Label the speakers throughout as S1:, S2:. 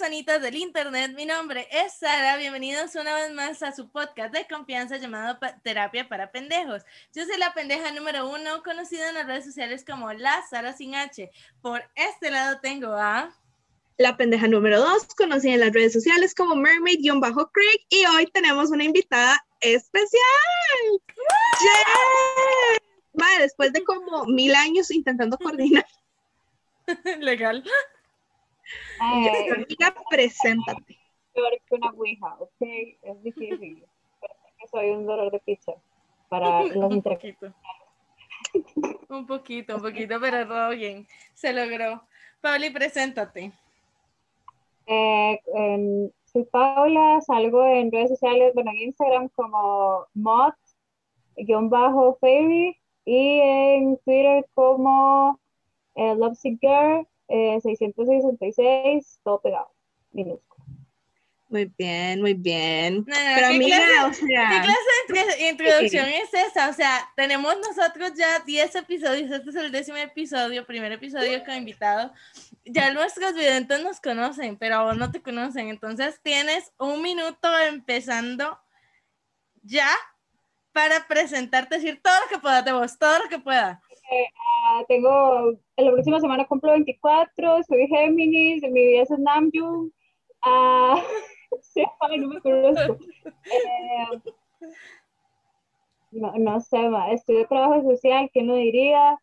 S1: Personitas del internet, mi nombre es Sara, bienvenidos una vez más a su podcast de confianza llamado Terapia para Pendejos. Yo soy la pendeja número uno, conocida en las redes sociales como la Sara sin H. Por este lado tengo a...
S2: la pendeja número 2, conocida en las redes sociales como Mermaid-Craig, y hoy tenemos una invitada especial. ¡Yay! Madre, después de como mil años intentando coordinar,
S1: Legal.
S3: Ay,
S2: amiga, preséntate.
S3: peor que una ouija, ¿ok? Es difícil. Parece que soy un dolor de pizza para las
S1: Un poquito. Un poquito, un poquito, pero todo bien. Se logró. Pauli, preséntate.
S3: Eh, en- soy Paula, salgo en redes sociales, bueno, en Instagram como mod-fairy y en Twitter como eh, Lovesick Girl eh, 666, todo pegado, minúsculo.
S2: Muy bien, muy bien.
S1: No, no,
S2: Pero
S1: ¿qué
S2: amiga,
S1: clase-
S2: o
S1: ¿Qué
S2: sea,
S1: clase de intro- introducción es esa? O sea, tenemos nosotros ya 10 episodios, este es el décimo episodio, primer episodio con invitado. Ya nuestros videntes nos conocen, pero a vos no te conocen. Entonces tienes un minuto empezando ya para presentarte, decir todo lo que puedas de vos, todo lo que puedas.
S3: Ah, tengo, en la próxima semana cumplo 24, soy Géminis, mi vida es Namjoon. Ah, sí, no me conozco. Eh, no, no sé, ma, estudio trabajo social, ¿quién lo diría?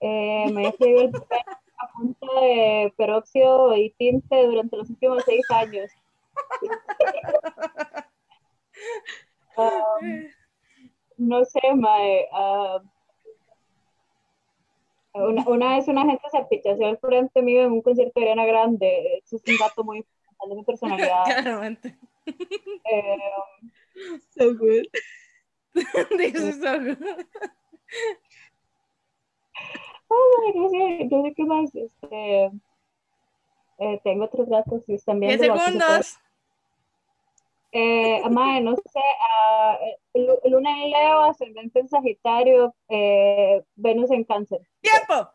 S3: Eh, me he escrito el papel a punta de peróxido y tinte durante los últimos seis años. Ah, no sé, mae, ah, una, una vez una gente se apichaseó al frente mío en un concierto de Ariana Grande. Eso es un dato muy importante de mi personalidad.
S1: Claramente.
S3: Eh,
S2: so good.
S1: Dices algo.
S3: ay, no sé, no sé qué más. Este, eh, tengo otros datos si están
S1: 10
S3: viendo.
S1: segundos.
S3: Eh, mae, no sé, ah, Lu- Luna en Leo, ascendente en Sagitario, eh, Venus en Cáncer.
S1: ¡Tiempo!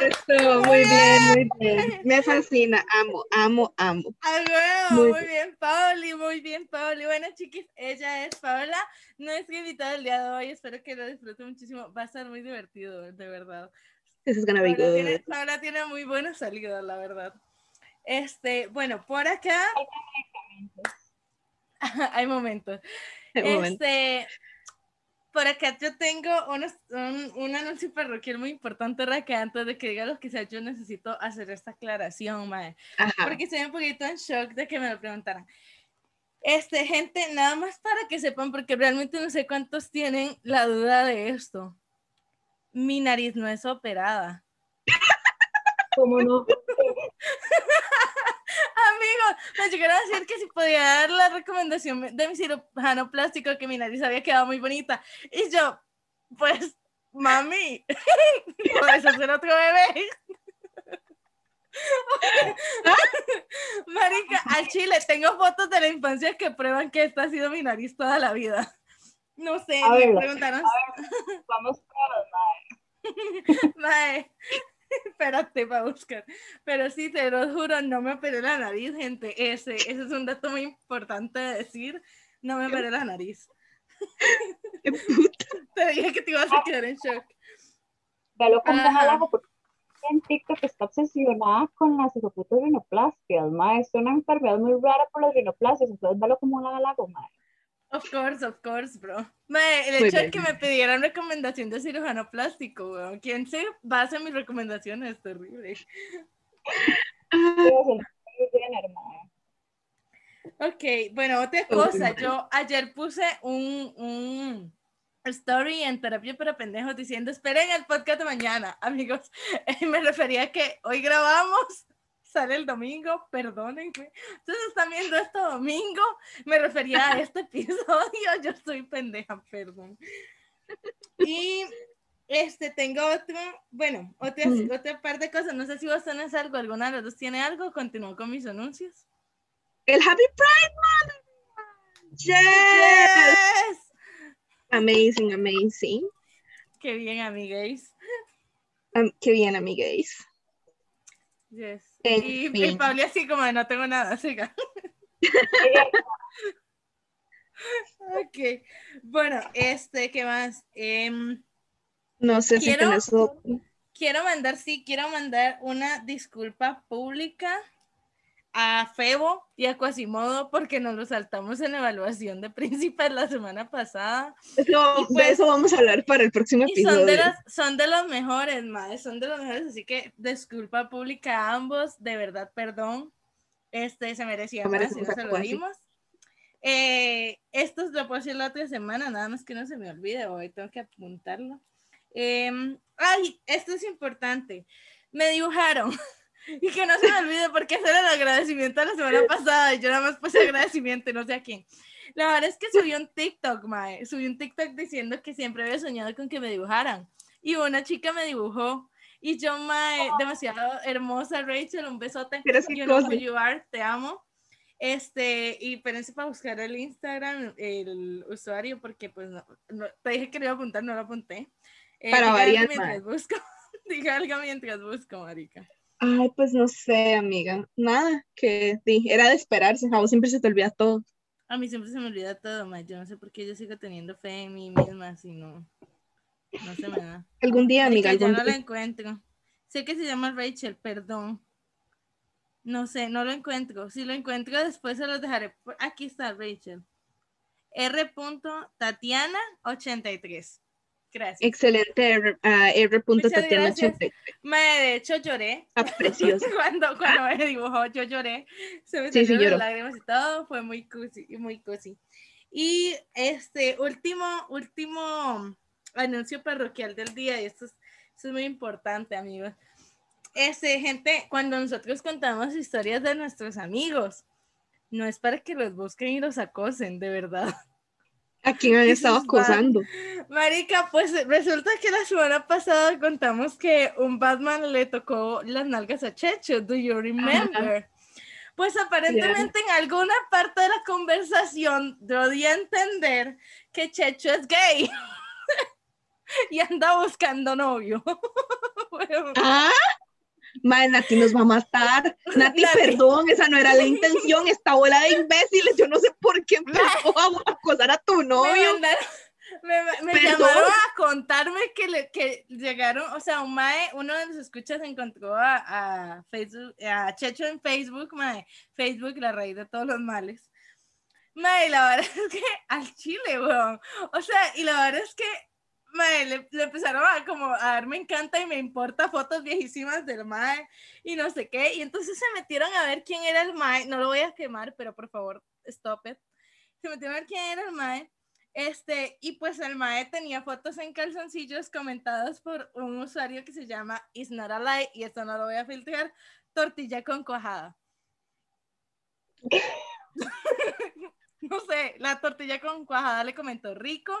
S2: Esto, muy bien, muy bien. Me fascina, amo, amo, amo.
S1: ¡A huevo!
S2: Muy
S1: Muy, bien, Pauli, muy bien, Pauli. Bueno, chiquis, ella es Paola, nuestra invitada del día de hoy. Espero que lo disfruten muchísimo. Va a ser muy divertido, de verdad.
S2: This is gonna be
S1: Paola tiene,
S2: good.
S1: Paola tiene muy buenas salidas, la verdad. Este, bueno, por acá hay momentos.
S2: Momento.
S1: Este, por acá yo tengo unos- un, un anuncio parroquial muy importante, Raque, antes de que diga lo que sea, yo necesito hacer esta aclaración, mae
S2: Ajá.
S1: porque estoy un poquito en shock de que me lo preguntaran. Este, gente, nada más para que sepan, porque realmente no sé cuántos tienen la duda de esto. Mi nariz no es operada.
S3: ¿Cómo no?
S1: Me llegaron a decir que si podía dar la recomendación de mi cirujano plástico que mi nariz había quedado muy bonita. Y yo, pues, mami, puedes hacer otro bebé. Marica, al chile, tengo fotos de la infancia que prueban que esta ha sido mi nariz toda la vida. No sé,
S3: A
S1: me
S3: verla,
S1: preguntaron,
S3: Vamos todos, mae.
S1: mae, espérate para buscar. Pero sí, te lo juro, no me operé la nariz, gente. Ese, ese es un dato muy importante de decir. No me operé la nariz.
S2: Qué puta.
S1: Te dije que te ibas a quedar en shock.
S3: Velo como un
S1: Ajá.
S3: halago porque en TikTok está obsesionada con las hijoputas rinoplastias, mae. Es una enfermedad muy rara por las rinoplastias, entonces velo como un halago, mae.
S1: Of course, of course, bro. El
S2: Muy
S1: hecho de que me pidieran recomendación de cirujano plástico, weón. ¿Quién se basa en mis recomendaciones? Es terrible. Ok, bueno, otra cosa. Yo ayer puse un, un story en terapia para pendejos diciendo esperen el podcast de mañana, amigos. me refería a que hoy grabamos, sale el domingo, perdónenme. Entonces están viendo esto domingo, me refería a este episodio, yo soy pendeja, perdón. Y este, tengo otro, bueno, otra,
S2: Mm.
S1: otra par de cosas. No sé si vos tenés algo, alguna de las dos tiene algo. Continúo con mis anuncios.
S2: El Happy Pride Month. Yes.
S1: Yes.
S2: Amazing, amazing.
S1: Qué bien, amigues.
S2: Um, qué bien, amigues.
S1: Yes.
S2: En
S1: Y. Pauli así como de, no tengo nada, siga. ok. Bueno, este, ¿qué más? Em,
S2: No sé si
S1: Quiero-
S2: tenés otro.
S1: quiero mandar, sí, quiero mandar una disculpa pública a Febo y a Quasimodo porque nos lo saltamos en evaluación de príncipes la semana pasada.
S2: Eso-
S1: pues-
S2: de eso vamos a hablar para el próximo
S1: Y son
S2: episodio.
S1: de, los, son de los mejores, madre, son de los mejores, así que disculpa pública a ambos, de verdad, perdón. Este se merecía
S2: No
S1: más
S2: merecemos
S1: no se lo dimos. Eh, esto lo puedo decir la otra semana, nada más que no se me olvide, hoy tengo que apuntarlo. Em, ay, esto es importante. Me dibujaron. Y que no se me olvide porque era el agradecimiento de la semana pasada y yo nada más puse agradecimiento, no sé a quién. La verdad es que subí un TikTok, mae. Subí un TikTok diciendo que siempre había soñado con que me dibujaran. Y una chica me dibujó. Y yo, mae, demasiado hermosa, Rachel, un besote.
S2: Cosa.
S1: you are, te amo. Este, y espérense para buscar el Instagram, el usuario, porque pues no, no- te dije que lo iba a apuntar, no lo apunté. Eh,
S2: Para variar,
S1: mientras busco. Diga algo mientras busco, marica.
S2: Ay, pues no sé, amiga. Nada, que sí, era de esperarse. A vos siempre se te olvida todo.
S1: A mí siempre se me olvida todo, mae. Yo no sé por qué yo sigo teniendo fe en mí misma, si no, no se me da.
S2: Algún día, amiga,
S1: ya
S2: algún
S1: no la
S2: día.
S1: encuentro. Sé que se llama Rachel, perdón. No sé, no lo encuentro. Si lo encuentro después se los dejaré. Aquí está Rachel. R. Tatiana 83. Gracias.
S2: Excelente, R. ah, R.
S1: Muchas
S2: Tatiana
S1: gracias.
S2: 83.
S1: Mae, de hecho lloré.
S2: Está precioso.
S1: cuando, cuando me dibujó, yo lloré. Se me
S2: Sí, sí, lloró.
S1: las lágrimas y todo. Fue muy cozy, muy cozy. Y este último, último anuncio parroquial del día, y esto es, esto es muy importante, amigos. Este, gente, cuando nosotros contamos historias de nuestros amigos, no es para que los busquen y los acosen, de verdad.
S2: ¿A quién han estado acosando?
S1: Marica, pues resulta que la semana pasada contamos que un Batman le tocó las nalgas a Checho. Do you remember? Pues aparentemente en alguna parte de la conversación yo di a entender que Checho es gay y anda buscando novio.
S2: ¿Ah? Madre, Nati nos va a matar. Nati,
S1: Nati.
S2: perdón, esa no era la intención. Esta bola de imbéciles, yo no sé por qué empezó a acosar a tu novio.
S1: me, llamaron a contarme que, le, que llegaron, o sea, un mae, uno de los escuchas encontró a, a Facebook, a Checho en Facebook, mae, Facebook, la raíz de todos los males. Mae, la verdad es que al chile, weón. O sea, y la verdad es que, mae, le, le empezaron a como a dar me encanta y me importa fotos viejísimas del mae y no sé qué. Y entonces se metieron a ver quién era el mae. No lo voy a quemar, pero por favor, stop it. Se metieron a ver quién era el mae. Este, y pues el mae tenía fotos en calzoncillos comentadas por un usuario que se llama Is Not a Lie, y esto no lo voy a filtrar, tortilla con cuajada. no sé, la tortilla con cuajada le comentó rico.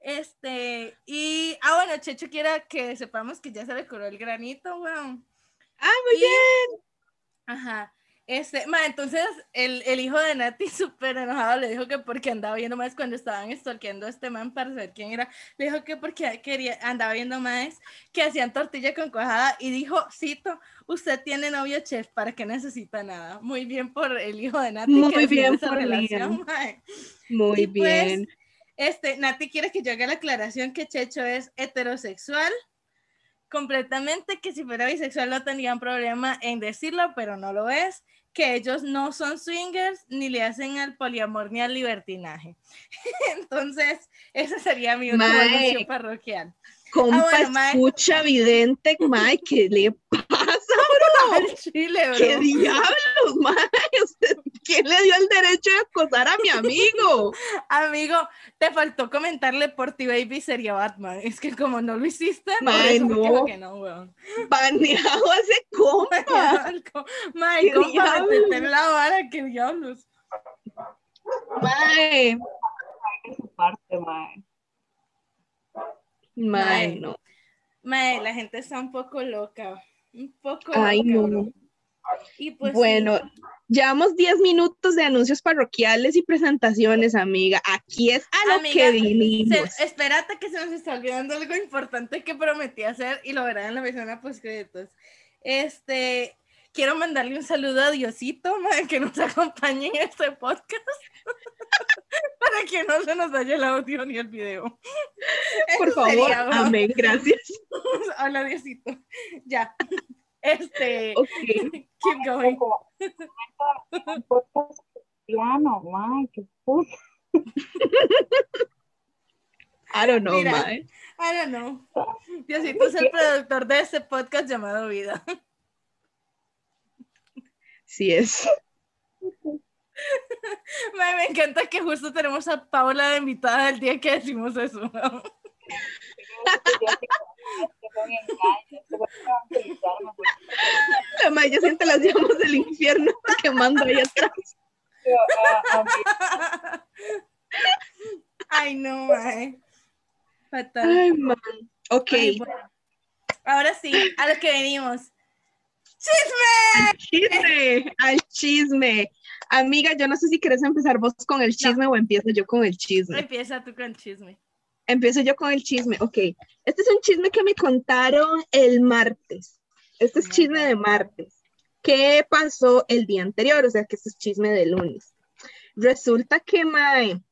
S1: Este, y, ah, bueno, Checho quiere que sepamos que ya se le curó el granito, weón.
S2: Ah, muy
S1: Y-
S2: bien.
S1: Ajá. Este, ma, entonces el, el hijo de Nati, súper enojado, le dijo que porque andaba viendo más cuando estaban stalkeando a este man para saber quién era. Le dijo que porque quería, andaba viendo más que hacían tortilla con cuajada y dijo, cito, usted tiene novio chef, ¿para qué necesita nada? Muy bien por el hijo de Nati.
S2: Muy
S1: que
S2: bien
S1: esa
S2: por
S1: relación,
S2: Liam.
S1: mae.
S2: Muy
S1: Y pues,
S2: bien.
S1: Este, Nati quiere que yo haga la aclaración que Checho es heterosexual completamente, que si fuera bisexual no tendrían problema en decirlo, pero no lo es, que ellos no son swingers ni le hacen al poliamor ni al libertinaje. Entonces, ese sería mi anuncio parroquial.
S2: Compa,
S1: bueno, mae.
S2: escucha vidente, mae, ¿qué le pasa?
S1: Al Chile, bro.
S2: ¿Qué diablos, mae? Usted ¿Quién le dio el derecho de acosar a mi amigo?
S1: Amigo, te faltó comentarle por ti, baby, sería Batman. Es que como no lo hiciste, por
S2: Mae,
S1: eso que
S2: no.
S1: que no, weón.
S2: Baneado ese compa.
S1: Mae,
S2: ¿Qué
S1: compa, en la vara, qué diablos.
S2: Mae,
S3: su parte, mae.
S2: mae,
S1: Mae.
S2: no.
S1: Mae, la gente está un poco loca. Un poco
S2: Ay,
S1: loca,
S2: no.
S1: bro. Y pues
S2: Bueno,
S1: sí,
S2: llevamos 10 minutos de anuncios parroquiales y presentaciones, amiga. Aquí es a lo
S1: Amiga,
S2: que vinimos.
S1: se- espérate que se nos está olvidando algo importante que prometí hacer y lo verán en la versión a. Este, quiero mandarle un saludo a Diosito, mae, que nos acompañe en este podcast. Para que no se nos vaya el audio ni el video.
S2: Por
S1: Eso
S2: favor, amén, gracias.
S1: Hola, Diosito. Ya. Este,
S2: Ok,
S1: keep going.
S3: Cristiano, mae, qué puta.
S2: I don't know,
S1: Mira. I don't know. Diosito es el productor de este podcast llamado Vida.
S2: Sí es.
S1: Mae, me encanta que justo tenemos a Paula de invitada el día que decimos eso.
S2: La mae ya siente las llamas del infierno quemando ahí atrás.
S1: Ay, no, mae. Fatal.
S2: Ay, man. Ok,
S1: Ay, bueno. Ahora sí, a lo que venimos. ¡Chisme!
S2: al chisme, al chisme. Amiga, yo no sé si quieres empezar vos con el chisme o empiezo yo con el chisme.
S1: Empieza tú con chisme.
S2: Empiezo yo con el chisme. Ok, este es un chisme que me contaron el martes. Este es chisme de martes. ¿Qué pasó el día anterior? O sea, que este es chisme de lunes. Resulta que Mae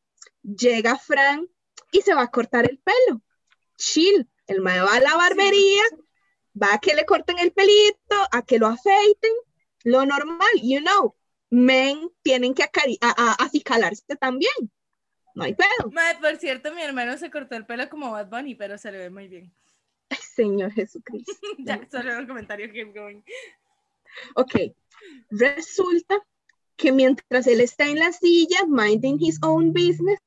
S2: llega Fran y se va a cortar el pelo. Chill. El Mae va a la barbería, va a que le corten el pelito, a que lo afeiten. Lo normal, you know. Men tienen que acicalarse también. No hay pedo.
S1: Por cierto, mi hermano se cortó el pelo como Bad Bunny, pero se le ve muy bien.
S2: Ay, Señor Jesucristo.
S1: Ya, solo un comentario, keep going.
S2: Ok, resulta que mientras él está en la silla, minding his own business,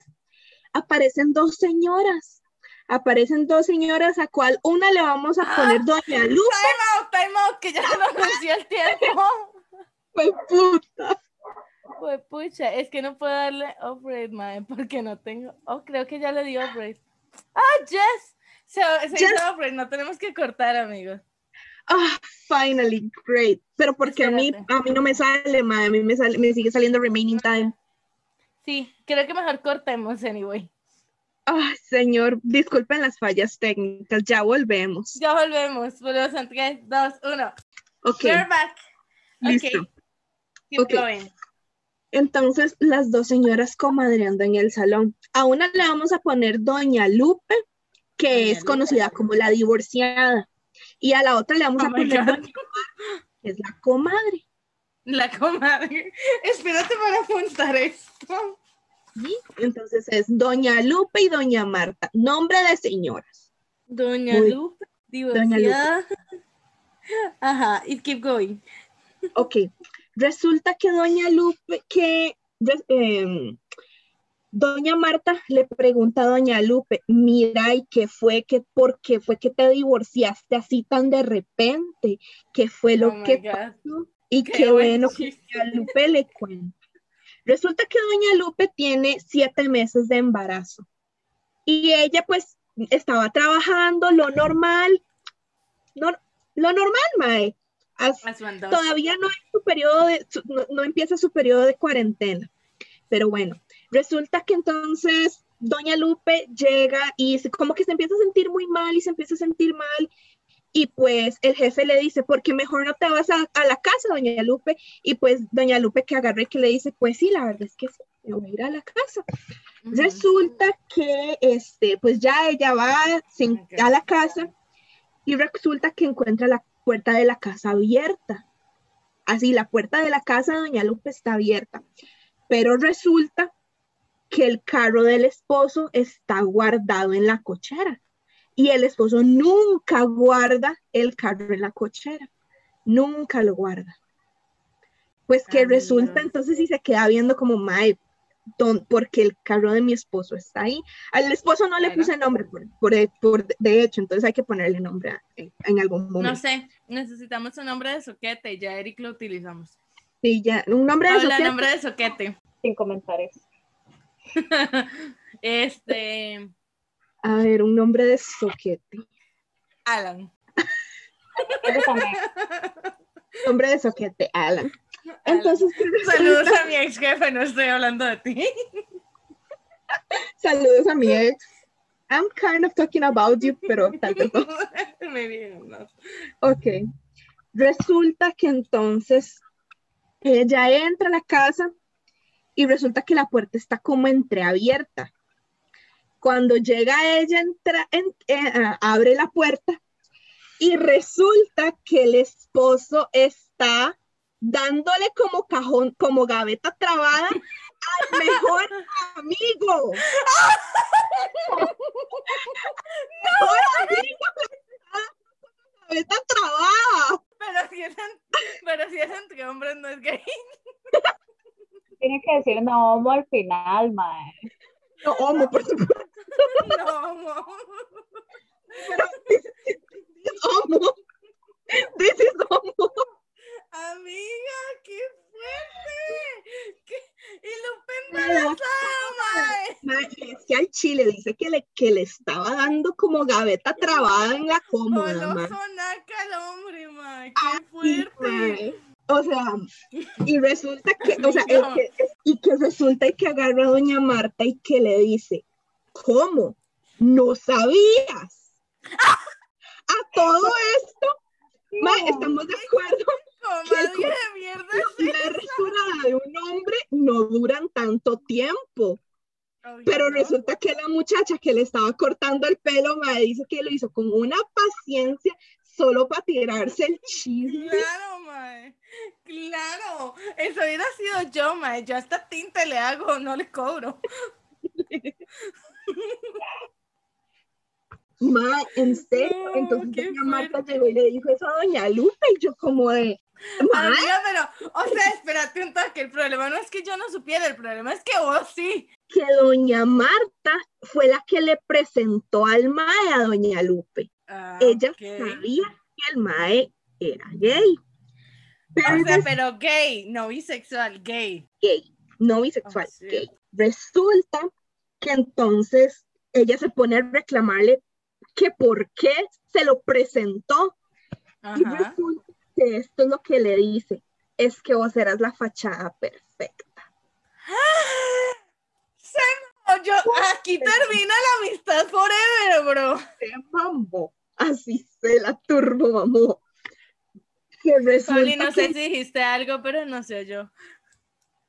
S2: aparecen dos señoras. Aparecen dos señoras a cual una le vamos a poner Doña Lupe,
S1: Time out, time out, que ya se lo anunció el tiempo.
S2: pues, puta.
S1: Pues pucha, es que no puedo darle upgrade, mae, porque no tengo. Oh, creo que ya le di upgrade. Ah, Jess. Se, se
S2: Jess.
S1: hizo upgrade, no tenemos que cortar, amigos.
S2: Ah, finally, great. Pero porque a mí, a mí no me sale, ma, a mí me, sale, me sigue saliendo remaining time.
S1: Sí, creo que mejor cortemos, anyway.
S2: Ah, señor, disculpen las fallas técnicas, ya volvemos.
S1: Ya volvemos. Volvemos en 3, 2, 1.
S2: Ok,
S1: We're back.
S2: listo.
S1: Ok. Keep going.
S2: Entonces, las dos señoras comadreando en el salón. A una le vamos a poner Doña Lupe, que
S1: Doña
S2: es
S1: Lupe.
S2: conocida como la divorciada. Y a la otra le vamos
S1: Oh
S2: a poner. Doña que es la comadre.
S1: La comadre. Espérate para apuntar esto.
S2: ¿sí? Entonces es Doña Lupe y Doña Marta. Nombre de señoras.
S1: Doña
S2: Muy-
S1: Lupe,
S2: Doña
S1: divorciada. Ajá, y keep going.
S2: Ok, resulta que Doña Lupe, que em, Doña Marta le pregunta a Doña Lupe, mira, ¿y qué fue que, por qué fue que te divorciaste así tan de repente? ¿Qué fue lo
S1: Oh
S2: que pasó? Y
S1: Qué
S2: qué,
S1: buen
S2: bueno que. Doña Lupe le cuenta. Resulta que Doña Lupe tiene siete meses de embarazo y ella pues estaba trabajando lo normal, no- lo normal, Mae. As- todavía no hay su periodo de, no, no empieza su periodo de cuarentena. Pero bueno, resulta que entonces Doña Lupe llega y se- como que se empieza a sentir muy mal y se empieza a sentir mal. Y pues el jefe le dice, ¿por qué mejor no te vas a, a la casa, Doña Lupe? Y pues Doña Lupe que agarra y que le dice, pues sí, la verdad es que sí, me voy a ir a la casa. Resulta que, este, pues ya ella va sin- a la casa y resulta que encuentra la puerta de la casa abierta. Así, la puerta de la casa de Doña Lupe está abierta. Pero resulta que el carro del esposo está guardado en la cochera. Y el esposo nunca guarda el carro en la cochera. Nunca lo guarda. Pues que
S1: Ay,
S2: resulta
S1: Dios.
S2: entonces si se queda viendo como mae, don- porque el carro de mi esposo está ahí. Al esposo no le
S1: Claro.
S2: puse nombre por, por, por- de hecho, entonces hay que ponerle nombre a- en, en algún momento.
S1: No sé, necesitamos un nombre de soquete, ya Eric lo utilizamos.
S2: Sí, ya, un nombre de
S1: Habla
S2: soquete.
S1: nombre de soquete.
S3: Sin comentarios.
S1: Este,
S2: A ver, un nombre de soquete.
S1: Alan.
S2: Nombre de soquete, Alan. Entonces, ¿qué
S1: Saludos a mi ex jefe, no estoy hablando de ti.
S2: Saludos a mi ex. I'm kind of talking about you, pero tal vez no. Ok. Resulta que entonces ella entra a la casa y resulta que la puerta está como entreabierta. Cuando llega ella, entra, en- eh, abre la puerta y resulta que el esposo está dándole como cajón, como gaveta trabada al mejor amigo. Mejor amigo gaveta trabada.
S1: Pero si es, pero si es entre hombres, no es gay.
S3: Tiene que decir no homo al final, mae.
S2: No, homo, por supuesto,
S1: No, no.
S2: pero this is homo. This is homo.
S1: Amiga, qué fuerte. ¿Qué? Y Lupe embarazada, mae.
S2: Es que al chile dice que le, que le estaba dando como gaveta trabada en la cómoda, mae.
S1: sonaca al hombre, mae. Qué fuerte.
S2: mae. O sea, y resulta que, o sea, el
S1: No.
S2: que- y que resulta que agarra a doña Marta y que le dice, ¿cómo? ¿No sabías? A todo esto, mae, estamos de acuerdo
S1: Comadre de mierda.
S2: la resurada de un hombre no duran tanto tiempo.
S1: Obvio,
S2: Pero
S1: ¿no?
S2: resulta que la muchacha que le estaba cortando el pelo, me dice que lo hizo con una paciencia solo para tirarse el chisme.
S1: Claro, mae. Claro. Eso hubiera sido yo, mae. Yo hasta tinte le hago, no le cobro.
S2: Ma, en serio.
S1: No,
S2: Entonces doña Marta llegó y le dijo eso a doña Lupe y yo como de,
S1: Amiga, pero, o sea, espérate un toque. El problema no es que yo no supiera, el problema es que vos sí.
S2: que doña Marta fue la que le presentó al mae a doña Lupe.
S1: Ah,
S2: Ella sabía que el mae era gay. Pero
S1: O sea, pero gay, no bisexual, gay.
S2: gay, no bisexual,
S1: Oh, sí.
S2: gay. Resulta que entonces ella se pone a reclamarle que por qué se lo presentó. Y resulta que esto es lo que le dice, es que vos eras la fachada perfecta.
S1: Se mamó, yo, aquí termina la amistad forever, bro.
S2: Se mamó, así se la turbo mamó. Que resulta
S1: no sé si dijiste algo, pero no sé yo.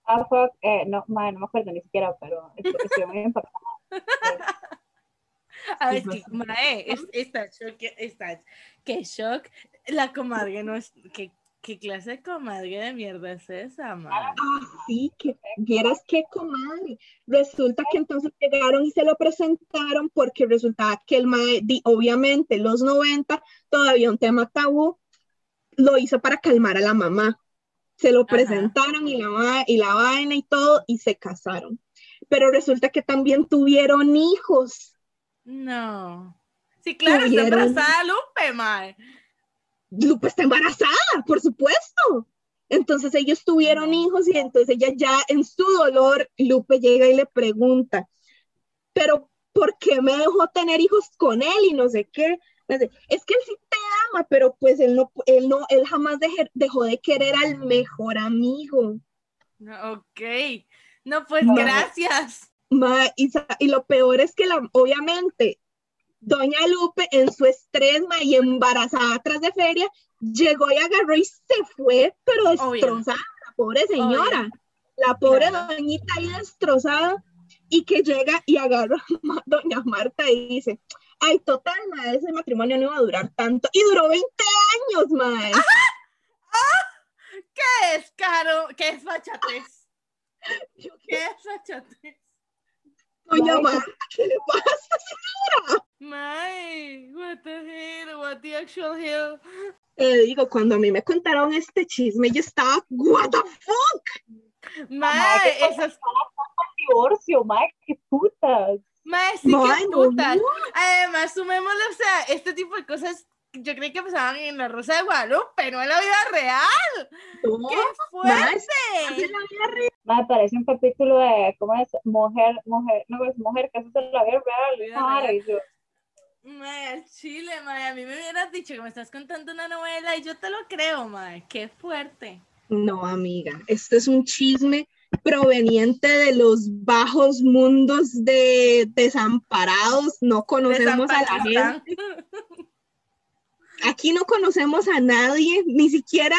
S3: Ah, fuck, eh, no, mae, no me acuerdo ni siquiera, pero estoy, estoy muy impactada.
S1: A ver,
S2: Sí,
S1: que, mae, es- está shock, está, qué shock. La comadre no es, ¿qué, qué clase de comadre de mierda es esa, mae?
S2: Ah, sí, que vieras qué comadre. Resulta que entonces llegaron y se lo presentaron porque resultaba que el mae, di- obviamente, los 90, todavía un tema tabú, lo hizo para calmar a la mamá. Se lo
S1: Ajá.
S2: presentaron y la, y la vaina y todo y se casaron. Pero resulta que también tuvieron hijos.
S1: No. Sí, claro, está embarazada Lupe, mae.
S2: Lupe está embarazada, por supuesto. Entonces ellos tuvieron hijos y entonces ella ya en su dolor, Lupe llega y le pregunta, pero ¿por qué me dejó tener hijos con él y no sé qué? Es que él sí te ama, pero pues él no, él no, él jamás dejó de querer al mejor amigo.
S1: Ok. No, pues
S2: No.
S1: gracias.
S2: Ma, y, y lo peor es que la, obviamente Doña Lupe en su estrés y embarazada tras de feria llegó y agarró y se fue, pero
S1: Obvio.
S2: destrozada, la pobre señora, la pobre doñita ahí destrozada y que llega y agarra a Doña Marta y dice, ay, total, ma, ese matrimonio no iba a durar tanto y duró 20 años, ma.
S1: ¿Qué es, Caro? ¿Qué es fachatez?
S2: Yo,
S1: ¿Qué es fachatez?
S2: Doña Marta, ¿qué le pasa?
S1: My, what the hell? What the actual hell?
S2: Te digo, cuando a mí me contaron este chisme, yo estaba, what the fuck?
S1: Mae,
S3: qué
S1: eso es
S3: Divorcio, mae, qué putas.
S1: Mae, sí,
S2: Mae,
S1: qué
S2: no,
S1: putas.
S2: no.
S1: Además, sumémosle, o sea, este tipo de cosas yo creí que pasaban en la Rosa de Guadalupe, no en la vida real.
S2: No,
S1: ¡Qué fuerte!
S3: Me parece un capítulo de, ¿cómo es? Mujer, mujer, no es mujer, que eso Ay,
S1: real.
S3: yo,
S1: Mae, al chile, mae, a mí me hubieras dicho que me estás contando una novela y yo te lo creo, mae. Qué fuerte.
S2: No, amiga, esto es un chisme proveniente de los bajos mundos de desamparados. No conocemos a la gente. Aquí no conocemos a nadie, ni siquiera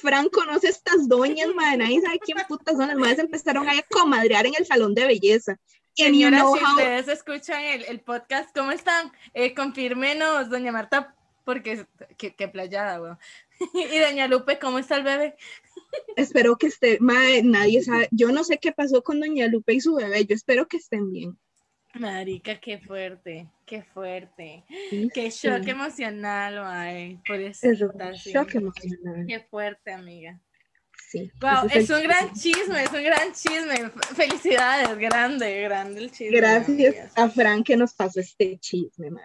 S2: Fran conoce estas doñas, madre. Nadie sabe quién putas son. Las madres empezaron a comadrear en el salón de belleza.
S1: Señoras,
S2: know
S1: si
S2: how-
S1: ustedes escuchan el, el podcast, ¿cómo están? Eh, confírmenos, doña Marta, porque qué, qué playada, weón. y doña Lupe, ¿cómo está el bebé?
S2: Espero que esté, madre, nadie sabe. Yo no sé qué pasó con Doña Lupe y su bebé. Yo espero que estén bien.
S1: Marica, qué fuerte, qué fuerte.
S2: Sí,
S1: Qué
S2: sí.
S1: shock emocional, mae. Por eso.
S2: Es un shock emocional.
S1: Qué fuerte, amiga.
S2: Sí.
S1: Wow, es un gran chisme, es un gran chisme. Felicidades, grande, grande el chisme.
S2: Gracias
S1: amigas.
S2: a Fran que nos pasó este chisme, madre.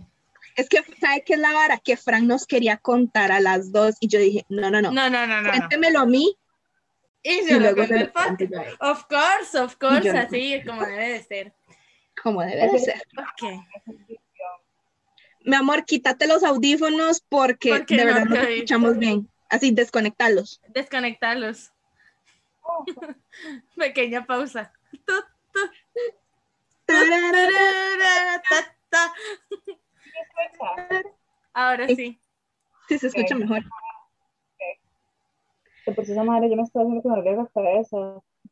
S1: Ok.
S2: Es que, ¿sabe qué es la vara? Que Fran nos quería contar a las dos y yo dije, no, no, no,
S1: No, no, no, no. no.
S2: cuéntemelo a mí
S1: Y
S2: y
S1: yo lo
S2: luego lo
S1: Of course, of course, así como debe de ser.
S2: Como debe de ser.
S1: Ok.
S2: Mi amor, quítate los audífonos porque
S1: Porque
S2: de
S1: no
S2: verdad no
S1: te
S2: te escuchamos bien. Así, desconectarlos.
S1: Desconectarlos. Pequeña pausa. Ahora sí.
S2: Sí, se escucha
S3: Ok.
S2: mejor.
S3: de por esa madre, yo me estoy haciendo que me la cabeza,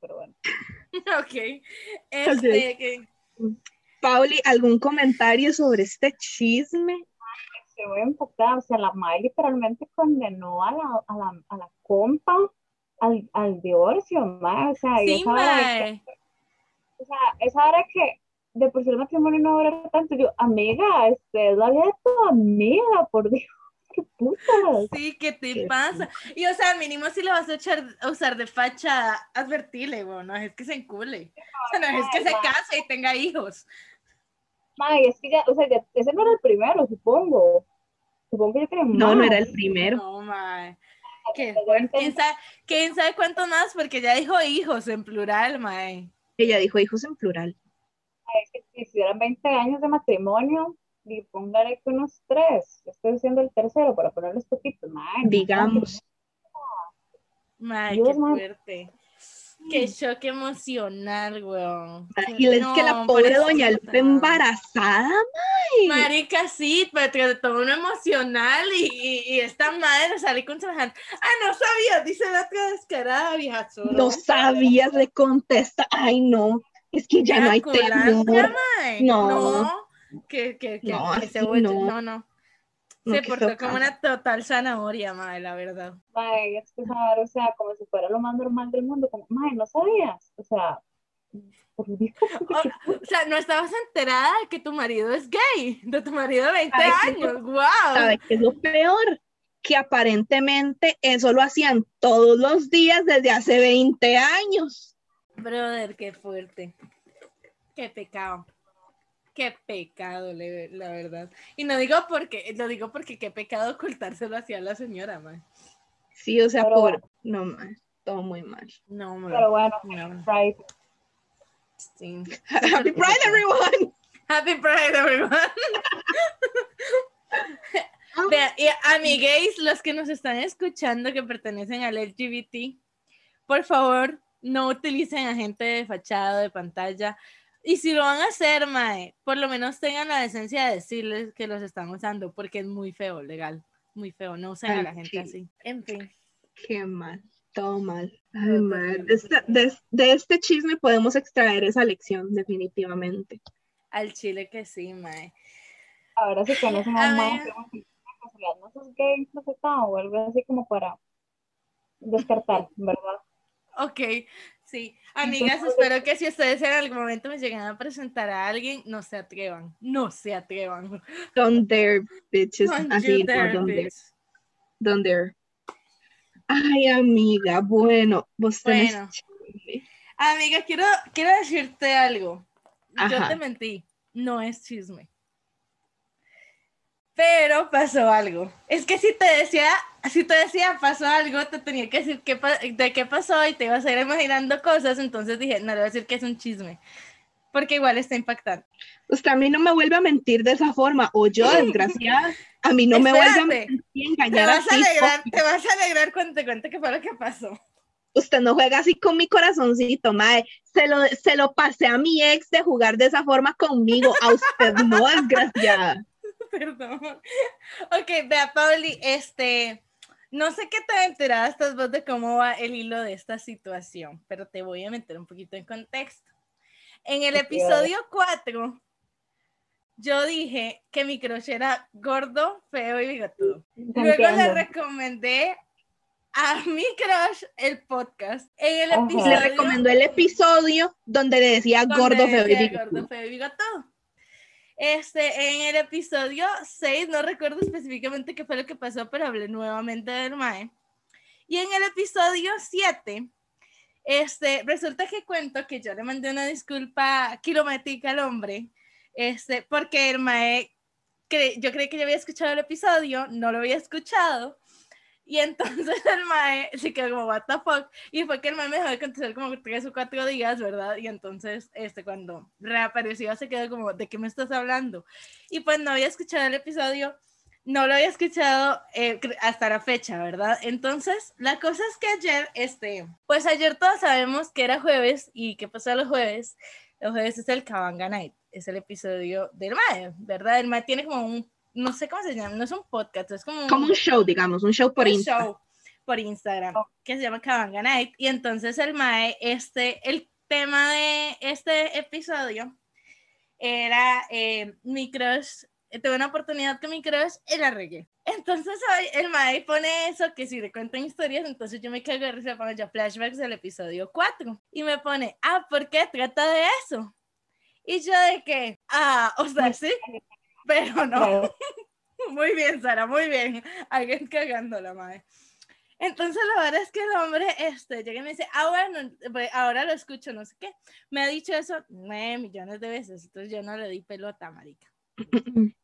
S3: pero bueno.
S1: Ok. Este, que-
S2: Pauli, ¿algún comentario sobre este chisme?
S3: Estoy muy impactada, o sea, la madre literalmente condenó a la, a la, a la compa al, al divorcio, ma, o sea,
S1: sí,
S3: de que
S1: mae.
S3: o sea, esa hora que de por sí el matrimonio no dura tanto, yo, amiga, este, es la vida de tu amiga, por Dios, qué.
S1: Sí, ¿qué te
S2: Qué
S1: pasa? Y o sea, mínimo si le vas a, echar, a usar de facha, advertirle, bueno, no es que se encule. O sea, no es que se case y tenga hijos.
S3: Ma, y es que ya, o sea, ya- ese no era el primero, supongo. Supongo que yo tenía
S2: No, no era el primero.
S1: No, mae. Qué
S3: Ya
S1: fuerte. ¿Quién sabe, quién sabe cuánto más? Porque ya dijo hijos en plural, mae.
S2: Ella dijo hijos en plural.
S3: es que si estuvieran 20 años de matrimonio, y póngale que unos tres, estoy diciendo el tercero para ponerles poquitos, ma, no,
S2: Digamos.
S1: Mae,
S3: Dios,
S1: qué
S3: mae.
S1: fuerte. Qué shock emocional, weón.
S2: Y es que la pobre doña. Lupe embarazada, mae.
S1: Marica, sí, pero te todo uno emocional y, y, y esta madre sale con semejante. Ah, no sabía, dice la otra descarada, vieja.
S2: No sabías, le contesta. Ay, no. Es que ya no hay temor. No.
S1: No. Que, que, que,
S2: No,
S1: que se vuelve-
S2: no.
S1: no, no.
S2: No,
S1: Se
S2: qué
S1: portó como una total zanahoria, madre, la verdad.
S3: Mae, es que saber, o sea, como si fuera lo más normal del mundo, como, mae, no sabías, o sea, por Dios,
S1: O, o sea, no estabas enterada de que tu marido es gay, de tu marido de 20
S2: Ay, qué
S1: años, wow.
S2: ¿Sabe qué es lo peor? Que aparentemente eso lo hacían todos los días desde hace 20 años.
S1: Brother, qué fuerte. Qué pecado. Qué pecado, le- la verdad. Y no digo porque, lo digo porque qué pecado ocultárselo hacia la señora, man.
S2: Sí, o sea,
S3: Pero-
S2: por... No, man, todo muy mal.
S1: No, man.
S3: pero bueno,
S1: No,
S3: right.
S1: sí.
S2: Happy Pride, everyone.
S1: Happy Pride, everyone. Vean, y amigues, los que nos están escuchando que pertenecen al LGBT, por favor, no utilicen a gente de fachada, de pantalla. Y si lo van a hacer, mae, por lo menos tengan la decencia de decirles que los están usando, porque es muy feo, legal. Muy feo, no usen a la gente
S2: sí.
S1: así. En fin.
S2: Qué mal, todo mal. Ay,
S1: terrible.
S2: De, esta- de- de este chisme podemos extraer esa lección, definitivamente.
S1: Al chile que sí, mae.
S3: Ahora si conocen a mae, no sos gay, no sé o algo así como para descartar, ¿verdad?
S1: Ok, sí. Amigas, espero que si ustedes en algún momento me llegan a presentar a alguien, no se atrevan. No se atrevan.
S2: Don't dare, bitches.
S1: Don't
S2: Así, no,
S1: dare,
S2: don't dare. Ay, amiga, bueno, vos tenés
S1: Bueno. Amiga, quiero, quiero decirte algo. Yo
S2: Ajá.
S1: te mentí, no es chisme. Pero pasó algo. Es que si te decía, si te decía pasó algo, te tenía que decir qué de qué pasó y te ibas a ir imaginando cosas, entonces dije, no le voy a decir que es un chisme. Porque igual está impactante.
S2: Usted a mí no me vuelve a mentir de esa forma, o yo, desgraciada, a mí no me vuelve a mentir y
S1: Te
S2: engañar
S1: vas a
S2: así.
S1: alegrar, te vas a alegrar cuando te cuente qué fue lo que pasó.
S2: Usted no juega así con mi corazoncito, mae. Se lo, se lo pasé a mi ex de jugar de esa forma conmigo, a usted no, desgraciada.
S1: Perdón. Ok, vea, Pauli, este, no sé qué tan enterada estás vos de cómo va el hilo de esta situación, pero te voy a meter un poquito en contexto. En el episodio 4, yo dije que mi crush era gordo, feo y bigotudo. Luego le recomendé a mi crush el podcast. En el episodio
S2: Le recomendó el episodio donde le decía
S1: donde
S2: gordo, feo y bigotudo.
S1: Este, en el episodio 6, no recuerdo específicamente qué fue lo que pasó, pero hablé nuevamente del Mae. Y en el episodio 7, este, resulta que cuento que yo le mandé una disculpa kilométrica al hombre, este, porque el Mae, cre- yo creí que ya había escuchado el episodio, no lo había escuchado. Y entonces el mae se quedó como, what the fuck. Y fue que el mae me dejó de contestar como tres o cuatro días, ¿verdad? Y entonces, este, cuando reapareció, se quedó como, ¿de qué me estás hablando? Y pues no había escuchado el episodio, no lo había escuchado eh, hasta la fecha, ¿verdad? Entonces, la cosa es que ayer, este, pues ayer todos sabemos que era jueves y qué pasó los jueves. Los jueves es el Kabanga Night, es el episodio del mae, ¿verdad? El mae tiene como un, no sé cómo se llama, no es un podcast, es como un,
S2: Como un show, digamos, un show por
S1: un
S2: Insta.
S1: show por Instagram que se llama Kabanga Night y entonces el mae este el tema de este episodio era eh, mi crush eh, tuve una oportunidad con mi crush la regué entonces hoy el mae pone eso que si le cuentan historias entonces yo me cago de risa pongo yo flashbacks del episodio 4 y me pone ah ¿por qué trata de eso? y yo de que ah o sea sí pero no
S3: Claro.
S1: muy bien, Sara, muy bien. Alguien cagando la madre. Entonces, la verdad es que el hombre este, llega y me dice, ah, bueno, pues, ahora lo escucho, no sé qué. Me ha dicho eso nueve millones de veces, entonces yo no le di pelota, marica.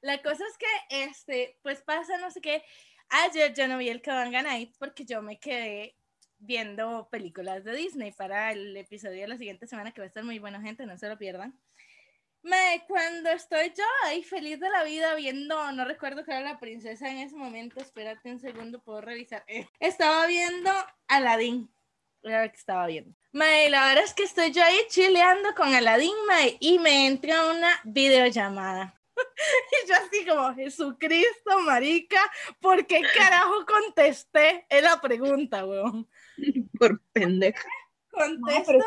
S1: La cosa es que, este, pues pasa, no sé qué. Ayer yo no vi el Kabanga Night porque yo me quedé viendo películas de Disney para el episodio de la siguiente semana, que va a estar muy bueno, gente, no se lo pierdan. Me, cuando estoy yo ahí feliz de la vida viendo, no recuerdo que era la princesa en ese momento, espérate un segundo, puedo revisar. Eh, estaba viendo Aladdin, era lo que estaba viendo. Mae, la verdad es que estoy yo ahí chileando con Aladdin, mae, y me entra una videollamada. y yo así como, Jesucristo, marica, ¿por qué carajo contesté? Es la pregunta, weón.
S2: Por pendeja.
S3: No,
S1: Contesto.
S3: pero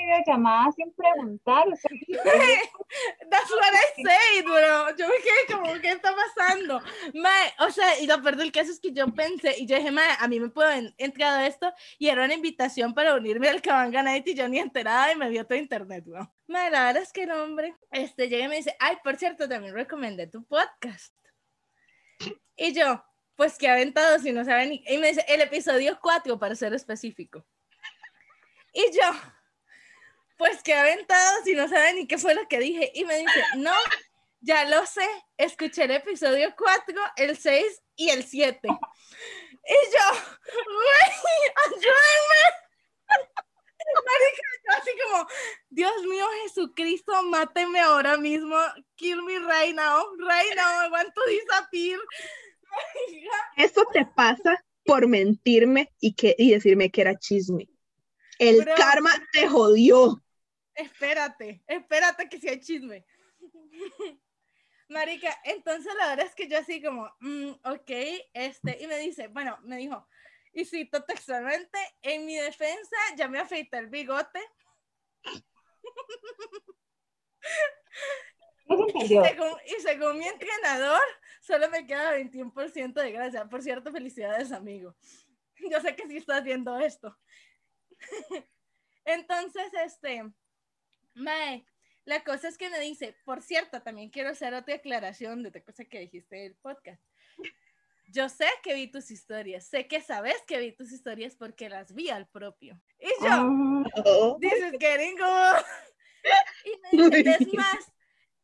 S3: es que la gente videollamada sin preguntar. Sea,
S1: That's what I said, bro. Yo me quedé como, ¿qué está pasando? Mae, o sea, y lo peor del caso es que yo pensé, y yo dije, mae, a mí me puedo en- entrado esto, y era una invitación para unirme al Kabanga Night, y yo ni enterada, y me vio todo internet, bro. Mae, la verdad es que el hombre, este, llega y me dice, ay, por cierto, también recomendé tu podcast. Y yo, pues que aventado si no saben, y me dice, el episodio 4, para ser específico. Y yo, pues que aventado si no saben ni qué fue lo que dije. Y me dice, no, ya lo sé, escuché el episodio 4, el 6 y el 7. Y yo, güey, ayúdenme. Marica, yo así como, Dios mío, Jesucristo, máteme ahora mismo. Kill me right now. Right now, I want to disappear.
S2: Eso te pasa por mentirme y, que, y decirme que era chisme. El
S1: Bro.
S2: karma te jodió.
S1: Espérate, espérate que si hay chisme. Marica, entonces la verdad es que yo así como, mm, ok, este, y me dice, bueno, me dijo, y cito textualmente, en mi defensa ya me afeité el bigote,
S3: entendió.
S1: según, y según mi entrenador, solo me queda 21% de gracia. Por cierto, felicidades, amigo. Yo sé que sí estás viendo esto. Entonces, este, Mae, la cosa es que me dice, por cierto, también quiero hacer otra aclaración de otra cosa que dijiste del podcast. yo sé que vi tus historias, sé que sabes que vi tus historias porque las vi al propio. Y yo,
S2: Oh,
S1: this is getting good. Y me dice, es más,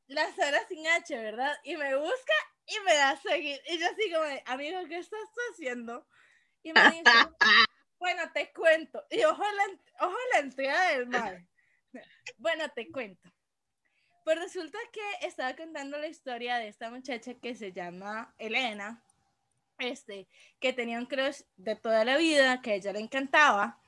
S1: la Sara sin H, ¿verdad? Y me busca y me da a seguir. Y yo así como, amigo, ¿qué estás haciendo? Y me dice, bueno, te cuento. Y ojo la, ojo la entrega del mal. Bueno, te cuento. Pues resulta que estaba contando la historia de esta muchacha que se llama Elena, este, que tenía un crush de toda la vida, que a ella le encantaba.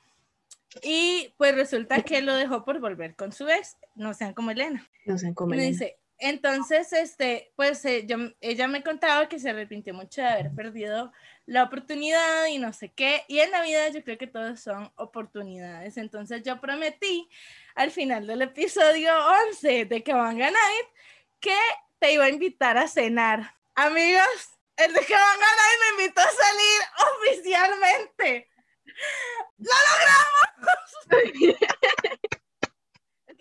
S1: Y pues resulta que lo dejó por volver con su ex, no sean como Elena.
S2: no sé
S1: Y
S2: cómo
S1: me dice, entonces, este, pues eh, yo, ella me contaba que se arrepintió mucho de haber perdido la oportunidad y no sé qué. Y en la vida yo creo que todos son oportunidades. Entonces yo prometí al final del episodio 11 de Kabanga Night que te iba a invitar a cenar. Amigos, el de Kabanga Night me invitó a salir oficialmente.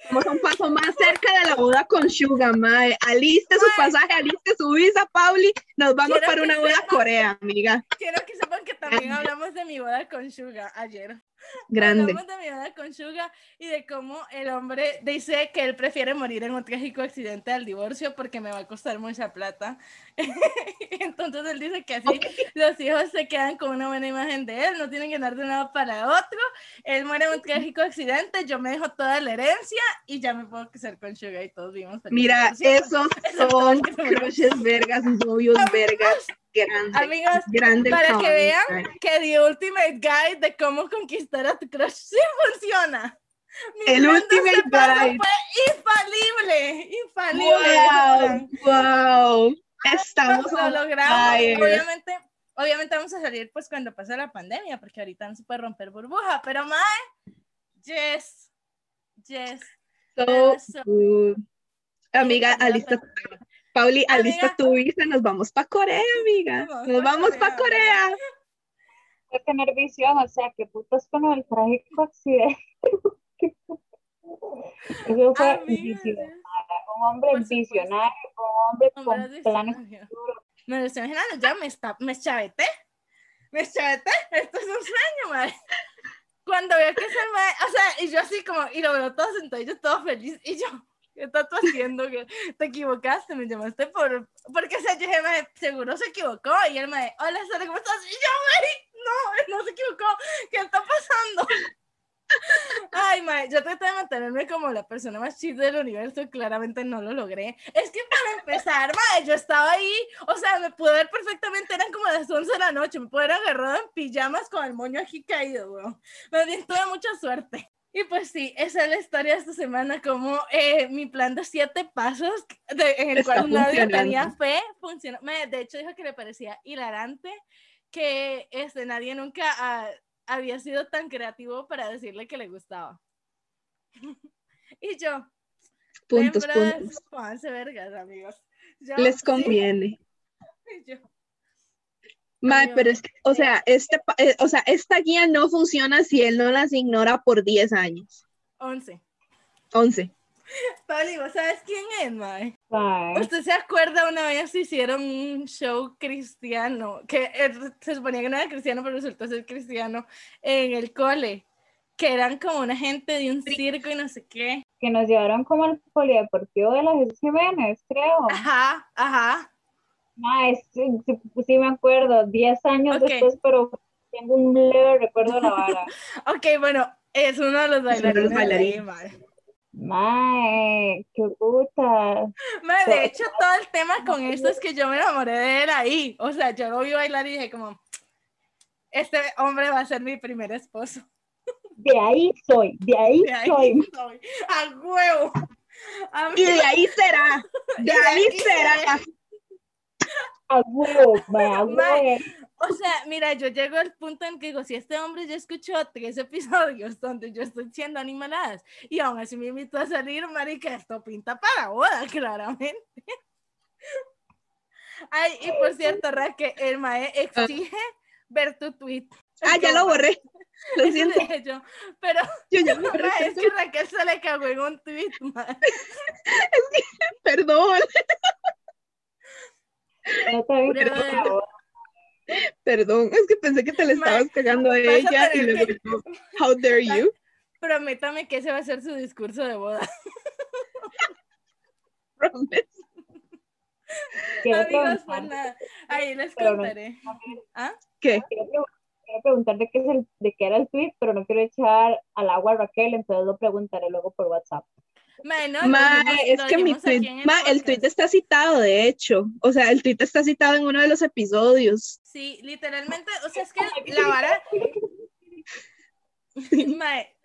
S2: Estamos un paso más cerca de la boda con Suga, mae. Aliste su pasaje, aliste su visa, Pauli. Nos vamos
S1: Quiero
S2: para una boda a Corea, amiga.
S1: Quiero que sepan que también hablamos de mi boda con Suga ayer.
S2: Grande.
S1: Hablamos de mi boda con Suga y de cómo el hombre dice que él prefiere morir en un trágico accidente al divorcio porque me va a costar mucha plata. Entonces él dice que así los hijos se quedan con una buena imagen de él, no tienen que dar de un lado para otro. Él muere en un trágico accidente, yo me dejo toda la herencia y ya me puedo casar con Suga y todos vivimos
S2: Mira, esos
S1: Eso
S2: son crushes vergas, novios vergas. Grande.
S1: Amigos,
S2: grande
S1: para que vean que The Ultimate Guide de cómo conquistar a tu crush sí funciona. Mi
S2: El Ultimate Guide.
S1: Fue infalible, infalible.
S2: Wow, wow. Estamos
S1: lo logramos.
S2: fire.
S1: Obviamente, obviamente vamos a salir pues cuando pase la pandemia, porque ahorita no se puede romper burbuja, pero mae, yes, yes.
S2: So good. Amiga,
S1: Amiga,
S2: alista, Pauli, alista tu visa, nos vamos para Corea, amiga.
S1: Nos vamos
S2: vamos
S1: pa'
S2: para
S1: Corea.
S3: Hay que tener visión, o sea, que putas con el trágico accidente. Eso fue
S1: Amiga,
S3: un hombre visionario, un hombre con planes futuros.
S1: Me lo estoy imaginando, ya me, está, me chaveté. Me chaveté. Esto es un sueño, madre. Cuando veo que se me. O sea, y yo así como. Y lo veo todo sentado, y yo todo feliz. Y yo, ¿qué estás haciendo? Te equivocaste, me llamaste por. Porque, o sea, yo dije, "Mae, seguro se equivocó. Y él me dice, hola, Sara, ¿cómo estás? Y yo, no, no se equivocó. ¿Qué está pasando? Ay, mae, yo traté de mantenerme como la persona más chida del universo, claramente no lo logré. Es que para empezar, mae, yo estaba ahí, o sea, me pude ver perfectamente, eran como las 11 de la noche, me pude haber agarrado en pijamas con el moño aquí caído, weón. Más bien tuve mucha suerte. Y pues sí, esa es la historia de esta semana, como eh, mi plan de siete pasos, de- en el
S2: Está
S1: cual nadie tenía fe, funcionó. Me- de hecho, dijo que le parecía hilarante que este, nadie nunca ah, había sido tan creativo para decirle que le gustaba. y yo,
S2: Puntos, puntos.
S1: vergas, amigos. Yo,
S2: Les
S1: sí,
S2: conviene.
S1: y yo,
S2: Mae, pero es que, o sea, este, eh, o sea, esta guía no funciona si él no las ignora por 10 años.
S1: 11.
S2: 11.
S1: Pablo, ¿vos sabes quién es, Mae? ¿Usted se acuerda una vez hicieron un show cristiano, que eh, se suponía que no era cristiano, pero resultó ser cristiano, en el cole, que eran como una gente de un circo y no sé qué.
S3: Que nos llevaron como al polideportivo de la Jesús Jiménez, creo.
S1: Ajá, ajá.
S3: Ay, sí, sí, sí me acuerdo, 10 años después, pero tengo un leve recuerdo de la vara.
S1: Ok, bueno, es uno de los bailarines. de mae.
S3: Qué puta.
S1: Mae, de hecho, todo el tema con esto es que yo me enamoré de él ahí. O sea, yo lo vi bailar y dije como, este hombre va a ser mi primer esposo.
S3: De ahí soy, de ahí
S1: De ahí
S3: soy.
S1: soy. A huevo. A
S2: Y de ahí será. De
S1: de
S2: ahí
S1: ahí
S2: será.
S3: A huevo, huevo.
S1: O sea, mira, yo llego al punto en que digo, si este hombre ya escuchó tres episodios donde yo estoy siendo animaladas y aún así me invitó a salir, marica, esto pinta para boda, claramente. Ay, y por cierto, Raque, el mae exige ver tu tweet.
S2: Ah, ya lo borré. Lo siento.
S1: yo, pero
S2: Yo ya lo borré.
S1: es que Raquel se le cagó en un tweet, mae.
S2: Perdón.
S3: No te.
S2: Perdón, es que pensé que te le
S1: Ma,
S2: estabas cagando a ella y luego
S1: que-
S2: how dare you?
S1: Prométame que ese va a ser su discurso de boda.
S3: Quiero
S1: Amigos, pues nada, ahí les
S3: Pero no-
S1: contaré. ¿Ah?
S2: ¿Qué?
S3: quiero quiero preguntar de qué, es el, de qué era el tweet, pero no quiero echar al agua a Raquel, entonces lo preguntaré luego por WhatsApp.
S1: Ma, no,
S2: Ma, es que mi tweet, ma, el
S1: podcast.
S2: tweet está citado, de hecho. O sea, el tweet está citado en uno de los episodios.
S1: Sí, literalmente, o sea, es que la vara. Mae,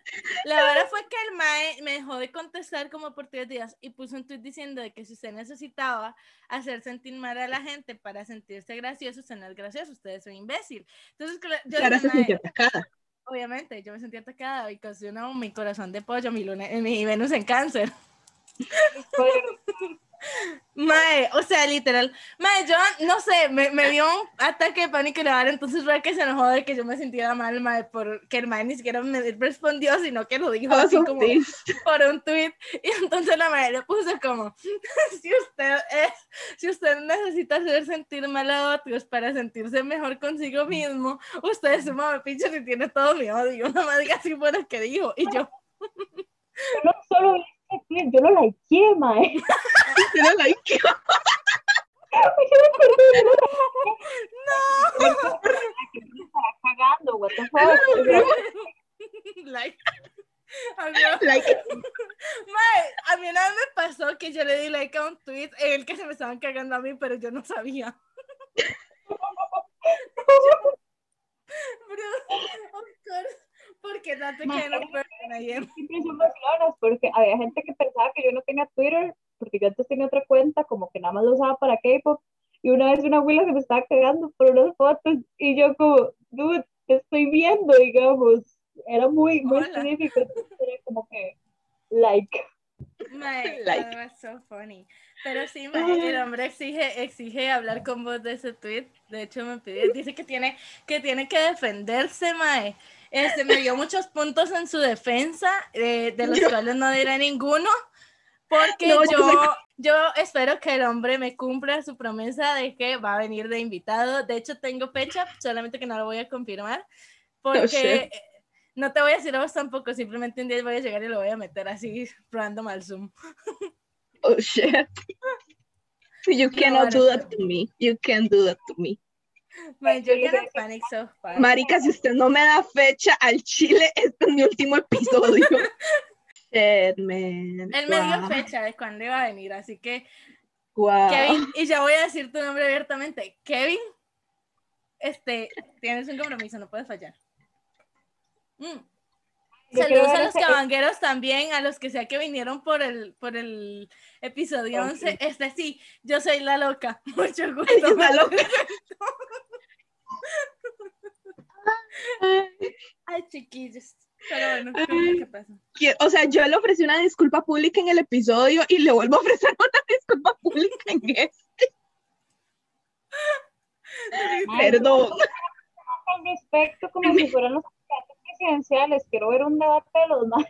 S1: la vara fue que el Mae me dejó de contestar como por tres días y puso un tweet diciendo de que si usted necesitaba hacer sentir mal a la gente para sentirse gracioso, usted no es gracioso, usted es un imbécil. Entonces, yo
S2: Clara
S1: dije,
S2: se sintió
S1: "Mae,
S2: atacada.
S1: Obviamente, yo me sentí atacada y no mi corazón de pollo, mi, luna, mi Venus en cáncer. Mae, o sea, literal. Mae, yo no sé, me, me dio un ataque de pánico y vara, entonces fue que se enojó de que yo me sintiera mal, mae, porque el mae ni siquiera me respondió, sino que lo dijo así como por un tweet. Y entonces la madre le puso como: si usted, es, si usted necesita hacer sentir mal a otros para sentirse mejor consigo mismo, usted es un mamapicho y tiene todo mi odio. Una madre así fue lo que dijo. Y Yo
S3: no solo tweet, yo lo likeé, mae.
S2: Yo no like.
S3: Estará cagando, what the fuck.
S1: like.
S2: Like,
S1: Mae, a mí una vez me pasó que yo le di like a un tweet en el que se me estaban cagando a mí, pero yo no sabía. Bro, of course, porque no quedan person I am.
S3: Siempre son vacilonas porque había gente que pensaba que yo no tenía Twitter porque yo antes tenía otra cuenta como que nada más lo usaba para K-pop y una vez una abuela se me estaba cagando por unas fotos y yo como, dude, te estoy viendo, digamos. Era muy, muy
S1: Hola.
S3: específico, era como que, like.
S1: Mae,
S2: Like.
S1: that was so funny. Pero sí, mae, el hombre exige, exige hablar con vos de ese tweet. De hecho, me pidió, dice que tiene, que tiene que defenderse, mae. Este, me dio muchos puntos en su defensa, eh, de los
S2: Yo-
S1: cuales no diré ninguno, porque
S2: No, yo
S1: yo, yo espero que el hombre me cumpla su promesa de que va a venir de invitado. De hecho, tengo fecha, solamente que no lo voy a confirmar, porque
S2: shit.
S1: eh, no te voy a decir vos tampoco, simplemente un día voy a llegar y lo voy a meter así random al Zoom.
S2: oh shit. You cannot do that to me. You can't do that to me.
S1: Man, panic so.
S2: Marica, si usted no me da fecha al chile, este es mi último episodio. Shit, man.
S1: Él me dio fecha de cuándo iba a venir, así que
S2: Wow.
S1: Kevin, y ya voy a decir tu nombre abiertamente. Kevin, este, tienes un compromiso, no puedes fallar. Mm. Saludos a los cabangueros también, a los que sea que vinieron por el, por el episodio
S3: Ok.
S1: 11. Este sí, yo soy la loca. Mucho gusto.
S2: la loca.
S1: Ay, chiquillos. Pero bueno, ¿qué, pasa?
S2: O sea, yo le ofrecí una disculpa pública en el episodio y le vuelvo a ofrecer una disculpa pública en este. Perdón.
S3: Al respecto, como si fueran los presidenciales, quiero ver un debate de los más.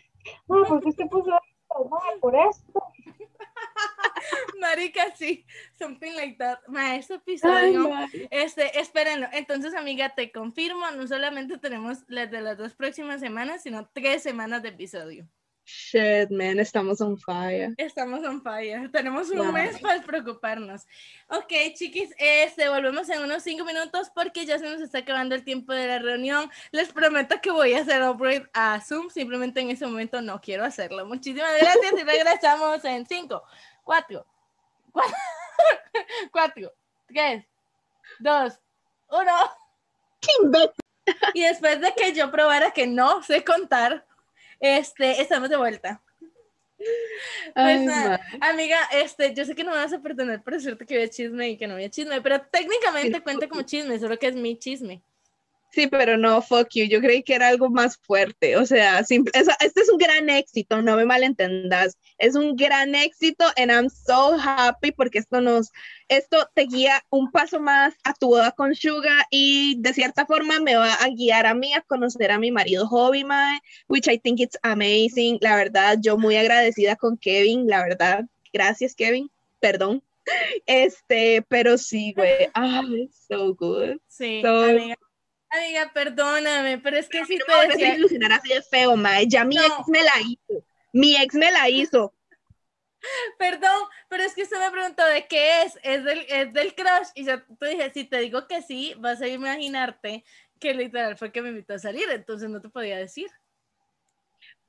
S3: No, ¿por qué usted puso esto? No, por esto.
S1: Marica, sí, something like that. Ma, este
S2: Ay,
S1: episodio,
S2: madre.
S1: este, espérenlo. Entonces, amiga, te confirmo, no solamente tenemos las de las dos próximas semanas, sino tres semanas de episodio.
S2: Shit, man, estamos on fire.
S1: Estamos on fire. Tenemos un
S2: Wow.
S1: mes para preocuparnos. Ok, chiquis, este, volvemos en unos cinco minutos porque ya se nos está acabando el tiempo de la reunión. Les prometo que voy a hacer upgrade a Zoom. Simplemente en ese momento no quiero hacerlo. Muchísimas gracias y regresamos en cinco, cuatro, cuatro, cuatro, tres, dos, uno. Y después de que yo probara que no sé contar, este, estamos de vuelta. Pues
S2: Ay,
S1: nada,
S2: madre.
S1: amiga, este, yo sé que no me vas a perdonar por decirte que había chisme y que no había chisme, pero técnicamente cuenta como chisme, solo que es mi chisme.
S2: Sí, pero no, fuck you. Yo creí que era algo más fuerte. O sea, simple- eso- este es un gran éxito, no me malentendas. Es un gran éxito and I'm so happy porque esto nos, esto te guía un paso más a tu boda con Suga y de cierta forma me va a guiar a mí a conocer a mi marido Hobby which I think it's amazing. La verdad, yo muy agradecida con Kevin, la verdad. Gracias, Kevin. Perdón. Este, pero sí, güey. Ah, it's so good.
S1: Sí,
S2: So-
S1: amiga. Amiga, perdóname, pero es que sí
S2: No
S1: te decía,
S2: ilusionar así de feo, mae. Ya mi
S1: No.
S2: ex me la hizo. Mi ex me la hizo.
S1: perdón, pero es que usted me preguntó de qué es, es del, es del crush, y yo te dije, si te digo que sí, vas a imaginarte que literal fue que me invitó a salir, entonces no te podía decir.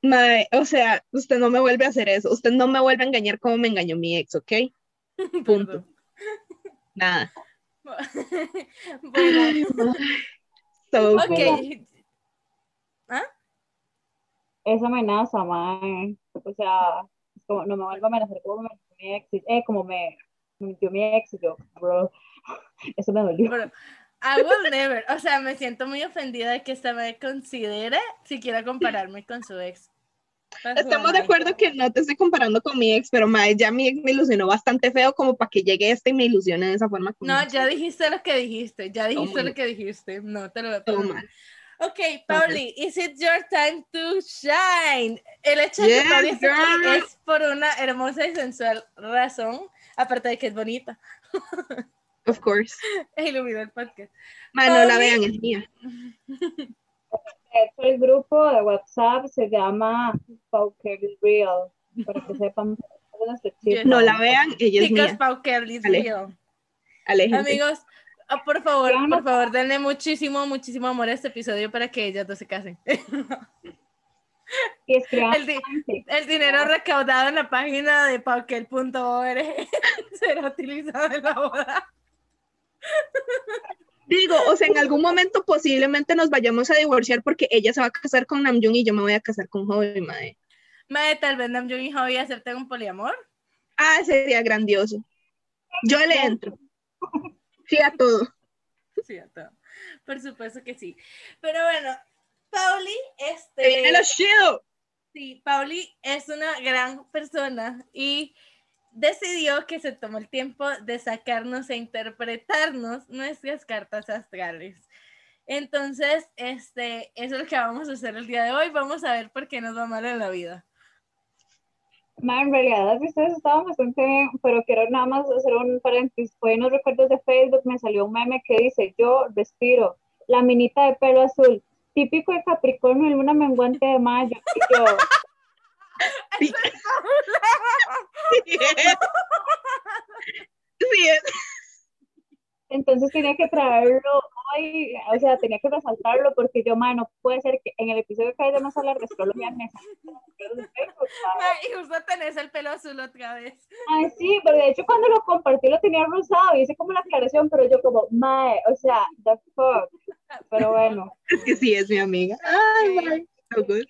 S2: Mae, o sea, usted no me vuelve a hacer eso. Usted no me vuelve a engañar como me engañó mi ex, ¿ok? Punto. Nada.
S1: bueno,
S2: Ay. So
S1: ok.
S3: Esa amenaza, mae. O sea, es como, no me vuelva a amenazar como me mi ex. Eh, como me me mintió mi ex. Y yo, bro, eso me dolió.
S1: Pero, I will never, o sea, me siento muy ofendida de que esta me considere siquiera compararme con su ex.
S2: Estamos de acuerdo que no te estoy comparando con mi ex, pero mae, ya mi ex me ilusionó bastante feo como para que llegue este y me ilusione de esa forma.
S1: No, ya dijiste lo que dijiste, ya dijiste
S2: Toma.
S1: lo que dijiste. No, te lo voy a
S2: Toma.
S1: perdonar. Ok, Pauli, is it your time to shine? El hecho de
S2: Yes,
S1: que Pauli esté aquí
S2: girl.
S1: es por una hermosa y sensual razón, aparte de que es bonita.
S2: Of course.
S1: Iluminó el podcast.
S2: Mae, no la
S1: Pauli.
S2: vean, es mía.
S3: El grupo de WhatsApp se llama Poker is Real. Para que sepan.
S2: No la vean, ella es
S1: Chicos,
S2: mía.
S1: Pau Kelly is
S2: Ale-
S1: real. Amigos, ah, por favor, por favor, denle muchísimo, muchísimo amor a este episodio para que ellas dos se casen.
S3: Y
S1: El, di- el dinero recaudado en la página de paukel.org será utilizado en la boda.
S2: Digo, o sea, en algún momento posiblemente nos vayamos a divorciar porque ella se va a casar con Namjoon y yo me voy a casar con Hobby, mae.
S1: Mae, tal vez Namjoon y Hobby acepten un poliamor.
S2: Ah, sería grandioso. Yo le entro. Sí, a todo.
S1: Sí, a todo. Por supuesto que sí. Pero bueno, Pauli,
S2: Se viene
S1: este,
S2: lo chido.
S1: sí, Pauli es una gran persona y decidió que se tomó el tiempo de sacarnos e interpretarnos nuestras cartas astrales. Entonces, este, eso es lo que vamos a hacer el día de hoy. Vamos a ver por qué nos va mal en la vida.
S3: Ma, en realidad ustedes estaban bastante bien, pero quiero nada más hacer un paréntesis. Fue en los recuerdos de Facebook, me salió un meme que dice, yo respiro, la minita de pelo azul, típico de Capricornio, y luna menguante de mayo. Y yo,
S2: Sí. Sí, es.
S3: entonces tenía que traerlo hoy, o sea, tenía que resaltarlo porque yo, ma, no puede ser que en el episodio que vayamos a hablar de astrología me de
S1: y justo tenés el pelo azul otra vez.
S3: Ay, sí, pero de hecho cuando lo compartí lo tenía rosado y hice como la aclaración, pero yo como, mae, o sea, the fuck. Pero bueno,
S2: Es que sí, es mi amiga. Ay, mae. So good.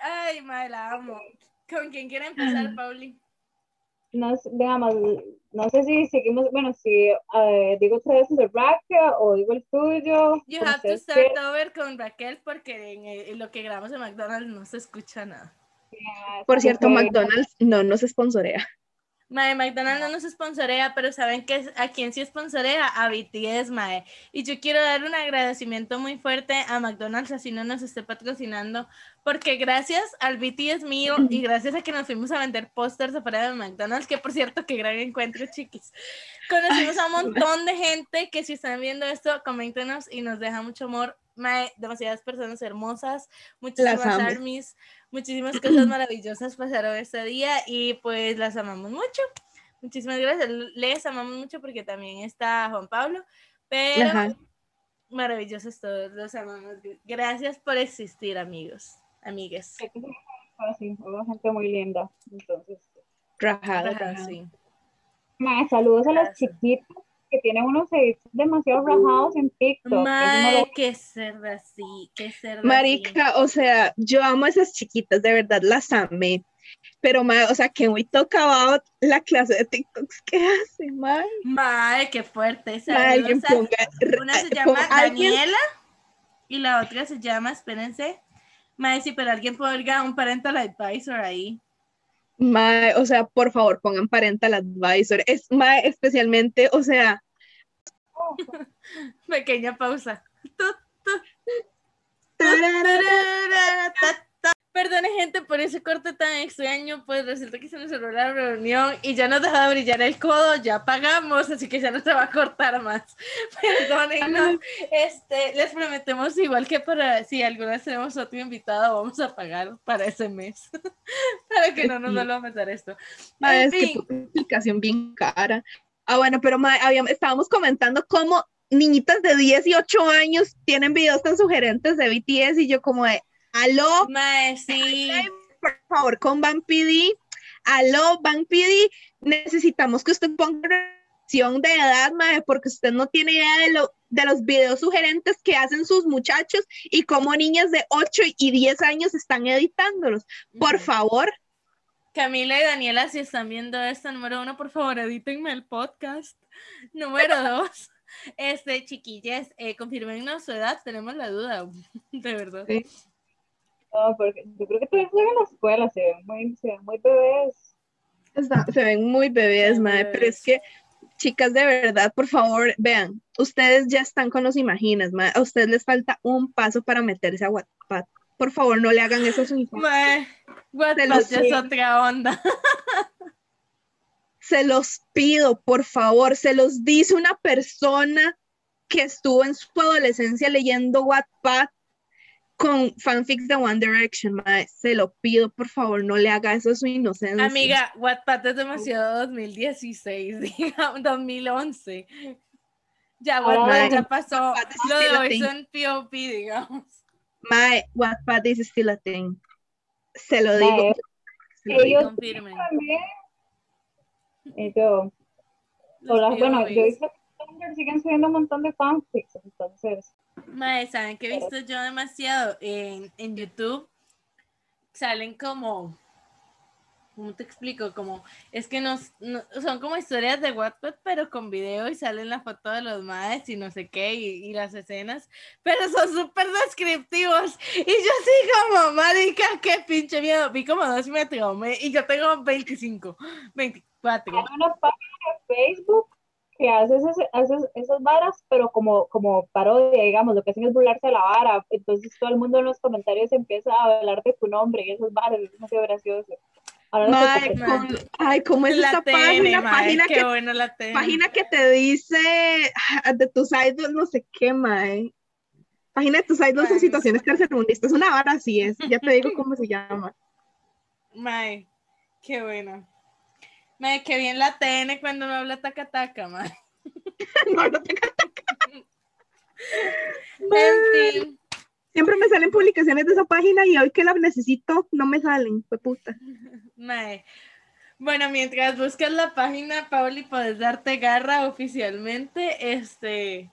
S1: Ay, mae, la amo. ¿Con quién quiere empezar, Pauli?
S3: no sé, digamos, no sé si seguimos, bueno, si eh, digo otra vez el bracket o digo el tuyo.
S1: You have to start over con Raquel porque en, el- en lo que grabamos en McDonald's no se escucha nada.
S2: Por cierto. McDonald's no nos sponsorea.
S1: Mae, McDonald's no nos sponsorea, pero ¿saben que a quién sí sponsorea? A BTS, Mae. Y yo quiero dar un agradecimiento muy fuerte a McDonald's, así no nos esté patrocinando, porque gracias al BTS mío y gracias a que nos fuimos a vender pósters afuera de McDonald's, que por cierto, qué gran encuentro, chiquis. Conocimos a un montón de gente que si están viendo esto, coméntenos y nos deja mucho amor. Mae, demasiadas personas hermosas, muchísimas
S2: amo.
S1: armies, muchísimas cosas maravillosas pasaron este día y pues las amamos mucho. Muchísimas gracias. Les amamos mucho porque también está Juan Pablo, pero
S2: Ajá.
S1: maravillosos todos, los amamos. Gracias por existir, amigos, amigues.
S3: Ah, sí, hubo gente muy linda. Entonces,
S2: rajado.
S1: sí.
S3: saludos a las chiquitas que tienen unos edits demasiado rajados en TikTok.
S1: Mae,
S3: lo-
S1: qué cerda así, qué cerda así.
S2: Marica, o sea, yo amo a esas chiquitas, de verdad las amé. Pero, mae, o sea, que we talk about la clase de TikToks que hace, mae.
S1: Mae, qué fuerte.
S2: Alguien
S1: Saludos
S2: ponga,
S1: Una se
S2: pon-
S1: llama
S2: alguien-
S1: Daniela y la otra se llama, espérense. Mae, sí, pero alguien ponga un parental advisor ahí.
S2: Mae, o sea, por favor, pongan parental advisor. Es, mae, especialmente, o sea,
S1: Pequeña pausa. Perdone, gente, por ese corte tan extraño, pues resulta que se nos cerró la reunión y ya nos dejó de brillar el codo, ya pagamos, así que ya no se va a cortar más. Perdónennos, este, les prometemos igual que para si alguna vez tenemos otro invitado, vamos a pagar para ese mes, para que no nos vuelva a pasar esto.
S2: Ma,
S1: En
S2: es
S1: fin.
S2: explicación bien cara. Ah, bueno, pero ma, habíamos- estábamos comentando cómo niñitas de 18 años tienen videos tan sugerentes de BTS y yo como de, aló,
S1: Mae, sí.
S2: por favor, con Van PD, aló, Van PD, necesitamos que usted ponga restricción de edad, mae, porque usted no tiene idea de, lo, de los videos sugerentes que hacen sus muchachos y cómo niñas de 8 y 10 años están editándolos. Por favor,
S1: Camila y Daniela, si están viendo esto, número uno, por favor, edítenme el podcast. Número dos, este, chiquillas, eh, confirmennos su edad, tenemos la duda, de verdad.
S2: Sí.
S3: No, porque yo creo que todavía están en la escuela, se ven muy, se ven muy bebés.
S2: Está- se ven muy bebés,
S1: muy
S2: mae, pero es
S1: bebés.
S2: que, chicas, de verdad, por favor, vean, ustedes ya están con los imaginas, mae, a ustedes les falta un paso para meterse a Wattpad. Por favor, no le hagan eso a sus hijos.
S1: Mae, Wattpad
S2: los
S1: ya es otra onda.
S2: Se los pido, por favor, se los dice una persona que estuvo en su adolescencia leyendo Wattpad con fanfics de One Direction, mae. Se lo pido, por favor, no le haga eso a su inocencia.
S1: Amiga, Wattpad es demasiado 2016, digamos, 2011. Ya,
S3: Ahora,
S1: Wattpad ya pasó, lo de hoy son POP, digamos.
S2: Mae, Wattpad is still a thing. Se lo
S3: Mae,
S2: digo. se lo digo.
S3: ellos
S1: Confirmen.
S3: también. Y yo,
S1: Los
S3: hola, bueno, yo Tumblr siguen subiendo un montón de fanfics, entonces,
S1: Mae, ¿saben qué he visto yo demasiado? En, en YouTube salen como, ¿cómo te explico? Como, es que nos, no- son como historias de Wattpad, pero con video y salen la foto de los maes y no sé qué, y, y las escenas, pero son súper descriptivos. Y yo sí como, marica, qué pinche miedo. Vi como dos y me traumé, y yo tengo 25, 24.
S3: hay una página de Facebook que hace esas, hace esas varas, pero como, como parodia, digamos, lo que hacen es burlarse de la vara, entonces todo el mundo en los comentarios empieza a hablar de tu nombre y esas varas, es demasiado gracioso. Ahora no
S2: ay, ¿cómo es
S1: La TN,
S2: página?
S1: mae,
S2: Página
S1: qué
S2: que,
S1: bueno la
S2: página que te dice ah, de tus idols, no sé qué, mae. Página de tus idols en situaciones tercermundistas. Una vara así es. Ya te digo cómo se llama.
S1: Mae, qué bueno. Mae, qué bien la TN cuando me habla taca taca, mae.
S2: No, no tengo-
S1: En fin,
S2: Siempre me salen publicaciones de esa página y hoy que la necesito no me salen. Fue puta.
S1: mae. Bueno, mientras buscas la página, Pauli, puedes darte garra oficialmente. Este,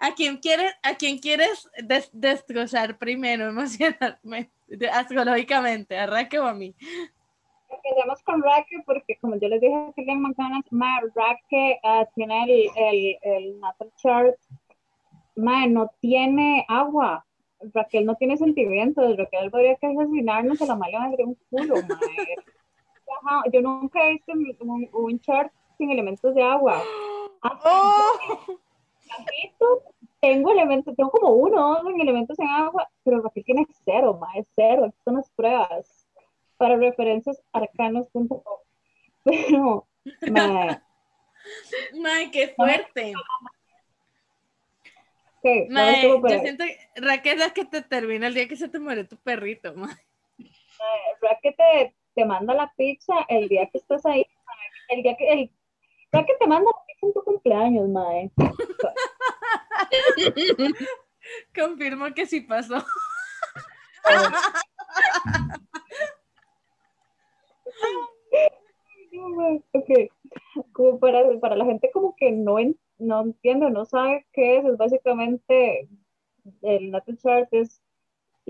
S1: ¿a quién quieres, a quién quieres des- destrozar primero emocionalmente, astrológicamente, a Raque o a mí?
S3: Empecemos con Raque porque como yo les dije a Kilian McDonald's, ma, Raque ah, tiene el, el, el natal chart, ma, no tiene agua. Raquel no tiene sentimientos, Raquel podría que asesinarnos a la mala de un culo, ma. Ajá, yo nunca he visto un, un- chart sin elementos de agua.
S1: ¡Oh!
S3: Tengo elementos, tengo como uno en elementos en agua, pero Raquel tiene cero, ma, es cero. Aquí están las pruebas para referencias arcanos.com. Pero, ma,
S1: Mae, qué fuerte. Mae, yo siento que Raque es la que te termina el día que se te muere tu perrito, mae.
S3: Raquel te, te manda la pizza el día que estás ahí, el día que, el, Raquel te manda la pizza en tu cumpleaños, mae.
S1: Confirmo que sí pasó.
S3: Ok, como para, para la gente como que no, en- no entiende, no sabe qué es, es básicamente el natal chart es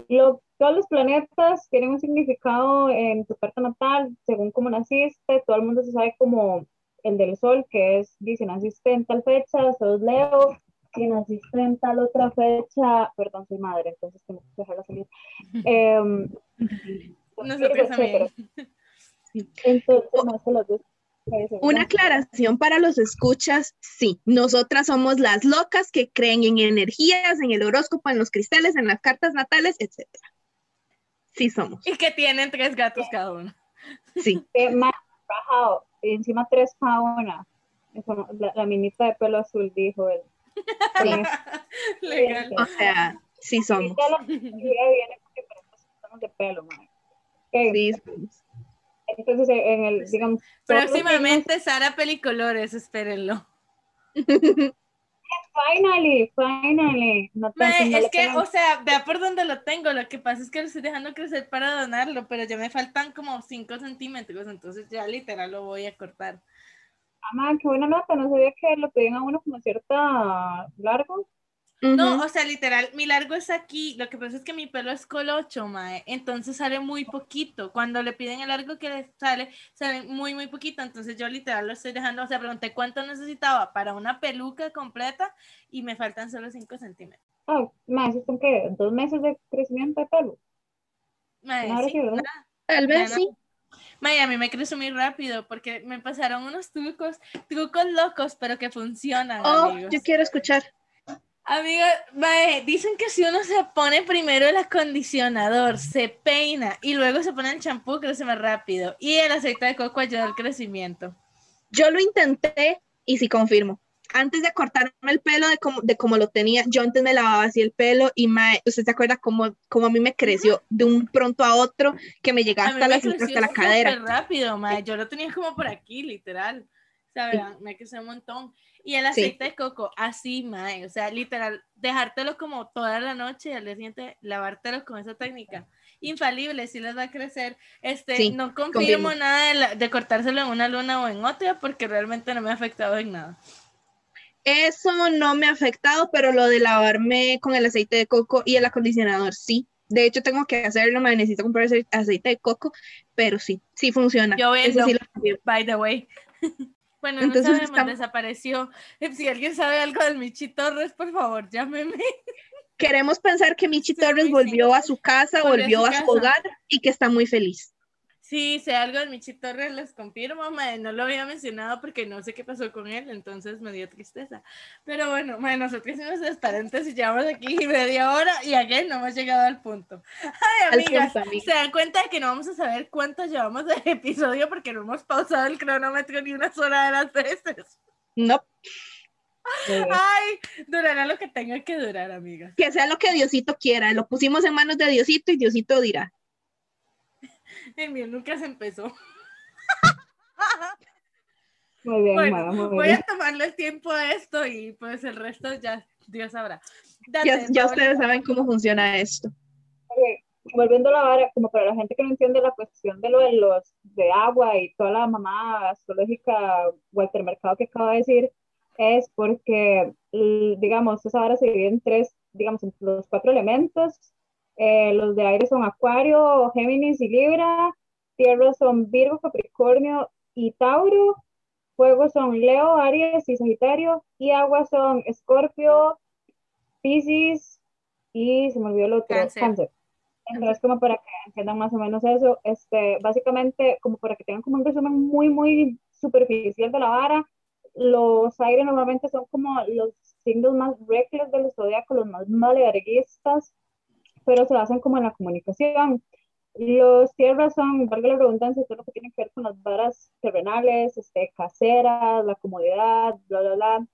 S3: lo, todos los planetas tienen un significado en tu carta natal, según cómo naciste, todo el mundo se sabe como el del sol, que es, dice, naciste en tal fecha, sos Leo, si naciste en tal otra fecha, perdón, soy madre, entonces tengo que dejarla salir. Em,
S1: Nosotros también.
S3: Entonces, no se los dos.
S2: Una aclaración para los escuchas, sí, nosotras somos las locas que creen en energías, en el horóscopo, en los cristales, en las cartas natales, etc. Sí somos.
S1: Y que tienen tres gatos cada uno.
S2: Sí.
S3: Encima tres pa' una. La, la minita de pelo azul, dijo él.
S2: Sí.
S1: Legal.
S2: O sea, sí somos.
S3: La viene de pelo,
S2: Sí somos.
S3: Entonces, en el, digamos, todos los
S1: Próximamente Sara Pelicolores, espérenlo.
S3: Finally, finally. No te-
S1: Mae,
S3: no
S1: es que, o sea, vea por dónde lo tengo. Lo que pasa es que lo estoy dejando crecer para donarlo, pero ya me faltan como 5 centímetros, entonces ya literal lo voy a cortar.
S3: Ah, qué buena nota. No sabía que lo pedían a uno como cierta largo.
S1: No, o sea, literal, mi largo es aquí. Lo que pasa es que mi pelo es colocho, mae. Entonces sale muy poquito. Cuando le piden el largo que le sale, sale muy, muy poquito. Entonces yo literal lo estoy dejando. O sea, pregunté cuánto necesitaba para una peluca completa y me faltan solo 5 centímetros.
S3: Ah, ma, ¿eso son qué? ¿Dos meses de crecimiento de pelo?
S1: Mae, sí.
S2: Tal vez
S1: no.
S2: sí.
S1: Mae, a mí me creció muy rápido porque me pasaron unos trucos, trucos locos, pero que funcionan,
S2: Oh,
S1: amigos.
S2: yo quiero escuchar.
S1: Amiga, mae, dicen que si uno se pone primero el acondicionador, se peina y luego se pone el champú, crece más rápido. Y el aceite de coco ayuda al crecimiento.
S2: Yo lo intenté y sí confirmo. Antes de cortarme el pelo de como, de como lo tenía, yo antes me lavaba así el pelo y mae, ¿usted se acuerda cómo, cómo a mí me creció de un pronto a otro que me llegaba hasta la
S1: me creció
S2: hasta la cadera?
S1: rápido, mae. Yo lo tenía como por aquí, literal. O sea, me creció un montón. Y el
S2: Sí.
S1: aceite de coco, así, mae. O sea, literal, dejártelo como toda la noche y al día siguiente lavártelo con esa técnica. Infalible, si les va a crecer. Este,
S2: Sí,
S1: no confirmo
S2: confirmo.
S1: nada de, la- de cortárselo en una luna o en otra porque realmente no me ha afectado en nada.
S2: Eso no me ha afectado, pero lo de lavarme con el aceite de coco y el acondicionador, sí. De hecho, tengo que hacerlo, me necesito comprar aceite de coco, pero sí, sí funciona.
S1: Yo vendo.
S2: sí lo.
S1: By the way. Bueno, no
S2: Entonces
S1: sabemos,
S2: estamos-
S1: desapareció. Si alguien sabe algo del Michi Torres, por favor, llámeme.
S2: Queremos pensar que Michi
S1: Sí,
S2: Torres
S1: sí.
S2: volvió a su casa,
S1: Volvió a su
S2: a su hogar y que está muy feliz.
S1: Sí, sé algo del Michi Torres, les confirmo, mae, no lo había mencionado porque no sé qué pasó con él, entonces me dio tristeza. Pero bueno, mae, nosotros hicimos los paréntesis, llevamos aquí media hora y aquí no hemos llegado al punto. Ay, amigas,
S2: punto, amiga.
S1: se dan cuenta de que no vamos a saber cuánto llevamos de episodio porque no hemos pausado el cronómetro ni una sola de las veces.
S2: No,
S1: Ay, durará lo que tenga que durar, amigas.
S2: que sea lo que Diosito quiera. Lo pusimos en manos de Diosito y Diosito dirá.
S1: El mío nunca se empezó.
S3: muy bien,
S1: Bueno,
S3: muy
S1: voy
S3: bien.
S1: a tomarle el tiempo a esto y pues el resto ya Dios sabrá.
S2: Ya,
S1: Date,
S2: ya
S1: Paola.
S2: ustedes saben cómo funciona esto.
S3: Ok, Volviendo a la vara, como para la gente que no entiende la cuestión de lo de los de agua y toda la mamá astrológica Walter Mercado que acaba de decir, es porque, digamos, esa vara se divide en tres, digamos, en los cuatro elementos. Eh, los de aire son Acuario, Géminis y Libra. Tierra son Virgo, Capricornio y Tauro. Fuego son Leo, Aries y Sagitario. Y agua son Escorpio, Piscis y se me olvidó el otro,
S1: Cáncer.
S3: Cáncer. Entonces, como para que entiendan más o menos eso, este, básicamente, como para que tengan como un resumen muy, muy superficial de la vara, los aires normalmente son como los signos más reckless del zodiaco, los más malearguistas, pero se basan como en la comunicación. Los tierras son, valga la redundancia, todo lo que tiene que ver con las varas terrenales, este, caseras, la comodidad, bla, bla, bla.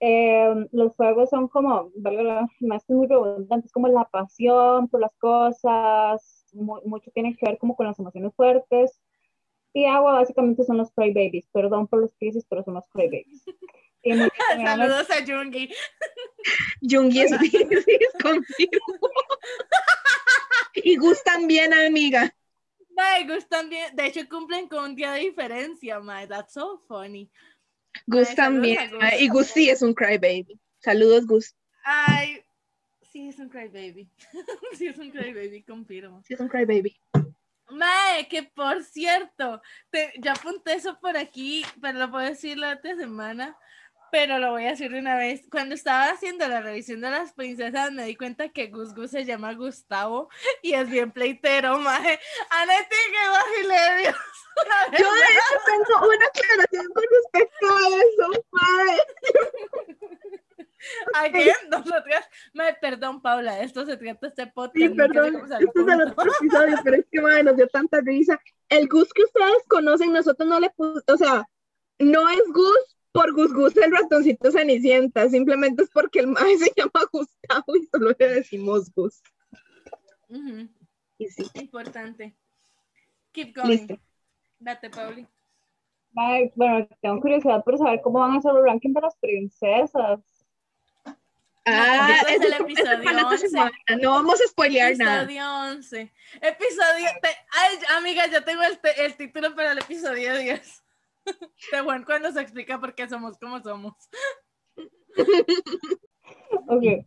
S3: Eh, los fuegos son como, valga la, más que muy redundantes, como la pasión por las cosas, mu- mucho tiene que ver como con las emociones fuertes. Y agua básicamente son los cry babies, perdón por los crisis, pero son los cry
S1: Saludos a Jungi.
S2: Jungi es Piscis, confirmo. Y Gus también, amiga.
S1: Mae, Gus también. De hecho, cumplen con un día de diferencia, mae. That's so funny.
S2: Gus
S1: Ay, saludos
S2: también.
S1: a Gus.
S2: ah, Y Gus sí es un crybaby. Saludos, Gus.
S1: Ay, sí, es un crybaby. sí, es un crybaby, confirmo.
S2: Sí es un crybaby.
S1: Mae, que por cierto, te, yo apunté eso por aquí, pero lo puedo decir la otra semana, pero lo voy a decir de una vez. Cuando estaba haciendo la revisión de las princesas, me di cuenta que Gus Gus se llama Gustavo y es bien pleitero, mae. Anete, que. La
S2: Yo de hecho tengo una aclaración con respecto a eso, mae.
S1: Again, nosotras, me, perdón, Paula, de esto se trata este podcast.
S2: Sí, perdón, este es el otro episodio, pero es que madre, nos dio tanta risa. El Gus que ustedes conocen, nosotros no le pusimos, o sea, no es Gus por Gus Gus el ratoncito Cenicienta, simplemente es porque el mae se llama Gustavo y solo le decimos Gus.
S1: Ujú,
S2: Y sí,
S1: Importante. Keep going.
S2: listo.
S1: Date, Pauli.
S3: Bueno, tengo curiosidad por saber cómo van a ser los rankings de las princesas.
S2: Ah,
S1: es el episodio
S2: es para esta
S1: 11.
S2: semana, No vamos a spoilear nada.
S1: Episodio 11. Episodio. te- Ay, amiga, ya tengo el, te- el título para el episodio 10. De Juan cuando se explica por qué somos como somos.
S3: Ok.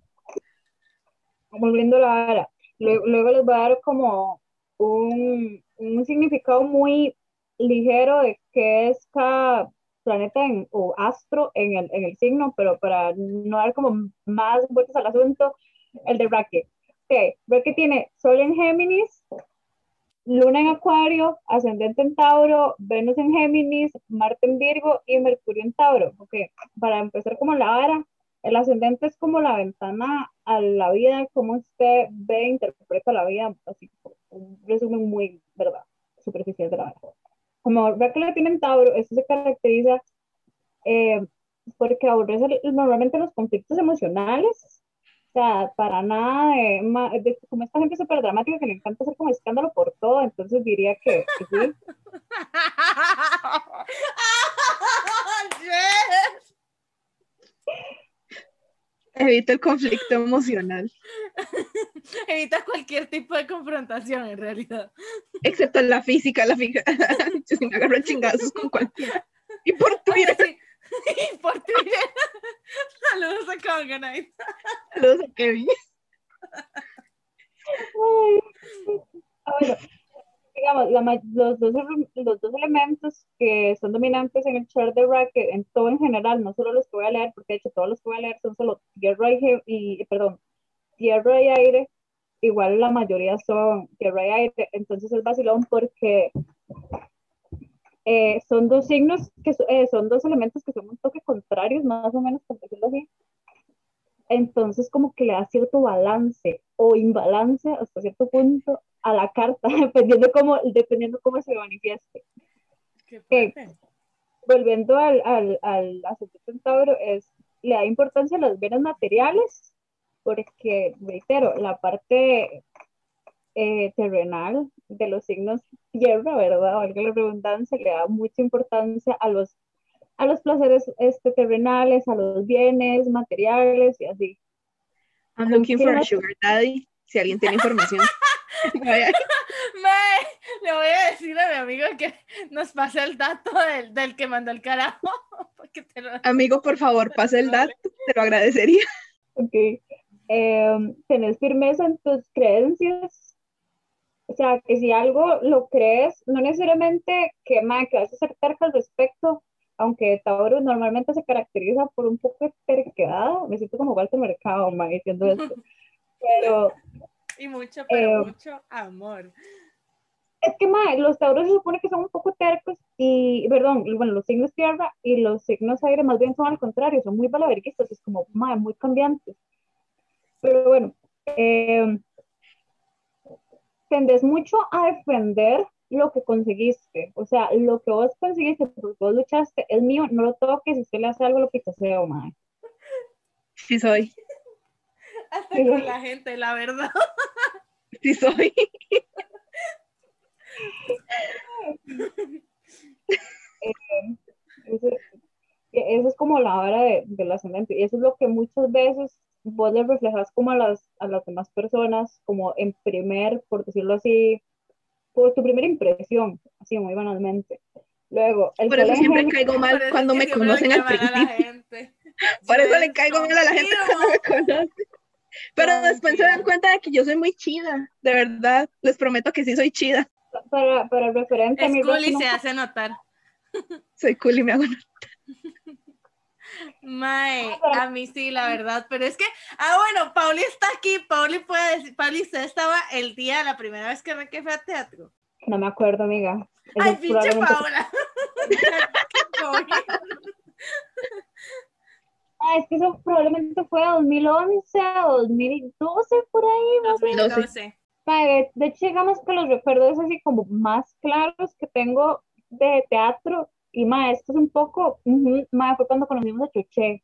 S3: Volviendo a la vara. Luego, luego les voy a dar como un, un significado muy ligero de qué es cada planeta en- o astro en el, en el signo, pero para no dar como más vueltas al asunto, el de Braque. Ok, Braque tiene Sol en Géminis, Luna en Acuario, Ascendente en Tauro, Venus en Géminis, Marte en Virgo y Mercurio en Tauro. Ok, para empezar como la vara, el ascendente es como la ventana a la vida, cómo usted ve e interpreta la vida, así un resumen muy, ¿verdad? Superficial de la vida. Como Raquel la tiene en Tauro, esto se caracteriza eh, porque aborrece normalmente los conflictos emocionales, o sea, para nada de, como esta gente súper dramática que le encanta hacer como escándalo por todo, entonces diría que, que sí.
S1: Yes.
S2: Evita el conflicto emocional,
S1: Evita cualquier tipo de confrontación en realidad.
S2: excepto la física, la física. Yo sí me agarro a chingazos con cualquiera. Y por Twitter,
S1: Sí. Y por Twitter. Saludos a Conganite.
S2: saludos a Kevin.
S3: Bueno, digamos, la los, dos, los dos elementos que son dominantes en el chart de Racket, en todo en general, no solo los que voy a leer, porque de hecho todos los que voy a leer son solo tierra y, y perdón, tierra y aire, igual la mayoría son tierra y aire, entonces es vacilón porque eh, son dos signos, que eh, son dos elementos que son un toque contrarios, más o menos, por decirlo así. Entonces como que le da cierto balance o imbalance hasta cierto punto a la carta, dependiendo cómo, dependiendo cómo se manifieste.
S1: Fuerte.
S3: Volviendo al, al, al ascendente centauro, es, le da importancia a los bienes materiales, porque, reitero, la parte eh, terrenal de los signos tierra, ¿verdad? Valga la redundancia, le da mucha importancia a los, a los placeres este, terrenales, a los bienes materiales y así.
S2: I'm looking for a sugar daddy. Si alguien tiene información.
S1: Me, le voy a decir a mi amigo que nos pase el dato del, del que mandó el carajo. Porque te lo...
S2: Amigo, por favor, pasa el dato, te lo agradecería.
S3: Ok. Em, tenés firmeza en tus creencias. O sea, que si algo lo crees, no necesariamente que, ma, que vas a ser terca al respecto, aunque Tauro normalmente se caracteriza por un poco de terquedad. Me siento como Walter Mercado, ma, diciendo esto. Pero
S1: Y mucho, pero
S3: Eh,
S1: mucho amor.
S3: es que, ma, los Tauros se supone que son un poco tercos y, perdón, bueno, los signos tierra y los signos aire más bien son al contrario, son muy balaverguistas, es como, ma, muy cambiantes. Pero bueno, eh, tendés mucho a defender lo que conseguiste, o sea, lo que vos conseguiste, porque vos luchaste, es mío, no lo toques, si usted le hace algo, lo pichaseo, ma.
S2: Sí soy,
S1: Hasta
S3: sí.
S1: con la gente, la verdad.
S2: sí soy.
S3: Eso, eso es como la vara de, del ascendente. Y eso es lo que muchas veces vos le reflejas como a las, a las demás personas, como en primer, por decirlo así, por tu primera impresión, así muy banalmente. Luego, el
S2: Por eso siempre caigo mal cuando me conocen al
S1: queman a la
S2: principio.
S1: gente.
S2: Por eso le caigo mal a la gente cuando me conoce. Pero después se dan cuenta de que yo soy muy chida, de verdad. Les prometo que sí soy chida.
S3: para, para el referente a
S1: Es
S3: mi
S1: cool y se hace notar.
S2: Soy cool y me hago.
S1: Mae, a mí sí, la verdad, pero es que, ah, bueno, Pauli está aquí, Pauli puede decir, Pauli, usted estaba el día, la primera vez que Reque fue a teatro.
S3: no me acuerdo, amiga. Eso
S1: Ay, pinche
S3: probablemente-
S1: Paula.
S3: Ah, es que eso probablemente fue 2011 o 2012 por ahí, más o menos.
S1: 2012.
S3: Ma, De, hecho, digamos que los recuerdos así como más claros que tengo de teatro, y ma, esto es un poco, ma, fue cuando conocimos a Chuché.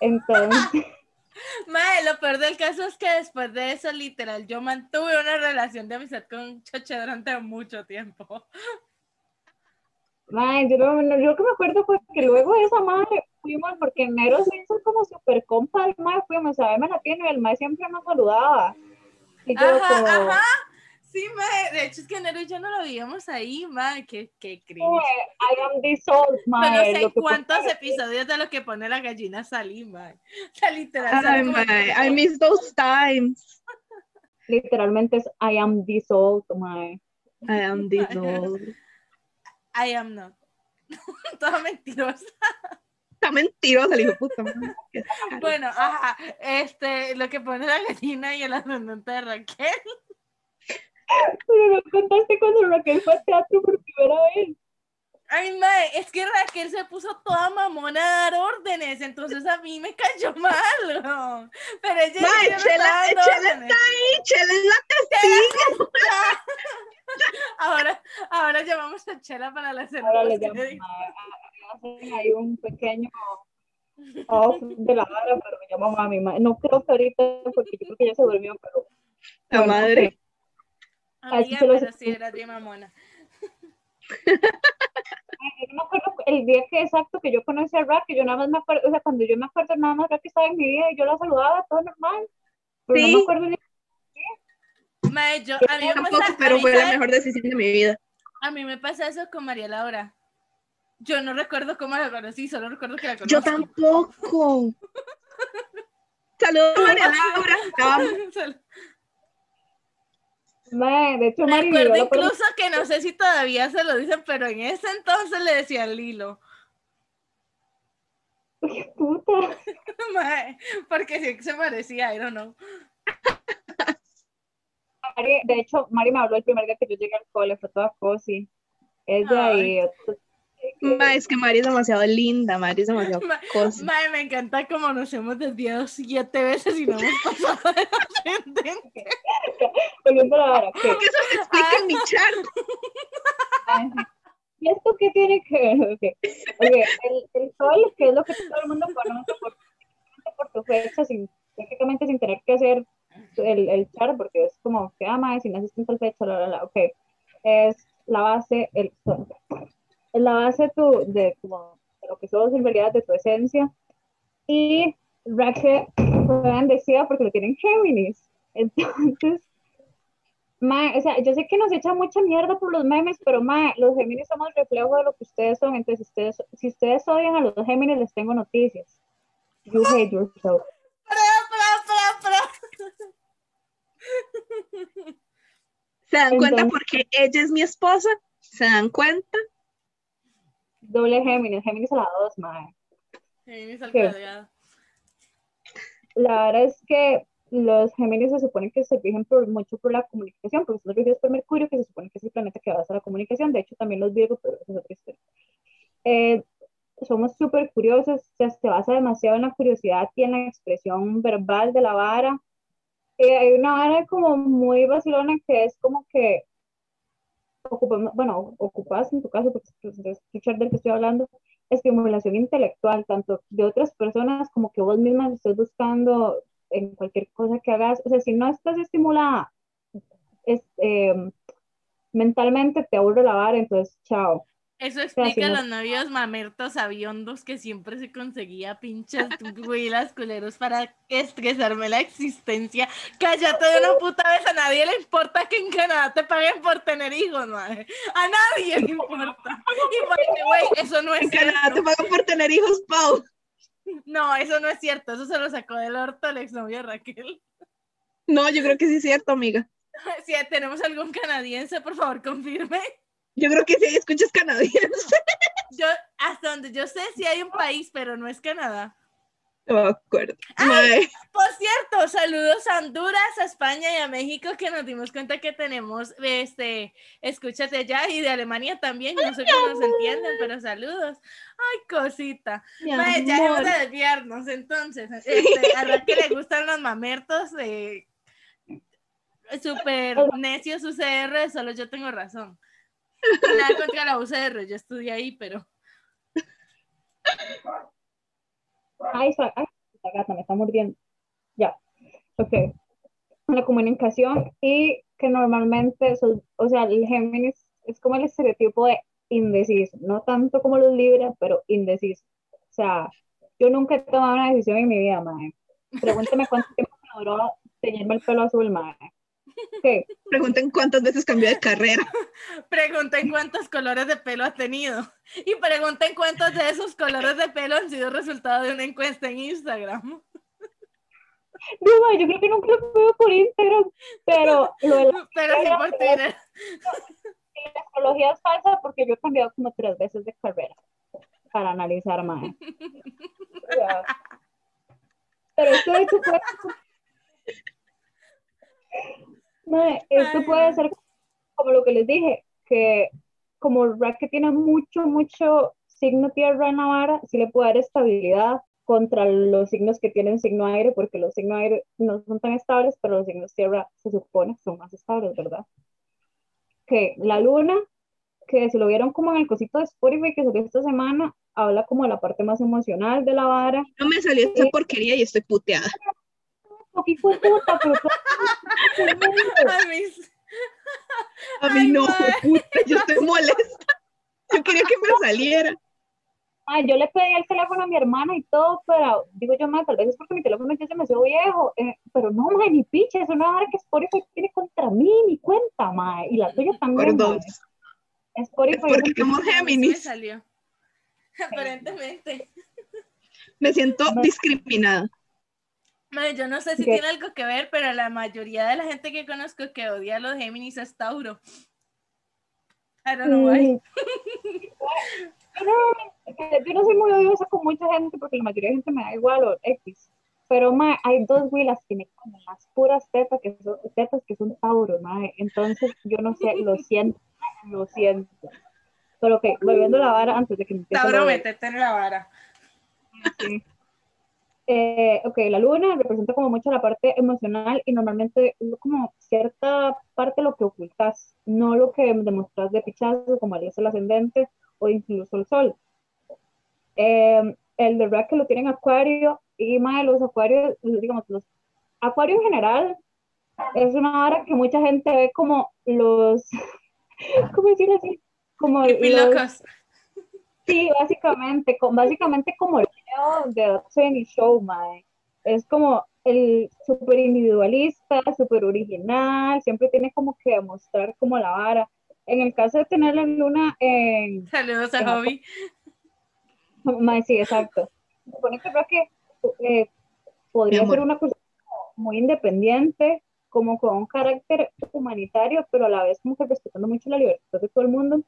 S3: Entonces,
S1: Mae, lo peor del caso es que después de eso, literal, yo mantuve una relación de amistad con Choche durante mucho tiempo.
S3: ma, yo, no- yo lo que me acuerdo fue que luego de esa madre fuimos, porque en enero se hizo como super compa, el mae, fuimos a verme la tienda y el mae siempre nos saludaba. Y yo
S1: Ajá,
S3: como,
S1: ajá. Sí, mae. De hecho, es que Nero y yo no lo veíamos ahí, mae. Qué, qué cringe.
S3: I am the soul,
S1: Pero
S3: mae.
S1: no sé
S3: que
S1: cuántos episodios de lo que pone la gallina salí, mae. O sea, literal.
S2: Ay, I miss those times.
S3: Literalmente es I am the soul, mae.
S2: I am this old.
S1: I am not. Toda mentirosa.
S2: Está mentirosa, el hijo puta.
S1: Bueno, ajá. Este, lo que pone la gallina y el ascendente de Raquel.
S3: Pero no contaste cuando Raquel fue al teatro por primera vez.
S1: Ay, mae, es que Raquel se puso toda mamona a dar órdenes, entonces a mí me cayó mal. ¿no? Pero ella
S2: Mae,
S1: no
S2: Chela- Chela está ahí, Chela es la castiga.
S1: Ahora, ahora llamamos a Chela para la cena.
S3: Ahora le. Ah, Hacen ahí un pequeño off de la hora, pero me llamo mami. No creo que ahorita, porque yo creo que ya se durmió, pero
S2: La
S3: Bueno,
S2: madre.
S1: Amiga,
S3: se los-
S1: pero sí eras bien mamona.
S3: Ay, yo no me acuerdo el día que exacto que yo conocí a Rack, que yo nada más me acuerdo, o sea, cuando yo me acuerdo nada más Rack estaba en mi vida y yo la saludaba, todo normal. Pero no
S2: Sí.
S3: me acuerdo ni
S1: Mae, yo, a mí me
S2: Tampoco,
S1: pasa, a
S2: pero
S1: mí,
S2: fue la mejor decisión de mi vida.
S1: A mí me pasa eso con María Laura. Yo no recuerdo cómo la conocí, solo recuerdo que la conocí.
S2: Yo tampoco. Saludos, María Laura. Te
S3: Mae, de hecho, Mari
S1: Recuerdo incluso que no sé si todavía se lo dicen, pero en ese entonces le decían Lilo.
S3: puta.
S1: Mae, porque sí se parecía, I don't know.
S3: Mari, de hecho, Mari me habló el primer día que yo llegué al cole, fue toda cosi. Ella y otros.
S2: Ma, es que Mari es demasiado linda, Mari es demasiado
S1: Ma-
S2: cosa.
S1: Me encanta cómo nos hemos desviado siete veces y no hemos pasado de la gente.
S3: Volviendo a la hora, ¿qué?
S2: Que eso se explica en mi chat.
S3: ¿Y esto qué tiene que ver? Ok, Oye, el, el sol, que es lo que todo el mundo conoce por, por tu fecha, sin, prácticamente sin tener que hacer el, el char, porque es como que ama, si naciste en tal fecha, la, la, la, ok. Es la base, el sol. Es la base tu, de, como, de lo que sos en realidad, de tu esencia. Y Raquel fue bendecida porque lo tienen Géminis. Entonces, Mae, o sea, yo sé que nos echan mucha mierda por los memes, pero mae, los Géminis somos reflejo de lo que ustedes son. Entonces, si ustedes, si ustedes odian a los Géminis, les tengo noticias. You hate yourself.
S2: ¿Se dan cuenta
S3: Entonces-
S2: porque ella es mi esposa? ¿Se dan cuenta?
S3: Doble Géminis, Géminis a la dos, mae.
S1: Géminis al cuadrado.
S3: La verdad es que los Géminis se supone que se rigen por, mucho por la comunicación, porque son regidos por Mercurio, que se supone que es el planeta que basa la comunicación. De hecho, también los Virgo, pero eso es otra historia. Eh, somos súper curiosos, o sea, se basa demasiado en la curiosidad y en la expresión verbal de la vara. Eh, hay una vara como muy vacilona que es como que ocupamos, bueno, ocupas en tu caso, porque pues, es escuchar del que estoy hablando, estimulación intelectual, tanto de otras personas como que vos misma estés buscando en cualquier cosa que hagas. O sea, si no estás estimulada es, eh, mentalmente, te aburre la vara, entonces, chao.
S1: Eso explica los novios mamertos aviondos que siempre se conseguía pinches güilas culeros para estresarme la existencia. Cállate de una puta vez, a nadie le importa que en Canadá te paguen por tener hijos, madre. A nadie le importa. Y way, eso no es
S2: En Canadá te
S1: cierto.
S2: pagan por tener hijos, Pau.
S1: No, eso no es cierto. Eso se lo sacó del orto el exnovio Raquel.
S2: No, yo creo que sí es cierto, amiga.
S1: Si tenemos algún canadiense, por favor, confirme.
S2: Yo creo que sí hay escuchas canadienses.
S1: Yo, hasta donde yo sé, sí hay un país, pero no es Canadá.
S2: No me acuerdo.
S1: Ay. Por cierto, saludos a Honduras, a España y a México que nos dimos cuenta que tenemos, este, escúchate allá y de Alemania también, no sé cómo nos entienden, pero saludos. Ay, cosita. Mae, ya hemos
S2: amor.
S1: de desviarnos, entonces, este, a la que le gustan los mamertos, eh, súper necios UCR, solo yo tengo razón. Nada contra la UCR, yo estudié ahí, pero
S3: Ay, sa- ay, esta gata me está mordiendo. Ya. Ok. La comunicación y que normalmente, son- o sea, el Géminis es como el estereotipo de indeciso, no tanto como los Libra, pero indeciso. O sea, yo nunca he tomado una decisión en mi vida, mae. Pregúntame cuánto tiempo me duró teñirme el pelo azul, mae. Ok.
S2: Pregunten cuántas veces cambió de carrera.
S1: Pregunten cuántos colores de pelo ha tenido. Y pregunten cuántos de esos colores de pelo han sido resultado de una encuesta en Instagram.
S3: No, yo creo que nunca lo veo por Instagram, pero lo de la
S1: Pero sí por Twitter.
S3: la astrología es falsa porque yo he cambiado como tres veces de carrera para analizar más. Pero esto de hecho puede... Mae, esto puede ser como lo que les dije, que como Rack tiene mucho, mucho signo tierra en la vara, sí le puede dar estabilidad contra los signos que tienen signo aire, porque los signos aire no son tan estables, pero los signos tierra se supone que son más estables, ¿verdad? Que la luna, que si lo vieron como en el cosito de Spotify que salió esta semana, habla como de la parte más emocional de la vara.
S2: No me salió esa porquería y estoy puteada.
S3: ¡Qué hijo de puta! Pero
S1: A mí,
S2: A mí
S1: Ay,
S2: no, puta, yo estoy molesta. Yo quería que me saliera.
S3: Ah, yo le pedí el teléfono a mi hermana y todo, pero digo yo, más tal vez es porque mi teléfono ya es demasiado viejo, eh, pero no, mae, ni piche, es una hora que Spotify tiene contra mí, ni cuenta, mae, y la tuya también,
S2: Perdón.
S3: mae. Spotify
S2: Es porque
S3: es-
S2: somos
S1: sí me
S2: Géminis.
S1: salió. Aparentemente.
S2: Me siento discriminada.
S1: Mae, yo no sé si
S3: ¿Qué?
S1: tiene algo que ver, pero la mayoría de la gente que conozco que odia a los Géminis es Tauro. I don't know why.
S3: Mm. yo, no, yo no soy muy odiosa con mucha gente porque la mayoría de gente me da igual o X. Pero mae, hay dos Willas que tienen como las puras tetas que son, tetas que son Tauro, mae. Entonces yo no sé, lo siento, lo siento. Pero ok, volviendo la vara antes de que me
S1: Tauro, métete en la vara.
S3: Sí. Eh, ok, la luna representa como mucho la parte emocional y normalmente como cierta parte lo que ocultas, no lo que demostras de pichazo, como es el ascendente o incluso el sol. Eh, el de Rack que lo tienen acuario y más de los acuarios, digamos, los acuario en general es una hora que mucha gente ve como los, ¿cómo decir así? Como los-. Sí, básicamente, básicamente como el video de Twenty Show, mae. Es como el súper individualista, súper original, siempre tiene como que demostrar como la vara. En el caso de tener la luna en...
S1: Saludos a
S3: Ajá.
S1: Hobby.
S3: mae, sí, exacto. Se supone que creo que eh, podría
S2: Mi amor.
S3: ser una persona muy independiente, como con un carácter humanitario, pero a la vez como que respetando mucho la libertad de todo el mundo.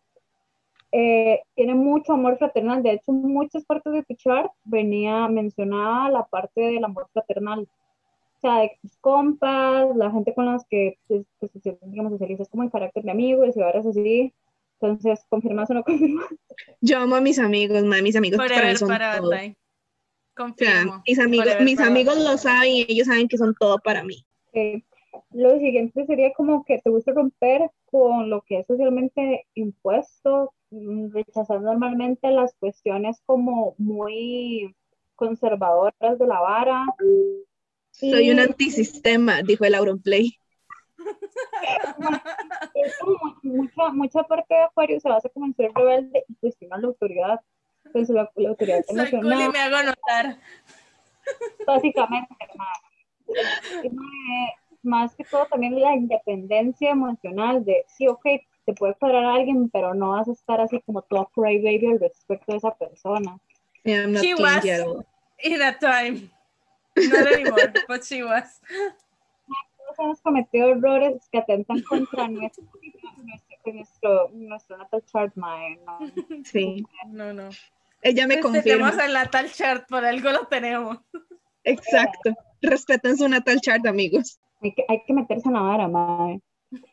S3: Eh, tiene mucho amor fraternal. De hecho, muchas partes de tu chart venía mencionada la parte del amor fraternal. O sea, de tus compas, la gente con las que pues, digamos, socializas como en carácter de amigos y ahora así. Entonces, ¿confirmas o no confirmas?
S2: Yo amo a mis amigos, ma, mis amigos para mí
S1: Forever
S2: son
S1: para
S2: todo.
S1: Batay.
S2: O sea,
S1: Confirmo.
S2: mis amigos,
S1: Forever
S2: mis
S1: para
S2: amigos lo saben y ellos saben que son todo para mí.
S3: Eh, lo siguiente sería como que te gusta romper con lo que es socialmente impuesto, mm, rechazar normalmente las cuestiones como muy conservadoras de la vara.
S2: Soy
S3: Y
S2: un antisistema, dijo el Auronplay.
S3: es como mu- mucha, mucha parte de Acuario se basa como en ser rebelde y cuestionar la autoridad. Entonces, la, la autoridad
S1: Soy cool y me hago notar.
S3: básicamente, más que todo también la independencia emocional de, sí, ok, te puede cuadrar a alguien, pero no vas a estar así como toda cry baby al respecto de esa persona.
S2: Yeah, I'm not
S1: She was-. In a time. Not anymore, but she was.
S3: Todos hemos cometido errores que atentan contra nuestro, nuestro, nuestro, natal chart, mae, ¿no?
S2: Sí.
S1: No, no.
S2: Ella me
S1: Pues tenemos
S2: confirma.
S1: el Natal Chart, por algo lo tenemos.
S2: Exacto. Respeten su natal chart, amigos.
S3: Hay que, hay que meterse en la vara, madre.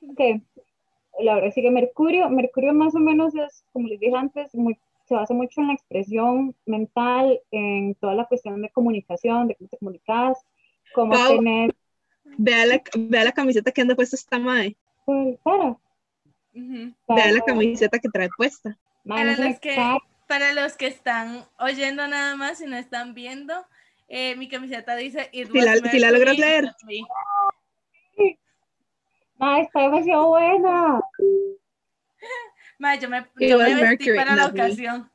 S3: Ok. La verdad sigue Mercurio. Mercurio más o menos es, como les dije antes, muy, se basa mucho en la expresión mental, en toda la cuestión de comunicación, de cómo te comunicas, cómo
S2: Pau.
S3: tener...
S2: Vea la, vea la camiseta que anda puesta esta mae.
S3: Pues, para,
S1: Ujú.
S2: Vea la camiseta que trae puesta.
S3: madre,
S1: Para
S3: no
S1: los que-. Para los que están oyendo nada más y no están viendo, eh, mi camiseta dice It
S2: Si la-
S1: was
S2: si la logras leer.
S1: with me".
S3: Madre, está demasiado buena.
S1: Ma, yo me, yo me vestí
S2: Mercury,
S1: para la ocasión.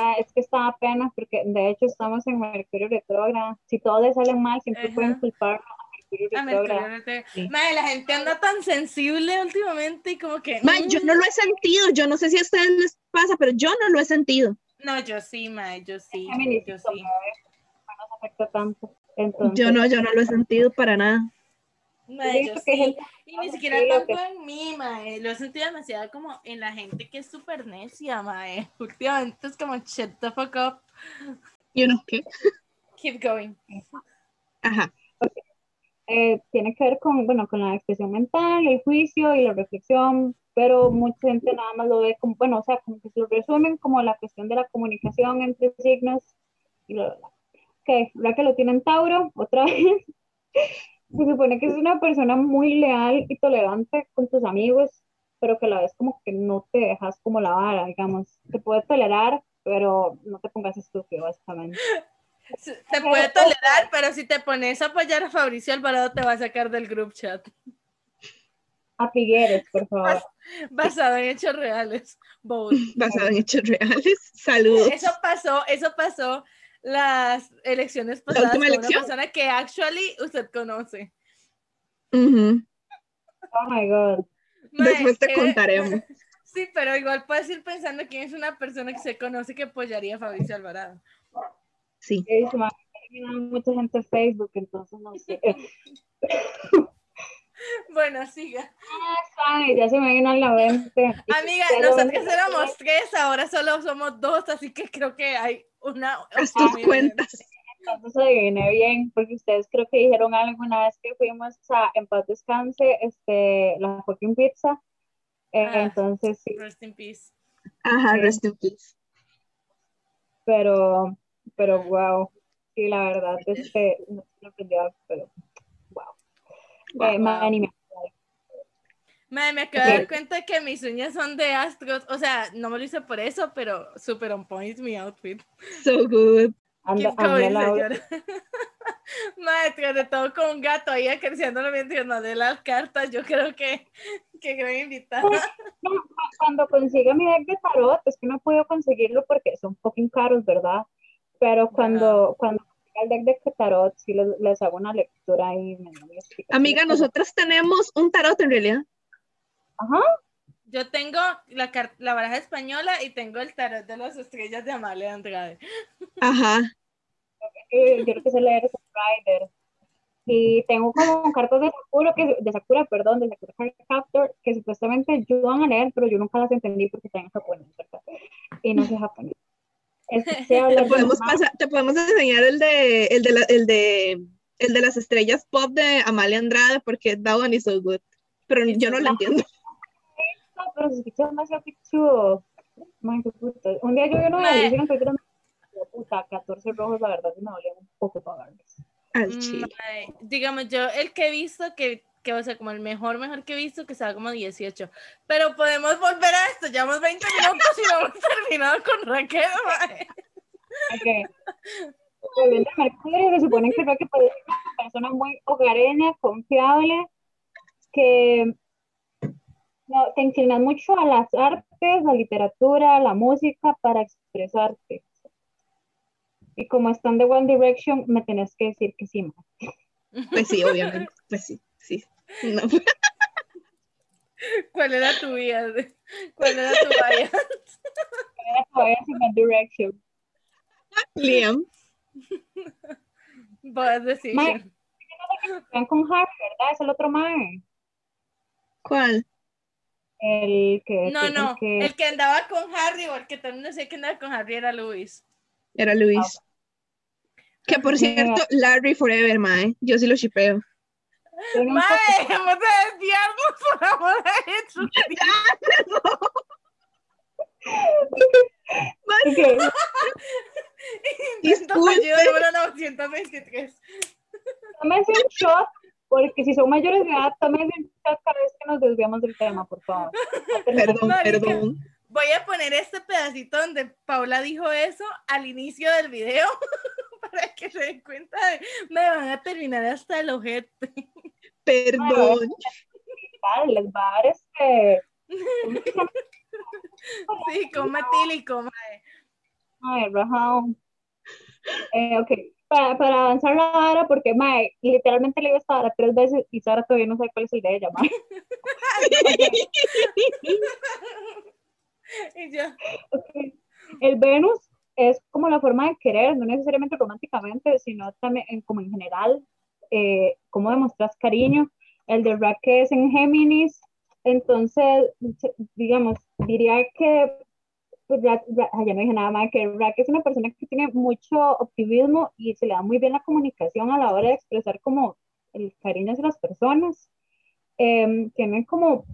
S3: Ah, es que estaba apenas porque de hecho estamos en Mercurio retrógrado. Si todo le sale mal, siempre
S1: Ajá.
S3: pueden culpar a Mercurio retrógrado. Sí.
S1: Ma, la gente anda tan sensible últimamente y como que.
S2: Mae, yo
S1: mm,
S2: no lo he sentido. Yo no sé si a ustedes les pasa, pero yo no lo he sentido.
S1: No, yo sí, ma, yo sí. Yo sí.
S3: Afecta tanto. Entonces,
S2: Yo no, yo no lo he sentido para nada.
S1: Ma,
S3: he
S1: yo
S3: visto que
S1: sí.
S3: gente-
S1: Y ni siquiera
S3: sí, lo
S1: tanto
S3: que-
S1: en mí, mae. Lo he sentido demasiado como en la gente que es súper necia, mae. Últimamente es como shut the fuck up.
S2: You know, ¿qué?
S1: Keep going.
S2: Ajá.
S3: eh, tiene que ver con, bueno, con la expresión mental, el juicio y la reflexión, pero mucha gente nada más lo ve como, bueno, o sea, como que se lo resumen como la cuestión de la comunicación entre signos y bla, bla, Ok, ya que lo tienen Tauro, otra vez, se supone que es una persona muy leal y tolerante con tus amigos, pero que a la vez como que no te dejas como la vara, digamos, te puede tolerar, pero no te pongas estúpido, básicamente.
S1: Te puede tolerar, pero si te pones a apoyar a Fabricio Alvarado te va a sacar del group chat.
S3: A Figueres, por favor.
S1: Basado en hechos reales. Bold.
S2: Basado en hechos reales. Saludos.
S1: Eso pasó, eso pasó las elecciones pasadas
S2: última
S1: con
S2: elección?
S1: una persona que actually usted conoce.
S2: Ujú.
S3: Oh my God.
S1: Mae,
S2: Después te
S1: eh,
S2: contaremos.
S1: Sí, pero igual puedes ir pensando quién es una persona que se conoce que apoyaría a Fabricio Alvarado.
S2: Sí.
S3: Sí, mucha gente en Facebook, entonces no sé.
S1: Bueno, siga.
S3: Ay, ya se me vino a la mente.
S1: Amiga, nosotros éramos tres, ahora solo somos dos, así que creo que hay una...
S2: Haz tus cuentas.
S3: Entonces adiviné bien, porque ustedes creo que dijeron algo una vez que fuimos a En Paz Descanse, este, la fucking pizza. Eh,
S1: Ah.
S3: Entonces sí,
S1: Rest in peace.
S2: Ajá,
S3: Sí.
S2: rest in peace.
S3: pero, pero wow. Sí, la verdad, este, sorprendió, pero Wow. madre, ni me-
S1: Madre, me acabo de dar cuenta que mis uñas son de astros. O sea, no me lo hice por eso, pero super on point mi outfit.
S2: So good.
S3: anda,
S1: Keep going, señora. Madre, tras de todo con un gato ahí acariciándolo mientras nos dé las cartas. Yo creo que, que gran invitada.
S3: No, cuando consiga mi deck de tarot, es que no puedo conseguirlo porque son fucking caros, ¿verdad? Pero cuando, cuando consiga el deck de tarot, sí les, les hago una lectura ahí. me.
S2: Amiga, nosotros tenemos un tarot en realidad.
S3: Ajá,
S1: Yo tengo la, car- la baraja española y tengo el tarot de las estrellas de Amalia Andrade.
S2: Ajá.
S3: eh, quiero que se lea ese Rider. Y tengo como cartas de Sakura, que, de Sakura, perdón, de Sakura Card Captor, que supuestamente ayudan a leer, pero yo nunca las entendí porque están en japonés, ¿verdad? Y no sé japonés. Es que
S2: Te
S3: de
S2: podemos, pasar, te podemos enseñar el de, el de, la- el de, el de las estrellas pop de Amalia Andrade porque that one is so good. Pero yo no lo
S1: good.
S2: entiendo.
S3: No, pero se escucha demasiado pichudo. Qué puta. Un día yo vi una de en Twitter puta, 14 rojos, la verdad, sí me dolía un poco pagarlos.
S2: Al chile.
S1: digamos, yo el que he visto que, que, o sea, como el mejor, mejor que he visto, que estaba como 18. Pero podemos volver a esto. Llevamos 20 minutos y no hemos terminado con Raquel. mae.
S3: Ok. Volviendo a Mercurio, se supone que Roque puede ser una persona muy hogareña, confiable, que no, te inclinas mucho a las artes, la literatura, la música para expresarte. Y como están de One Direction, me tenés que decir que sí, ma.
S2: Pues sí, obviamente. Pues sí, sí. No.
S1: ¿Cuál era tu vida? ¿Cuál era tu vaya?
S3: Era todavía sin One Direction.
S2: Liam.
S1: Puedes decir.
S3: Están con Harry, ¿verdad? Es el otro mae.
S2: ¿Cuál?
S3: El que.
S1: No,
S3: el
S1: no.
S3: que-
S1: El que andaba con Harry o el que también no sé que andaba con Harry era Luis.
S2: Era Luis. Que por cierto, Larry Forever, mae. Yo sí lo shipeo.
S1: Mae, dejemos de desviarnos por amor a Jesucristo.
S3: Ok,
S1: Intento
S2: Disculpe.
S1: fallido número 923.
S3: tómense un shot, porque si son mayores de edad, tómense un shot cada vez que nos desviamos del tema, por favor.
S2: Perdón, perdón.
S1: Voy a poner este pedacito donde Paula dijo eso al inicio del video para que se den cuenta de me van a terminar hasta el ojete.
S2: Perdón.
S3: Les va a dar este.
S1: Sí, con metílico, mae.
S3: Rajao. Eh, ok, para, para avanzar la vara, porque mae, literalmente le digo esta vara tres veces y Sara todavía no sabe cuál es el de ella, mae.
S1: Y yo,
S3: Ok. El Venus es como la forma de querer, no necesariamente románticamente, sino también en- como en general, eh, cómo demostras cariño. El de Raque es en Géminis, entonces, digamos, diría que, pues ya, ya- ya no dije nada más, que Raque es una persona que tiene mucho optimismo y se le da muy bien la comunicación a la hora de expresar como el cariño hacia las personas. Em, tienen como,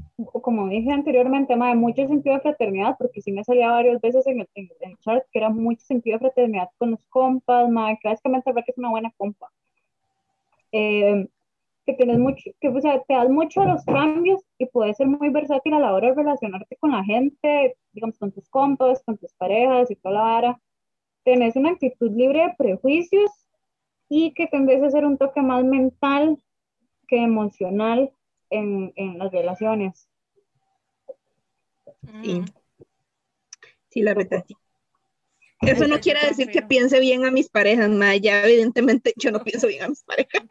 S3: como dije anteriormente, mae, mucho sentido de fraternidad, porque sí me salía varias veces en el, en, el chart que era mucho sentido de fraternidad con los compas, que básicamente que es una buena compa. Em, que tienes mucho, que o sea, te das mucho a los cambios y puedes ser muy versátil a la hora de relacionarte con la gente, digamos, con tus compas, con tus parejas y toda la vara. Tenés una actitud libre de prejuicios y que tendés a ser un toque más mental que emocional en, en las relaciones.
S2: Sí.
S1: mm,
S2: Sí, la verdad. sí. Eso no quiere decir que piense bien a mis parejas, mae. Ya evidentemente yo no pienso bien a mis parejas.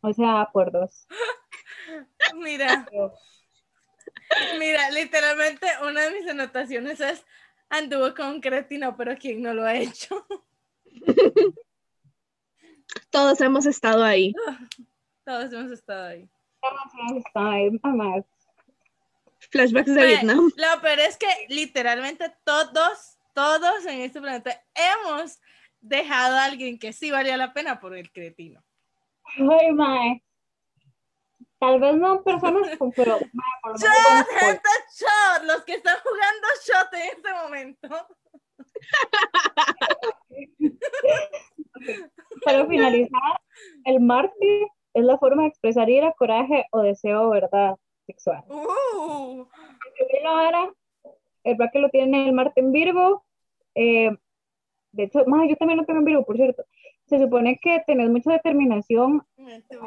S3: O sea, por dos.
S1: Mira, mira, literalmente una de mis anotaciones es anduvo con un cretino, pero ¿quién no lo ha hecho?
S2: Todos hemos estado ahí.
S1: Todos hemos estado ahí.
S3: Ay, mamá,
S2: Flashbacks de Vietnam.
S1: Lo peor es que literalmente todos, todos en este planeta hemos dejado a alguien que sí valía la pena por el cretino.
S3: Ay, mae. Tal vez no personas pero mae, por lo menos
S1: ¡Shot, gente, shot! Los que están jugando shot en este momento.
S3: Para finalizar, el mártir es la forma de expresar ira, coraje o deseo verdad sexual.
S1: Uh,
S3: el que lo tiene el Marte en Virgo. eh, de hecho, mae, yo también lo tengo en Virgo, por cierto. Se supone que tenés mucha determinación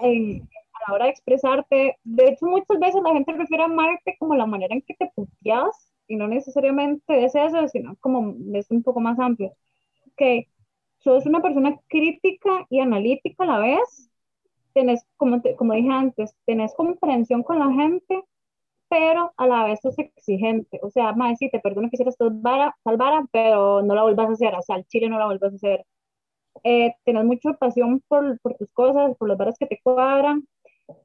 S3: en- a la hora de expresarte. De hecho, muchas veces la gente refiere a Marte como la manera en que te puteas y no necesariamente es eso, sino como es un poco más amplio. Que sos una persona crítica y analítica a la vez. Tenés, como, te- como dije antes, tenés comprensión con la gente, pero a la vez sos exigente. O sea, más sí, te perdono que hicieras tal vara, pero no la vuelvas a hacer. O sea, al chile no la vuelvas a hacer eh, tenés mucha pasión por, por tus cosas, por las varas que te cuadran.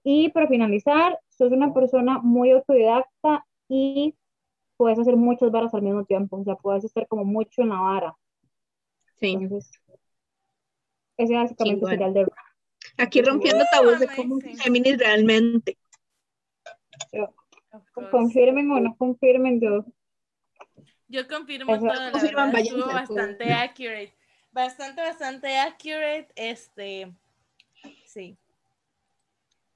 S3: Y para finalizar, sos una persona muy autodidacta y puedes hacer muchas varas al mismo tiempo. O sea, puedes estar como mucho en la vara.
S2: Sí.
S3: Entonces, ese básicamente
S2: Chingón.
S3: sería el de
S2: Aquí rompiendo tabús de
S1: Uh,
S2: cómo es Géminis realmente.
S1: Course.
S3: confirmen o no confirmen yo.
S1: Yo confirmo
S3: Eso.
S1: todo, la
S2: Confirman,
S1: verdad, estuvo bastante accurate. Bastante, bastante accurate. Este, sí.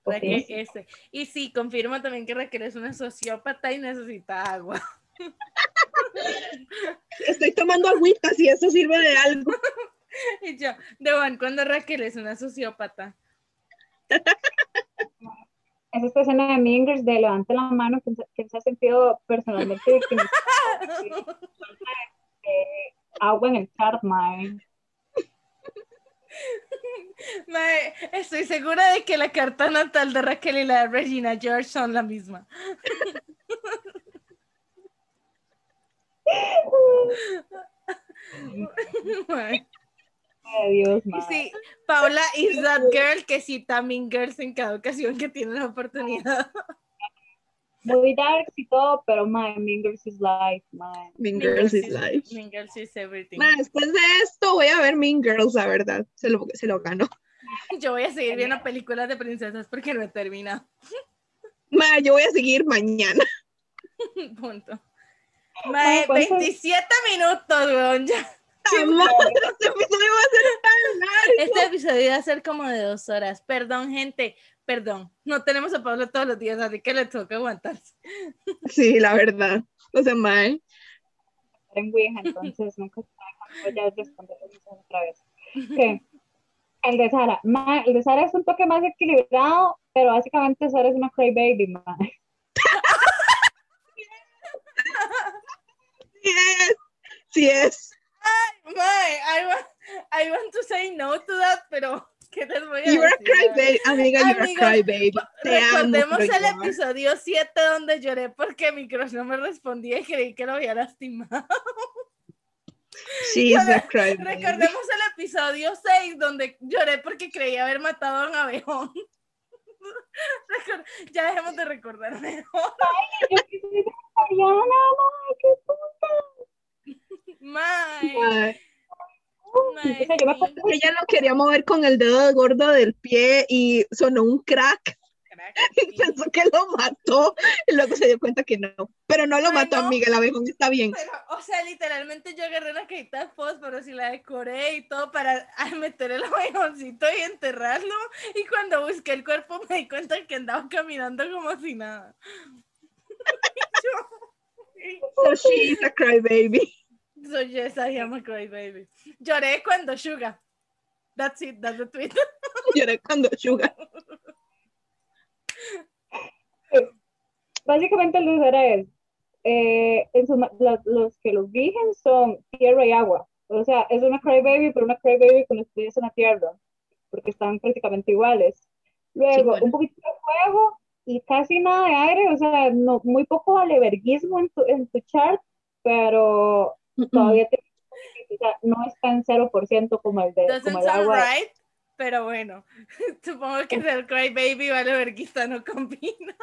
S3: Ok.
S1: Raquel, este. Y sí, confirmo también que Raquel es una sociópata y necesita agua.
S2: Estoy tomando agüita, si eso sirve de algo.
S1: Y yo, Devan, cuando Raquel es una sociópata?
S3: Es esta escena de Mingers de levante la mano, que, que se ha sentido personalmente victimizado de agua en el chart, mae.
S1: Estoy segura de que la carta natal de Raquel y la de Regina George son la misma.
S3: Dios,
S1: sí, Paula is that girl que cita Mean Girls en cada ocasión que tiene la oportunidad.
S3: Muy darks y todo, pero my Mean Girls is life, my.
S2: Mean
S1: Mean
S2: Girls is
S1: is-
S2: life.
S1: Mean Girls is everything.
S2: Ma, después de esto voy a ver Mean Girls, la verdad. Se lo, se lo ganó.
S1: Yo voy a seguir viendo películas de princesas porque no he terminado.
S2: Ma, yo voy a seguir mañana.
S1: Punto.
S3: ¿cuánto?
S1: 27 minutos, weón. Ya.
S2: Este episodio va a ser tan largo.
S1: Este episodio va a ser como de dos horas. Perdón, gente. Perdón. No tenemos a Pablo todos los días, así que le toca aguantarse.
S2: Sí, la verdad. O sea, mae.
S3: en Ouija, entonces nunca voy a responder eso otra vez. Ok. El de Sara. Ma, el de Sara es un toque más equilibrado, pero básicamente Sara es una crybaby, ma.
S2: Sí es. Sí es.
S1: Mae, I want, I want to say no to that, pero ¿qué les voy a
S2: You're a
S1: decir?
S2: crybaby. Amiga, you're a
S1: Amigos,
S2: crybaby. Amo,
S1: Recordemos el episodio 7 donde lloré porque mi crush no me respondía y creí que lo había lastimado.
S2: A crybaby.
S1: Recordemos el episodio 6 donde lloré porque creía haber matado a un abejón. Ya dejemos de recordar mejor.
S3: Yo que soy vegetariana, qué puta.
S1: Mae,
S3: yo me
S2: Ella lo quería mover con el dedo gordo del pie y sonó un crack
S1: Crack,
S2: y pensó que lo mató y luego se dio cuenta que no. Pero no lo
S1: Ay,
S2: mató,
S1: no.
S2: amiga, el abejón está bien.
S1: Pero, o sea, literalmente yo agarré una cajita de fósforos y la decoré y todo para meter el abejoncito y enterrarlo. Y cuando busqué el cuerpo me di cuenta que andaba caminando como si nada.
S2: So she is a crybaby.
S1: So yes, I am a cry baby. Lloré cuando Suga. That's it, that's the tweet.
S2: Lloré cuando Sugar.
S3: Básicamente el de Sara es, eh, en su la- los que los rigen son tierra y agua. O sea, es una crybaby, pero una crybaby con los pies en la tierra, porque están prácticamente iguales. Luego,
S2: bueno.
S3: un poquito de fuego y casi nada de aire, o sea, no, muy poco alberguismo en tu, en tu chart, pero todavía te- o sea, no está en 0% como el de
S1: Doesn't
S3: como el
S1: sound
S3: agua.
S1: right, pero bueno. Supongo que ser cry baby vale verguista no combina.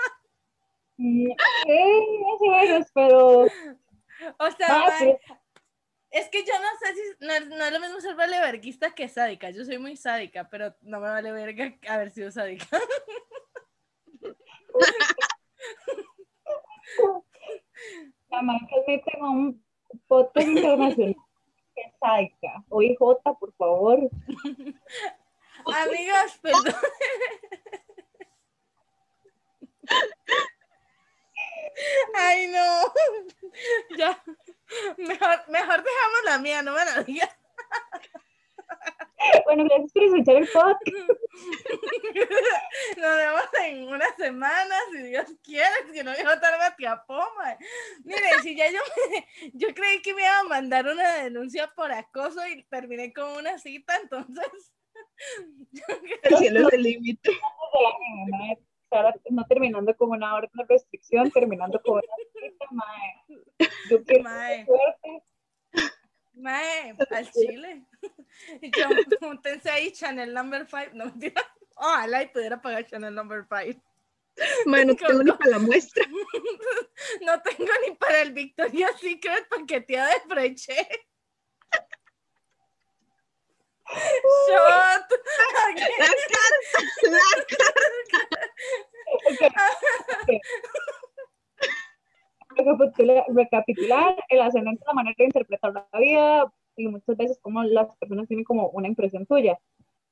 S3: Mm, Sí, más o menos, pero
S1: O sea,
S3: ah, pero-
S1: es que yo no sé si no, es- no es lo mismo ser vale verguista que sádica. Yo soy muy sádica, pero no me vale verga haber sido sádica.
S3: La Michael mete en un podcast internacional que es sádica. O IJ, por favor.
S1: Amigas, perdón. Ay, no. Ya. Mejor, mejor dejamos la mía, no me la digas.
S3: Bueno, gracias por escuchar el podcast.
S1: Nos vemos en unas semanas, si Dios quiere, si no yo tarde a tiapoma. Mire, si ya yo, me- yo creí que me iba a mandar una denuncia por acoso y terminé con una cita, entonces. yo creo-
S2: El cielo es el límite.
S3: Ahora no terminando con una orden de restricción, terminando con una cita, mae. Yo quiero suerte.
S1: Mae, al chile. Yo, júntense ahí, Chanel number 5. No, mentira. Ojalá y pudiera pagar Chanel number 5.
S2: Bueno, tengo ni para la muestra.
S1: No tengo ni para el Victoria's Secret paqueteado de Freche. Shot.
S2: La carta, la
S3: Recapitula- recapitular el ascendente la manera de interpretar la vida y muchas veces como las personas tienen como una impresión tuya.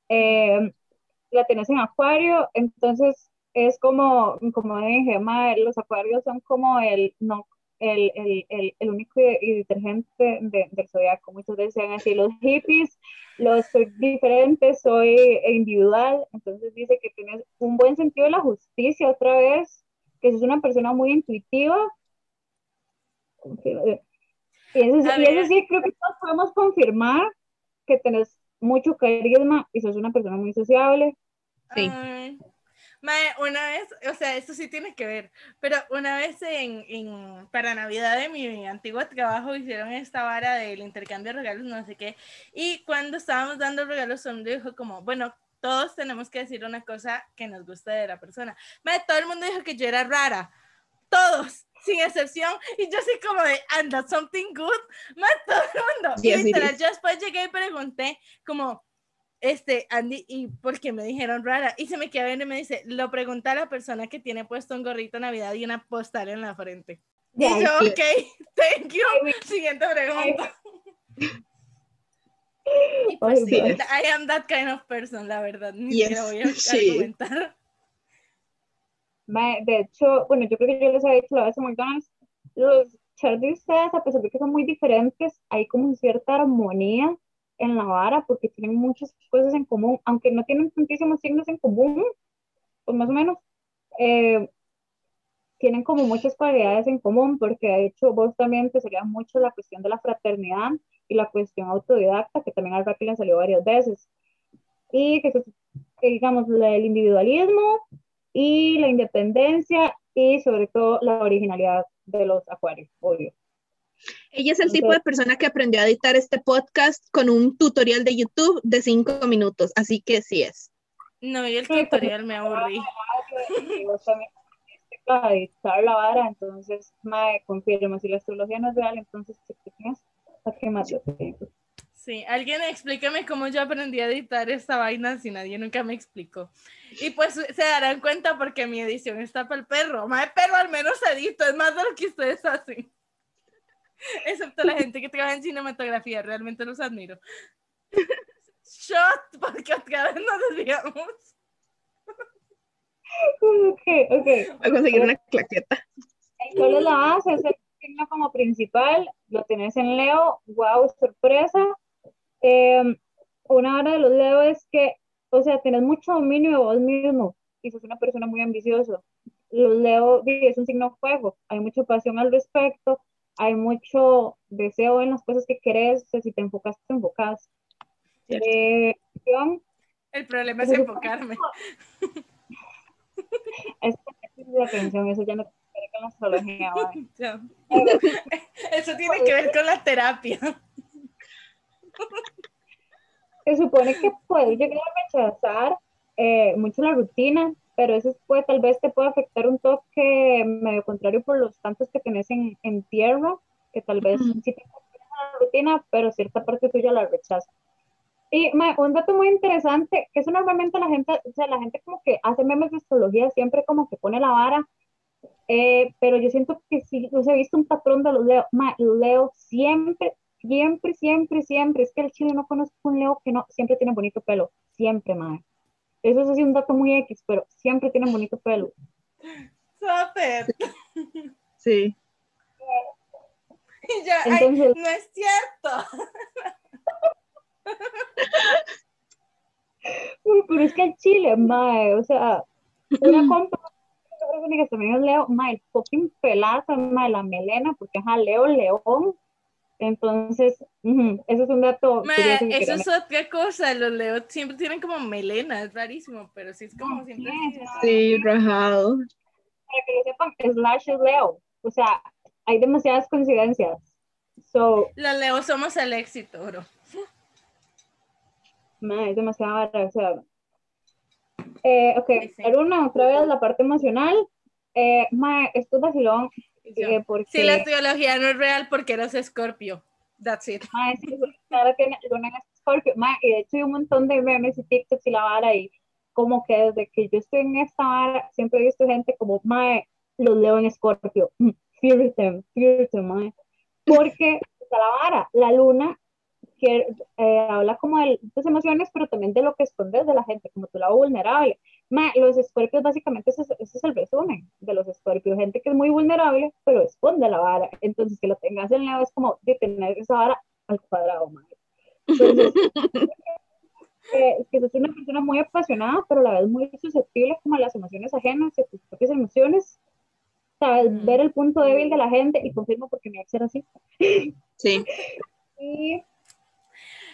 S3: Eh, la tenés en acuario, entonces es como, como dije, mae, los acuarios son como el, no, el, el, el, el único y, detergente de- del zodiaco. Veces decían así, los hippies, los soy diferente, soy individual, entonces dice que tienes un buen sentido de la justicia otra vez, que sos una persona muy intuitiva. Y eso, y eso sí, creo que todos podemos confirmar que tenés mucho carisma y sos una persona muy sociable.
S2: Sí.
S1: Ay, mae, una vez, o sea, esto sí tiene que ver, pero una vez en, en- para Navidad de mi antiguo trabajo hicieron esta vara del intercambio de regalos, no sé qué, y cuando estábamos dando regalos, uno dijo como, bueno, todos tenemos que decir una cosa que nos guste de la persona. Mae, todo el mundo dijo que yo era rara. todos, sin excepción. Y yo soy como de, and that's something good, más todo el mundo.
S2: Yes,
S1: y
S2: it
S1: literal, yo después llegué y pregunté, como, este, Andy, ¿y por qué me dijeron rara? Y se me queda viendo y me dice, lo pregunta a la persona que tiene puesto un gorrito de Navidad y una postal en la frente. Y yo, ok, thank you. Siguiente pregunta. Y pues sí. I am that kind of person, la verdad. Ni
S2: Yes,
S1: voy a
S2: sí.
S1: argumentar.
S3: De hecho, bueno, yo creo que yo les había dicho la vez en McDonald's, los chats de ustedes, a pesar de que son muy diferentes, hay como cierta armonía en la vara porque tienen muchas cosas en común, aunque no tienen tantísimos signos en común, pues más o menos, eh, tienen como muchas cualidades en común, porque de hecho vos también te salía mucho la cuestión de la fraternidad y la cuestión autodidacta, que también al Rappi le salió varias veces, y que, que digamos, el individualismo y la independencia y sobre todo la originalidad de los acuarios, obvio.
S2: Ella es el tipo de persona que aprendió a editar este podcast con un tutorial de YouTube de cinco minutos, así que sí es.
S1: No, y el tutorial me aburrí.
S3: A editar la vara, entonces, mae, confirma, si la astrología no es real, entonces, ¿qué tienes? ¿Para qué más yo te digo?
S1: Sí, alguien explíqueme cómo yo aprendí a editar esta vaina si nadie nunca me explicó. Y pues se darán cuenta porque mi edición está para el perro. Mae, pero al menos edito, es más de lo que ustedes hacen. Excepto la gente que trabaja en cinematografía, realmente los admiro. Shot, porque otra vez nos desviamos.
S3: Ok, ok.
S2: Voy a conseguir una claqueta.
S3: ¿Cuál es la base? Es el signo como principal, lo tenés en Leo, wow, sorpresa. Eh, una hora de los Leo es que, o sea, tenés mucho dominio de vos mismo y sos una persona muy ambiciosa. Los Leo es un signo fuego, hay mucha pasión al respecto, hay mucho deseo en las cosas que querés, o sea, si te enfocas, te enfocas. Eh,
S1: El problema es enfocarme.
S3: es la atención, eso ya no tiene que ver con la astrología. ¿vale?
S1: Eso tiene que ver con la terapia.
S3: Se supone que puedes llegar a rechazar eh, mucho la rutina, pero eso puede, tal vez te puede afectar un toque medio contrario por los tantos que tenés en, en tierra, que tal vez
S2: Ujú.
S3: sí te la rutina, pero cierta parte tuya la rechaza. Y ma, un dato muy interesante, que eso normalmente la gente, o sea, la gente como que hace memes de astrología, siempre como que pone la vara, eh, pero yo siento que sí, sea, he visto un patrón de los Leo, ma, los Leo siempre, siempre, siempre, siempre, es que el chile no conozco un Leo que no, siempre tiene bonito pelo, siempre, ma. Eso es así un dato muy X, pero siempre tienen bonito pelo.
S1: Súper.
S2: Sí.
S1: Y yo, ay,
S3: Entonces-
S1: no es cierto.
S3: Uy, pero es que el chile, mae, o sea, una compa, que también es Leo, mae, el fucking pelazo, mae, la melena, porque ajá, Leo, León. Entonces, eso es un dato.
S1: Ma, eso es otra cosa. Los leos siempre tienen como melena, es rarísimo, pero sí es como siempre.
S3: Sí,
S2: Sí, rajado.
S3: para que lo sepan, Slash es Leo. O sea, hay demasiadas coincidencias. So,
S1: Los leos somos el éxito, bro.
S3: ma, es demasiado o sea. Eh, ok,
S1: Sí, sí.
S3: pero una, otra vez la parte emocional. Eh, ma, esto es vacilón,
S1: Yo,
S3: eh, porque.
S1: Si la teología no es real, porque eres escorpio. That's it.
S3: Ma, sí, porque claro, tiene luna en Scorpio. Ma, y de hecho hay un montón de memes y TikToks y la vara y como que desde que yo estoy en esta vara siempre he visto gente como, mae, los leo en Scorpio. Mm, Fear them, fear them, mae. Porque está la vara, la luna que eh, habla como de tus emociones, pero también de lo que escondes de la gente, como tu lado vulnerable. Ma, los escorpios básicamente ese, es- ese es el resumen de los escorpios, gente que es muy vulnerable, pero esconde la vara. Entonces que lo tengas en lado es como de tener esa vara al cuadrado, ma. Entonces, eh, que sos una persona muy apasionada, pero a la vez muy susceptible como a las emociones ajenas y a tus propias emociones. Sabes,
S1: Mm.
S3: ver el punto débil de la gente y confirmo porque mi ex era así.
S2: Sí.
S3: Y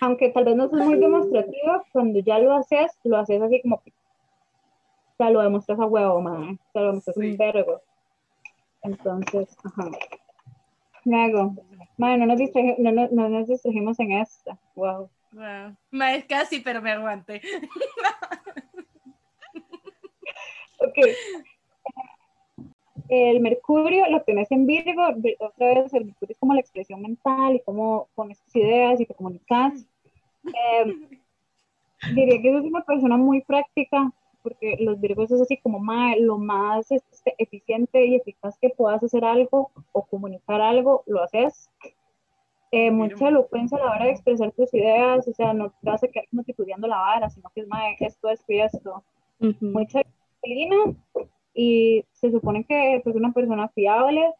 S3: aunque tal vez no sos muy demostrativa, cuando ya lo haces, lo haces así como, sea, lo demuestras a huevo, man. O sea, lo demuestras
S1: Sí.
S3: un vergo. Entonces, ajá. Luego, man, no nos, distraje- no, no- no nos distrajimos en esta. Wow.
S1: Wow. Es casi, pero me aguanté.
S3: Ok. el Mercurio lo tenés en Virgo, vi- otra vez el Mercurio es como la expresión mental y cómo pones tus ideas y te comunicas. Eh, diría que sos una persona muy práctica, porque los Virgos es así como ma- lo más este, eficiente y eficaz que puedas hacer algo o comunicar algo, lo haces. Eh, mucha elocuencia a la hora de expresar tus ideas, o sea, no te vas a quedar como titubeando la vara, sino que es más esto, esto y esto
S2: Ujú.
S3: mucha disciplina y se supone que es una persona fiable,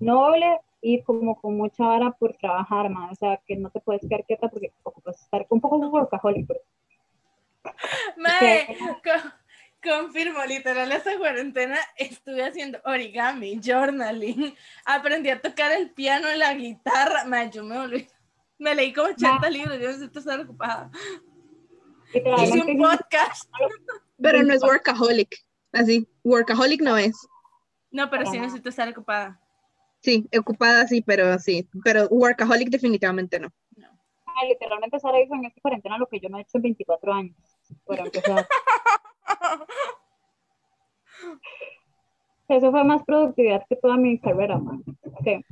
S3: noble y como con mucha vara por trabajar, ma. o sea, que no te puedes quedar quieta porque ocupas estar un poco workaholic. pero-
S1: Mae, co- confirmo, literal, esta cuarentena estuve haciendo origami, journaling, aprendí a tocar el piano y la guitarra. Mae, yo me volví. Me leí como 80 libros, yo necesito estar ocupada. Hice un podcast.
S2: Pero no es workaholic. Así, workaholic no es.
S1: No, pero sí
S3: nada.
S1: necesito estar ocupada.
S2: Sí, ocupada sí, pero sí. Pero workaholic definitivamente no.
S3: ah, literalmente Sara hizo en esta cuarentena lo que yo no he hecho en 24 años. Para empezar. Eso fue más productividad que toda mi carrera, man. Ok.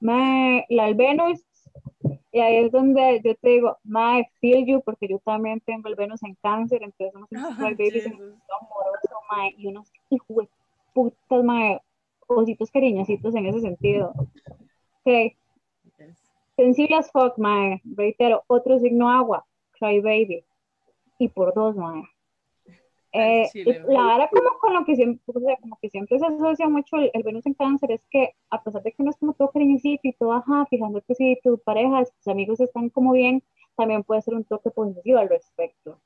S3: Me, la el Venus, y ahí es donde yo te digo, my feel you, porque yo también tengo el Venus en cáncer, entonces somos babies
S1: Jesus.
S3: demasiado amorosos, mae, y unos hijos de putas, mae, ositos cariñositos en ese sentido. Ok. Sensible as fuck, mae. Reitero, otro signo agua, cry baby. Y por dos, mae. Eh,
S1: chile,
S3: la vara como con lo que siempre, o sea, como que siempre se asocia mucho el, el Venus en cáncer es que a pesar de que uno es como todo cariñosito y todo, ajá, fijándote si tu pareja, si tus amigos están como bien, también puede ser un toque positivo al respecto.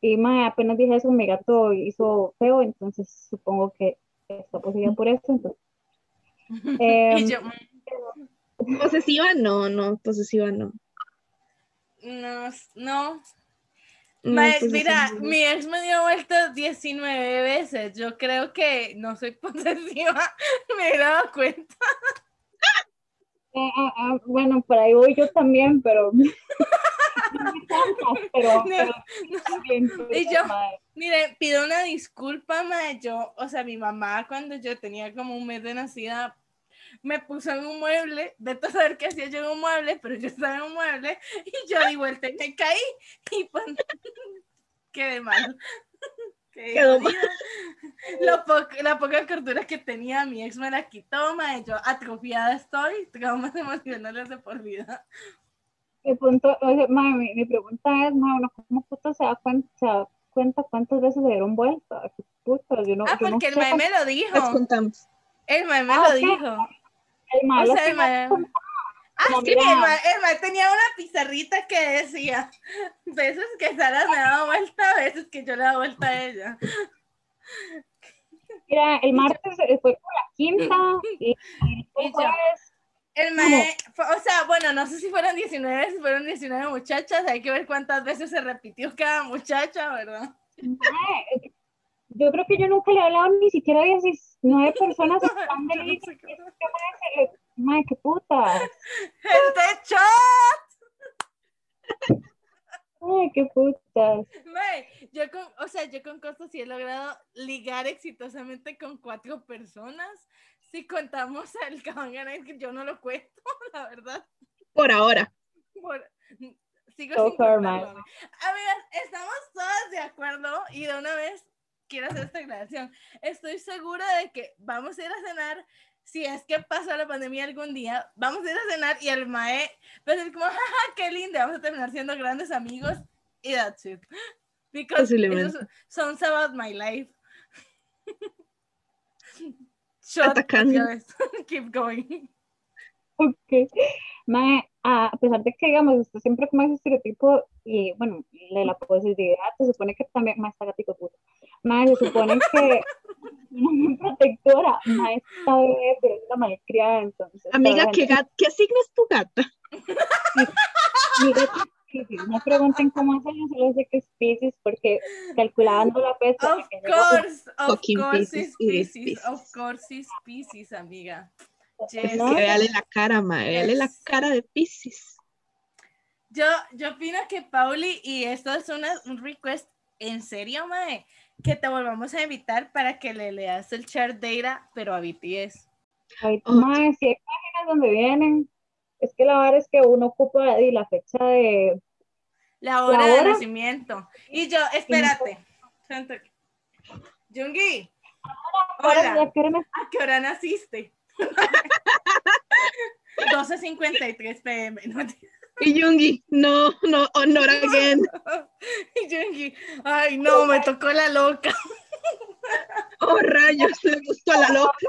S3: Y mae, apenas dije eso, mi gato hizo feo, entonces supongo que está poseída por eso. Entonces, Em,
S1: y yo,
S2: Posesiva no, no, posesiva no.
S1: no, no.
S2: No, posesiva
S1: mira,
S2: no.
S1: mi ex me dio vueltas 19 veces. Yo creo que no soy posesiva. Me he dado cuenta.
S3: Ah, ah, ah, bueno, por ahí voy yo también, pero no pero, pero también,
S1: Y yo-. Mire, pido una disculpa, mae. Yo, o sea, mi mamá cuando yo tenía como un mes de nacida me puso en un mueble, de todo saber qué hacía yo en un mueble, pero yo estaba en un mueble y yo di vuelta y me caí y pues quedé mal.
S2: Quedó
S1: po- la poca cordura que tenía mi ex me la quitó, mae. Yo atrofiada estoy, traumas emocionales de por vida.
S3: El punto, o sea, mae, mi, mi pregunta es, uno cómo puta se da cuenta, se da cuenta cuántas veces se dieron vuelta?
S1: Ah,
S3: yo no
S1: porque el mae me lo dijo.
S2: contamos.
S1: El mae me
S3: Ah,
S1: lo dijo.
S3: El mae
S1: O
S3: lo
S1: sea, el
S3: me-
S1: Ah,
S3: Como,
S1: sí, mae tenía una pizarrita que decía veces que Sara me daba vuelta, veces que yo le daba vuelta a ella.
S3: Mira, el martes eh, fue como la quinta y, y el jueves
S1: El mae, o sea, bueno, no sé si fueron 19, si fueron 19 muchachas, hay que ver cuántas veces se repitió cada muchacha, ¿verdad?
S3: Mae, yo creo que yo nunca le he hablado ni siquiera a 19 personas en plan de
S1: qué-
S3: puta.
S1: Gente, shot.
S3: Ay, qué putas.
S1: Mae, yo con, o sea, yo con Costa sí he logrado ligar exitosamente con cuatro personas. Si contamos el Kabangana, que yo no lo cuento, la verdad.
S2: Por ahora.
S1: Por- sigo
S3: So
S1: sin
S3: mae.
S1: Amigas, estamos todas de acuerdo y de una vez quiero hacer esta aclaración. Estoy segura de que vamos a ir a cenar. Si es que pasa la pandemia algún día, vamos a ir a cenar y el mae va a decir como, jaja, qué lindo, vamos a terminar siendo grandes amigos y that's it. Because eso sounds about my life. Shot
S2: Atacando.
S1: Keep going.
S3: Ok. Mae, a a pesar de que, digamos, está siempre como ese estereotipo y, bueno, de la positividad, se supone que también, mae, está gatito puto. Mae, se supone que una muy protectora, mae, está bebé, pero es una malcriada, entonces.
S2: Amiga, ¿qué, gat- ¿qué signo es tu gata?
S3: mi gata es. No pregunten cómo hacen, solo sé que es Pisces, porque calculando la fecha.
S1: Of course, of course
S2: Pisces.
S1: of course is Pisces, amiga.
S3: Es
S1: Yes.
S3: ¿no?
S2: Que véale la cara, mae. Véale la
S1: Yes.
S2: cara de Pisces.
S1: Yo, yo opino que Pauli, y esto es una, un request, en serio, mae, que te volvamos a invitar para que le leas el chart data, pero a BTS.
S3: Ay,
S2: Oh.
S3: mae, si hay páginas donde vienen, es que la verdad es que uno ocupa y la fecha de,
S1: La hora de
S3: hora?
S1: nacimiento. Y yo, espérate. Jungi, hola, ¿a qué hora naciste? 12.53 pm. No,
S2: Y Yungi, no, no, honor again.
S1: y Jungi, ay no, me tocó la loca.
S2: Oh, rayos, le gustó a la loca.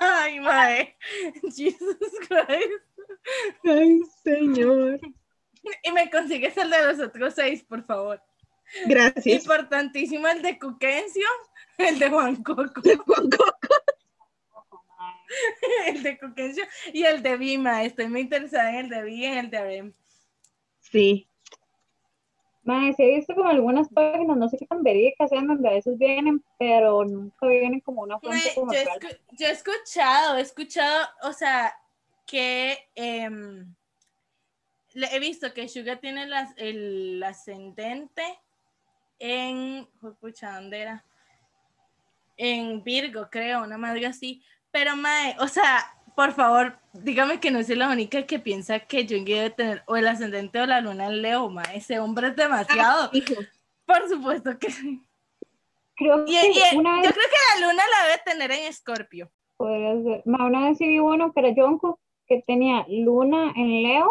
S1: Ay, mae. Jesus Christ.
S2: Ay, señor.
S1: Y me consigues el de los otros seis, por favor.
S2: Gracias.
S1: Importantísimo el de Cuquencio, el de Juan Coco,
S2: Juan Coco.
S1: el de Cuquencio y el de Vima. Estoy muy interesada en el de Vi y en el de Arem.
S2: Sí.
S3: Sí he visto como algunas páginas, no sé qué tan verídicas sean, donde a veces vienen, pero nunca vienen como una fuente
S1: Mae,
S3: como
S1: yo, escu- yo he escuchado, he escuchado, o sea, que em, he visto que Suga tiene las- el ascendente en, pucha, ¿dónde era? En Virgo, creo, una madre así. Pero, Mae, o sea, por favor, dígame que no soy la única que piensa que Jungi debe tener o el ascendente o la luna en Leo, Mae. Ese hombre es demasiado.
S2: Hijo.
S1: Por supuesto que sí.
S3: Creo que
S1: y-
S3: una
S1: yo
S3: vez
S1: creo que la luna la debe tener en Escorpio.
S3: podría ser, mae, una vez sí vi uno que era Jungkook, que tenía luna en Leo,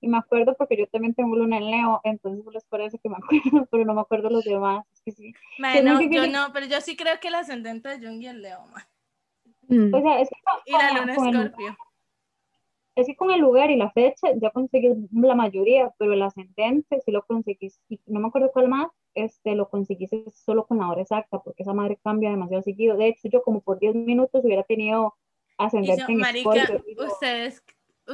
S3: y me acuerdo porque yo también tengo luna en Leo, entonces les parece que me acuerdo, pero no me acuerdo los demás. Es que sí. Sí, es
S1: no, yo no, pero yo sí creo que el ascendente de Jungi es Leo, mae.
S2: Mm.
S3: O sea, es que con-
S1: Y la
S3: con-
S1: luna
S3: con el-
S1: Escorpio.
S3: es que con el lugar y la fecha ya conseguí la mayoría, pero el ascendente sí lo conseguí, y no me acuerdo cuál más, este, lo conseguí solo con la hora exacta, porque esa madre cambia demasiado seguido. De hecho, yo como por 10 minutos hubiera tenido
S1: Y
S3: ascendente
S1: yo,
S3: en
S1: marica,
S3: Escorpio, y
S1: ustedes,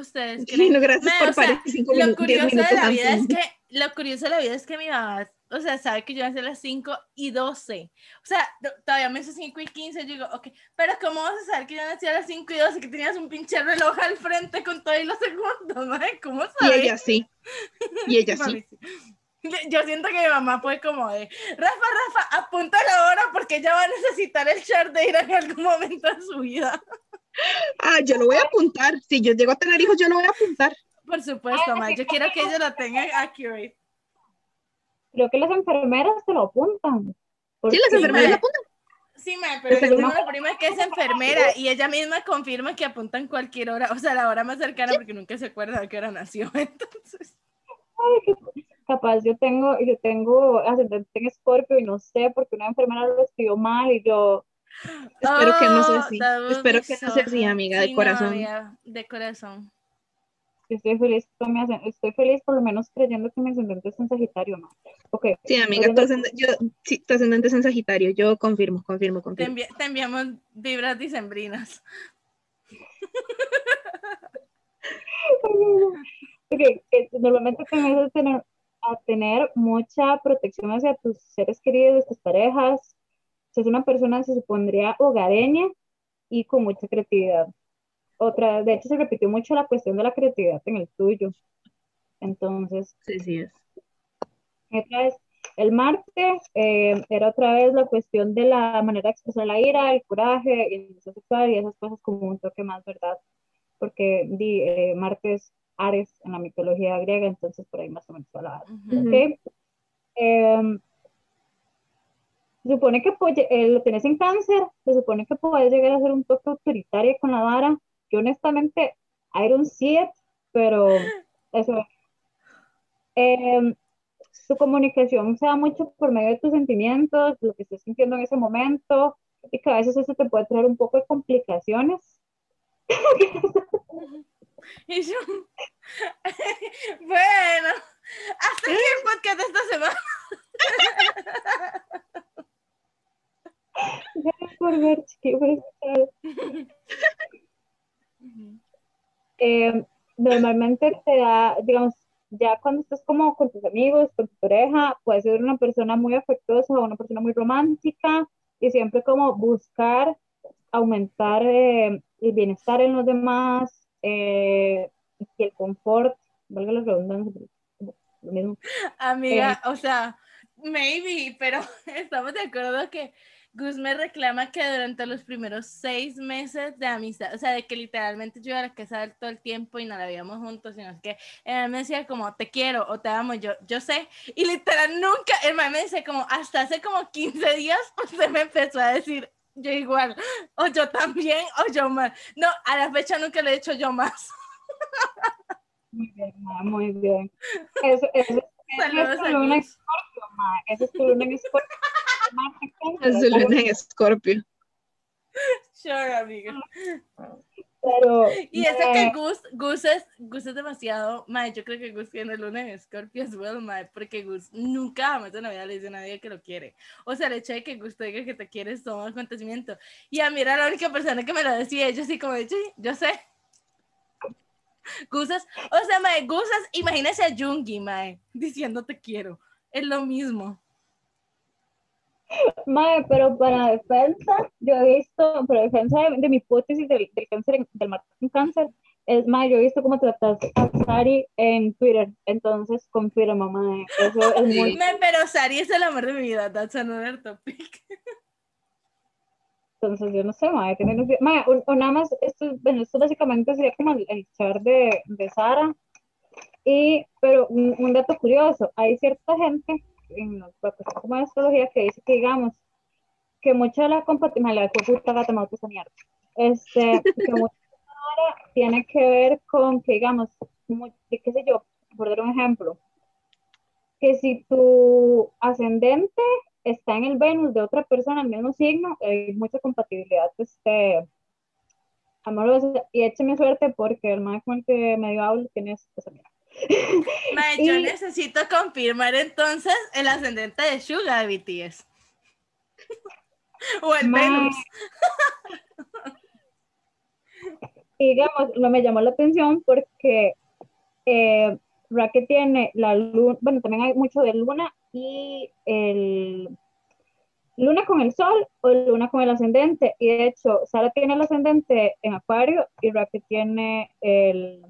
S1: ustedes creen.
S2: no, gracias
S1: Mae,
S2: por
S1: sea, lo curioso de la vida es que, lo curioso de la vida es que mi mamá, o sea, sabe que yo voy a hacer las 5 y 12. O sea, to- todavía me hizo 5 y 15. Yo digo, ok, pero ¿cómo vas a saber que yo nací a las 5 y 12? Que tenías un pinche reloj al frente con todos los segundos, mae? ¿Cómo
S2: Y
S1: sabes?
S2: ella sí. Y ella sí.
S1: Yo siento que mi mamá fue como de, Rafa, Rafa, apunta la hora porque ella va a necesitar el chart de ir en algún momento de su vida.
S2: Ah, yo lo voy a apuntar. Si yo llego a tener hijos, yo lo voy a apuntar.
S1: Por supuesto, ma. Yo quiero que ella lo tenga accurate.
S3: creo que las enfermeras te lo apuntan.
S2: Sí, las enfermeras lo apuntan.
S1: Sí, ma, pero yo tengo
S3: no-
S1: una prima que es enfermera y ella misma confirma que apuntan cualquier hora, o sea, la hora más cercana porque nunca se acuerda de qué hora nació. Entonces,
S3: Ay, qué- capaz yo tengo, yo tengo ascendente en Escorpio y no sé porque una enfermera lo escribió mal y yo,
S2: Espero que no sea
S1: Oh,
S2: así. Espero que no sea así, amiga, de
S1: no,
S2: corazón.
S1: amiga, de corazón.
S3: estoy feliz con mi ascendente, estoy feliz por lo menos creyendo que mi ascendente es en Sagitario, ¿no? Ok,
S2: Sí, amiga, tu ascendente, yo, sí, tu ascendente es en Sagitario. Yo confirmo, confirmo,
S1: Te,
S2: confirmo.
S1: envi- te enviamos vibras dicembrinas.
S3: Ok, que normalmente a tener, a tener mucha protección hacia tus seres queridos, tus parejas. Es una persona, se supondría hogareña y con mucha creatividad. Otra, de hecho, se repitió mucho la cuestión de la creatividad en el tuyo. Entonces,
S2: Sí, sí es.
S3: otra vez, el martes eh, era otra vez la cuestión de la manera de expresar la ira, el coraje, el deseo sexual y esas cosas como un toque más, ¿verdad? Porque di, eh, martes Ares en la mitología griega, entonces por ahí más o menos va la
S1: Ujú.
S2: Ujú.
S3: ¿ok? Em, se supone que pues, eh, lo tenés en cáncer, se supone que puedes llegar a ser un toque autoritario con la vara. Yo honestamente, I don't see it, pero eso. Em, tu comunicación se da mucho por medio de tus sentimientos, lo que estés sintiendo en ese momento, y que a veces eso te puede traer un poco de complicaciones.
S1: Y yo, bueno, hasta aquí el podcast de esta semana.
S3: Gracias por ver, chiqui, por escuchar. eh, normalmente te da, digamos, ya cuando estás como con tus amigos, con tu pareja, puedes ser una persona muy afectuosa o una persona muy romántica y siempre como buscar aumentar eh, el bienestar en los demás eh, y el confort, valga la redundancia, lo mismo.
S1: Amiga, o sea, maybe, pero estamos de acuerdo que Gus me reclama que durante los primeros seis meses de amistad, o sea, de que literalmente yo iba a la casa de él todo el tiempo y no la veíamos juntos, sino que él me decía como, te quiero o te amo, yo, yo sé, y literal nunca, el man me dice como, hasta hace como 15 días, usted me empezó a decir, yo igual, o yo también, o yo más. No, a la fecha nunca le he dicho yo más.
S3: Muy bien, ma, muy bien. Eso, eso, eso
S1: Saludos
S3: es en
S1: Gus.
S3: Escorpio, ma. Eso es tu luna en
S2: De luna en Escorpio.
S1: Sure, amiga.
S3: Pero,
S1: Y eso
S3: ma,
S1: que Gus, Gus es, Gus es demasiado, mae, yo creo que Gus tiene luna en Scorpio as well, mae, porque Gus nunca jamás en la vida le dice a nadie que lo quiere. O sea, el hecho de que Gus te diga que te quiere es todo un acontecimiento. Y a mí era la única persona que me lo decía, yo así como, sí, yo sé. Gus es, o sea, mae, Gus es, imagínese a Jungi, mae, diciendo te quiero. Es lo mismo.
S3: Mae, pero para defensa, yo he visto, para defensa de, de mi hipótesis del, del cáncer, en- del cáncer, es mae, yo he visto cómo tratas a Sari en Twitter, entonces confirma, mae, eso es muy,
S1: pero Sari es el amor de mi vida, that's another topic.
S3: entonces yo no sé, mae, tiene, no sé- mae, o, o nada más, esto, bueno, esto básicamente sería como el, el char de, de Sara, y, pero un, un dato curioso, hay cierta gente en los pues, como de astrología que dice que digamos, que mucha de la compatibilidad, la puta gata me mierda, este, tiene que ver con que digamos, mu- de qué sé yo, por dar un ejemplo, que si tu ascendente está en el Venus de otra persona, el mismo signo, hay mucha compatibilidad, este, amorosa, y écheme suerte porque el man con el que medio hablo tiene esa mierda.
S1: Yo necesito confirmar entonces el ascendente de Suga de BTS. o el
S3: Mae.
S1: Venus.
S3: Y digamos, lo me llamó la atención porque eh, Racket tiene la luna, bueno, también hay mucho de luna y el luna con el sol o luna con el ascendente. Y de hecho, Sara tiene el ascendente en Acuario y Racket tiene el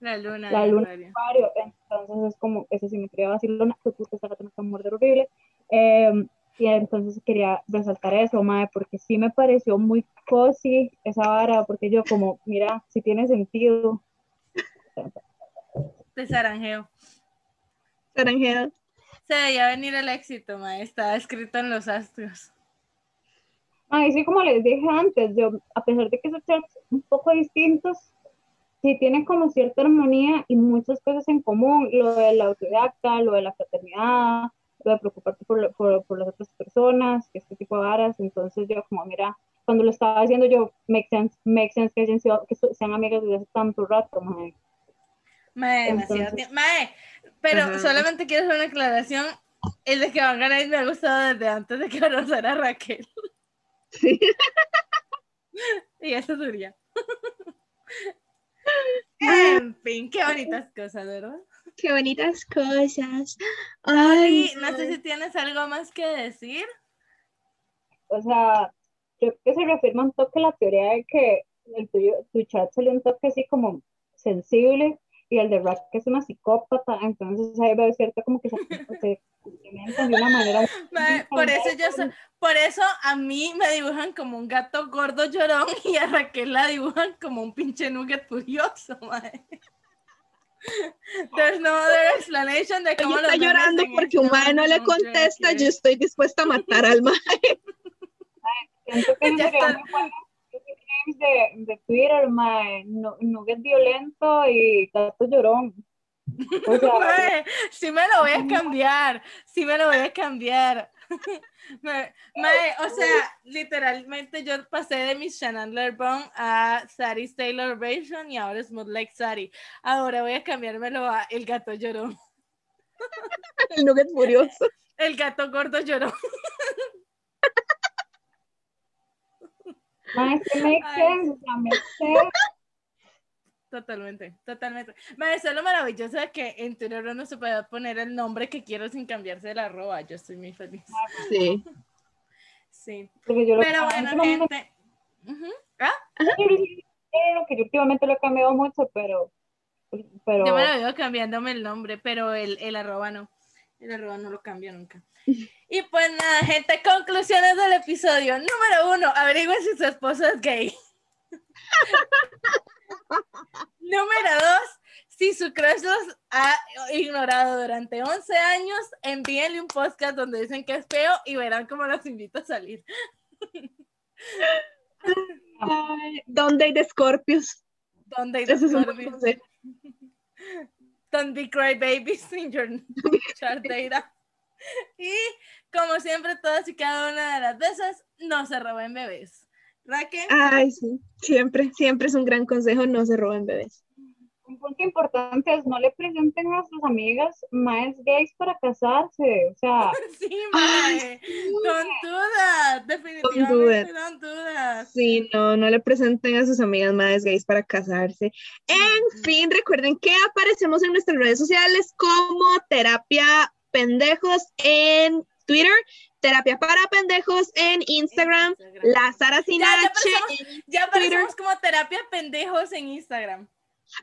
S1: La luna.
S3: La luna.
S1: Acuario.
S3: Acuario. Entonces es como esa simetría vacilona, que puta esa gata me está morder horrible. Eh, y entonces quería resaltar eso, mae, porque sí me pareció muy cozy esa vara, porque yo como, mira, si tiene sentido.
S1: De Saranjeo.
S2: Naranjeda.
S1: Se veía venir el éxito, mae. Estaba escrito en los astros.
S3: Ay, sí, como les dije antes, yo, a pesar de que son charts un poco distintos, sí tienen como cierta armonía y muchas cosas en común, lo del autodidacta, lo de la fraternidad, lo de preocuparte por, lo- por, por las otras personas, este tipo de varas, entonces yo como, mira, cuando lo estaba haciendo yo, make sense, make sense que, hayan sido- que sean amigas desde hace tanto rato, mae.
S1: Mae, demasiado tiempo. Mae, pero
S2: Ajá.
S1: solamente quiero hacer una aclaración. El de que van a ganar me ha gustado desde antes de que conociera a Raquel.
S2: Sí.
S1: Y eso sería. En fin, qué bonitas cosas, ¿verdad?
S2: Qué bonitas cosas. Ay,
S1: no sé si tienes algo más que decir.
S3: O sea, creo que se reafirma un toque la teoría de que el tuyo, tu chat salió un toque así como sensible y el de Rack que es una psicópata, entonces ahí veo cierto como que se, de una manera muy
S1: Mae, por eso yo so- por eso a mí me dibujan como un gato gordo llorón y a Raquel la dibujan como un pinche nugget furioso, mae. There's no other explanation de cómo los
S2: está llorando porque un mae no le contesta. Yo estoy dispuesta a matar al mae.
S3: Siento que
S1: Ya está.
S3: de, de Twitter, mae, nugget violento y gato llorón. O sea,
S1: Mae, sí me lo voy a cambiar, sí me lo voy a cambiar. Me- mae, o sea, literalmente yo pasé de mi Chandler Bone a Sari's Taylor Version y ahora es Mood Like Sari. Ahora voy a cambiármelo a El Gato Llorón.
S2: El nugget furioso.
S1: El gato gordo llorón. Ay.
S3: sense, o sea, make sense.
S1: Totalmente, totalmente. Eso es lo maravilloso de que en Twitter uno se puede poner el nombre que quiero sin cambiarse la arroba. Yo estoy muy feliz.
S2: Sí.
S1: Sí.
S3: Porque yo lo
S1: Pero bueno, gente. Ujú.
S3: Pero que yo últimamente lo he cambiado mucho, pero pero
S1: Yo me lo veo cambiándome el nombre, pero el, el arroba no. El arroba no lo cambio nunca. Y pues nada, gente, conclusiones del episodio. Número uno, averigüen si su esposo es gay. Número dos, si su crush los ha ignorado durante 11 años, envíenle un podcast donde dicen que es feo y verán cómo los invito a salir.
S2: Ay, ¿Dónde hay de Scorpios?
S1: Donde hay Scorpios.
S2: consejo.
S1: Don't be cry babies in your chart data. Y como siempre, todas y cada una de las veces, no se roben bebés. Raque,
S2: Ay, sí. Siempre, siempre es un gran consejo, no se roben bebés.
S3: un punto importante es no le presenten a sus amigas más gays para casarse. O sea,
S1: sí,
S2: Ay,
S1: mae. Don't do that. Definitivamente don't do that.
S2: Sí, no, no le presenten a sus amigas más gays para casarse. En fin, recuerden que aparecemos en nuestras redes sociales como Terapia Pendejos en Twitter, Terapia para Pendejos en Instagram, La Sara
S1: Ya, ya
S2: en
S1: aparecemos como terapia pendejos en Instagram.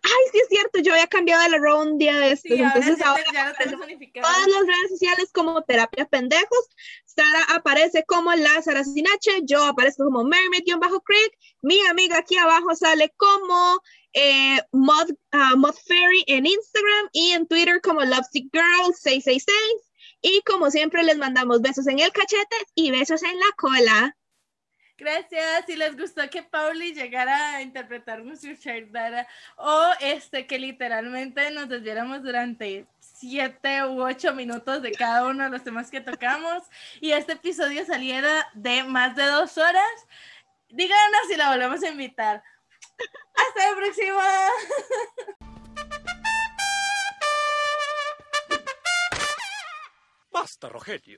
S2: Ay, sí es cierto, yo había cambiado el arroba un día de estos,
S1: Sí, ahora
S2: entonces
S1: sí
S2: ahora
S1: ya lo unificado.
S2: todas las redes sociales como Terapia Pendejos. Sara aparece como la Sara Sin H, yo aparezco como Mermaid-Creek, mi amiga aquí abajo sale como eh, Mod, ah, Mod Fairy en Instagram y en Twitter como Lovesick Girl 666. Y como siempre les mandamos besos en el cachete y besos en la cola.
S1: Gracias. Si les gustó que Pauli llegara a interpretar nuestro Dara o este que literalmente nos desviáramos durante siete u ocho minutos de cada uno de los temas que tocamos y este episodio saliera de más de dos horas, díganos si la volvemos a invitar. Hasta la próxima.
S4: Basta, Rogelio.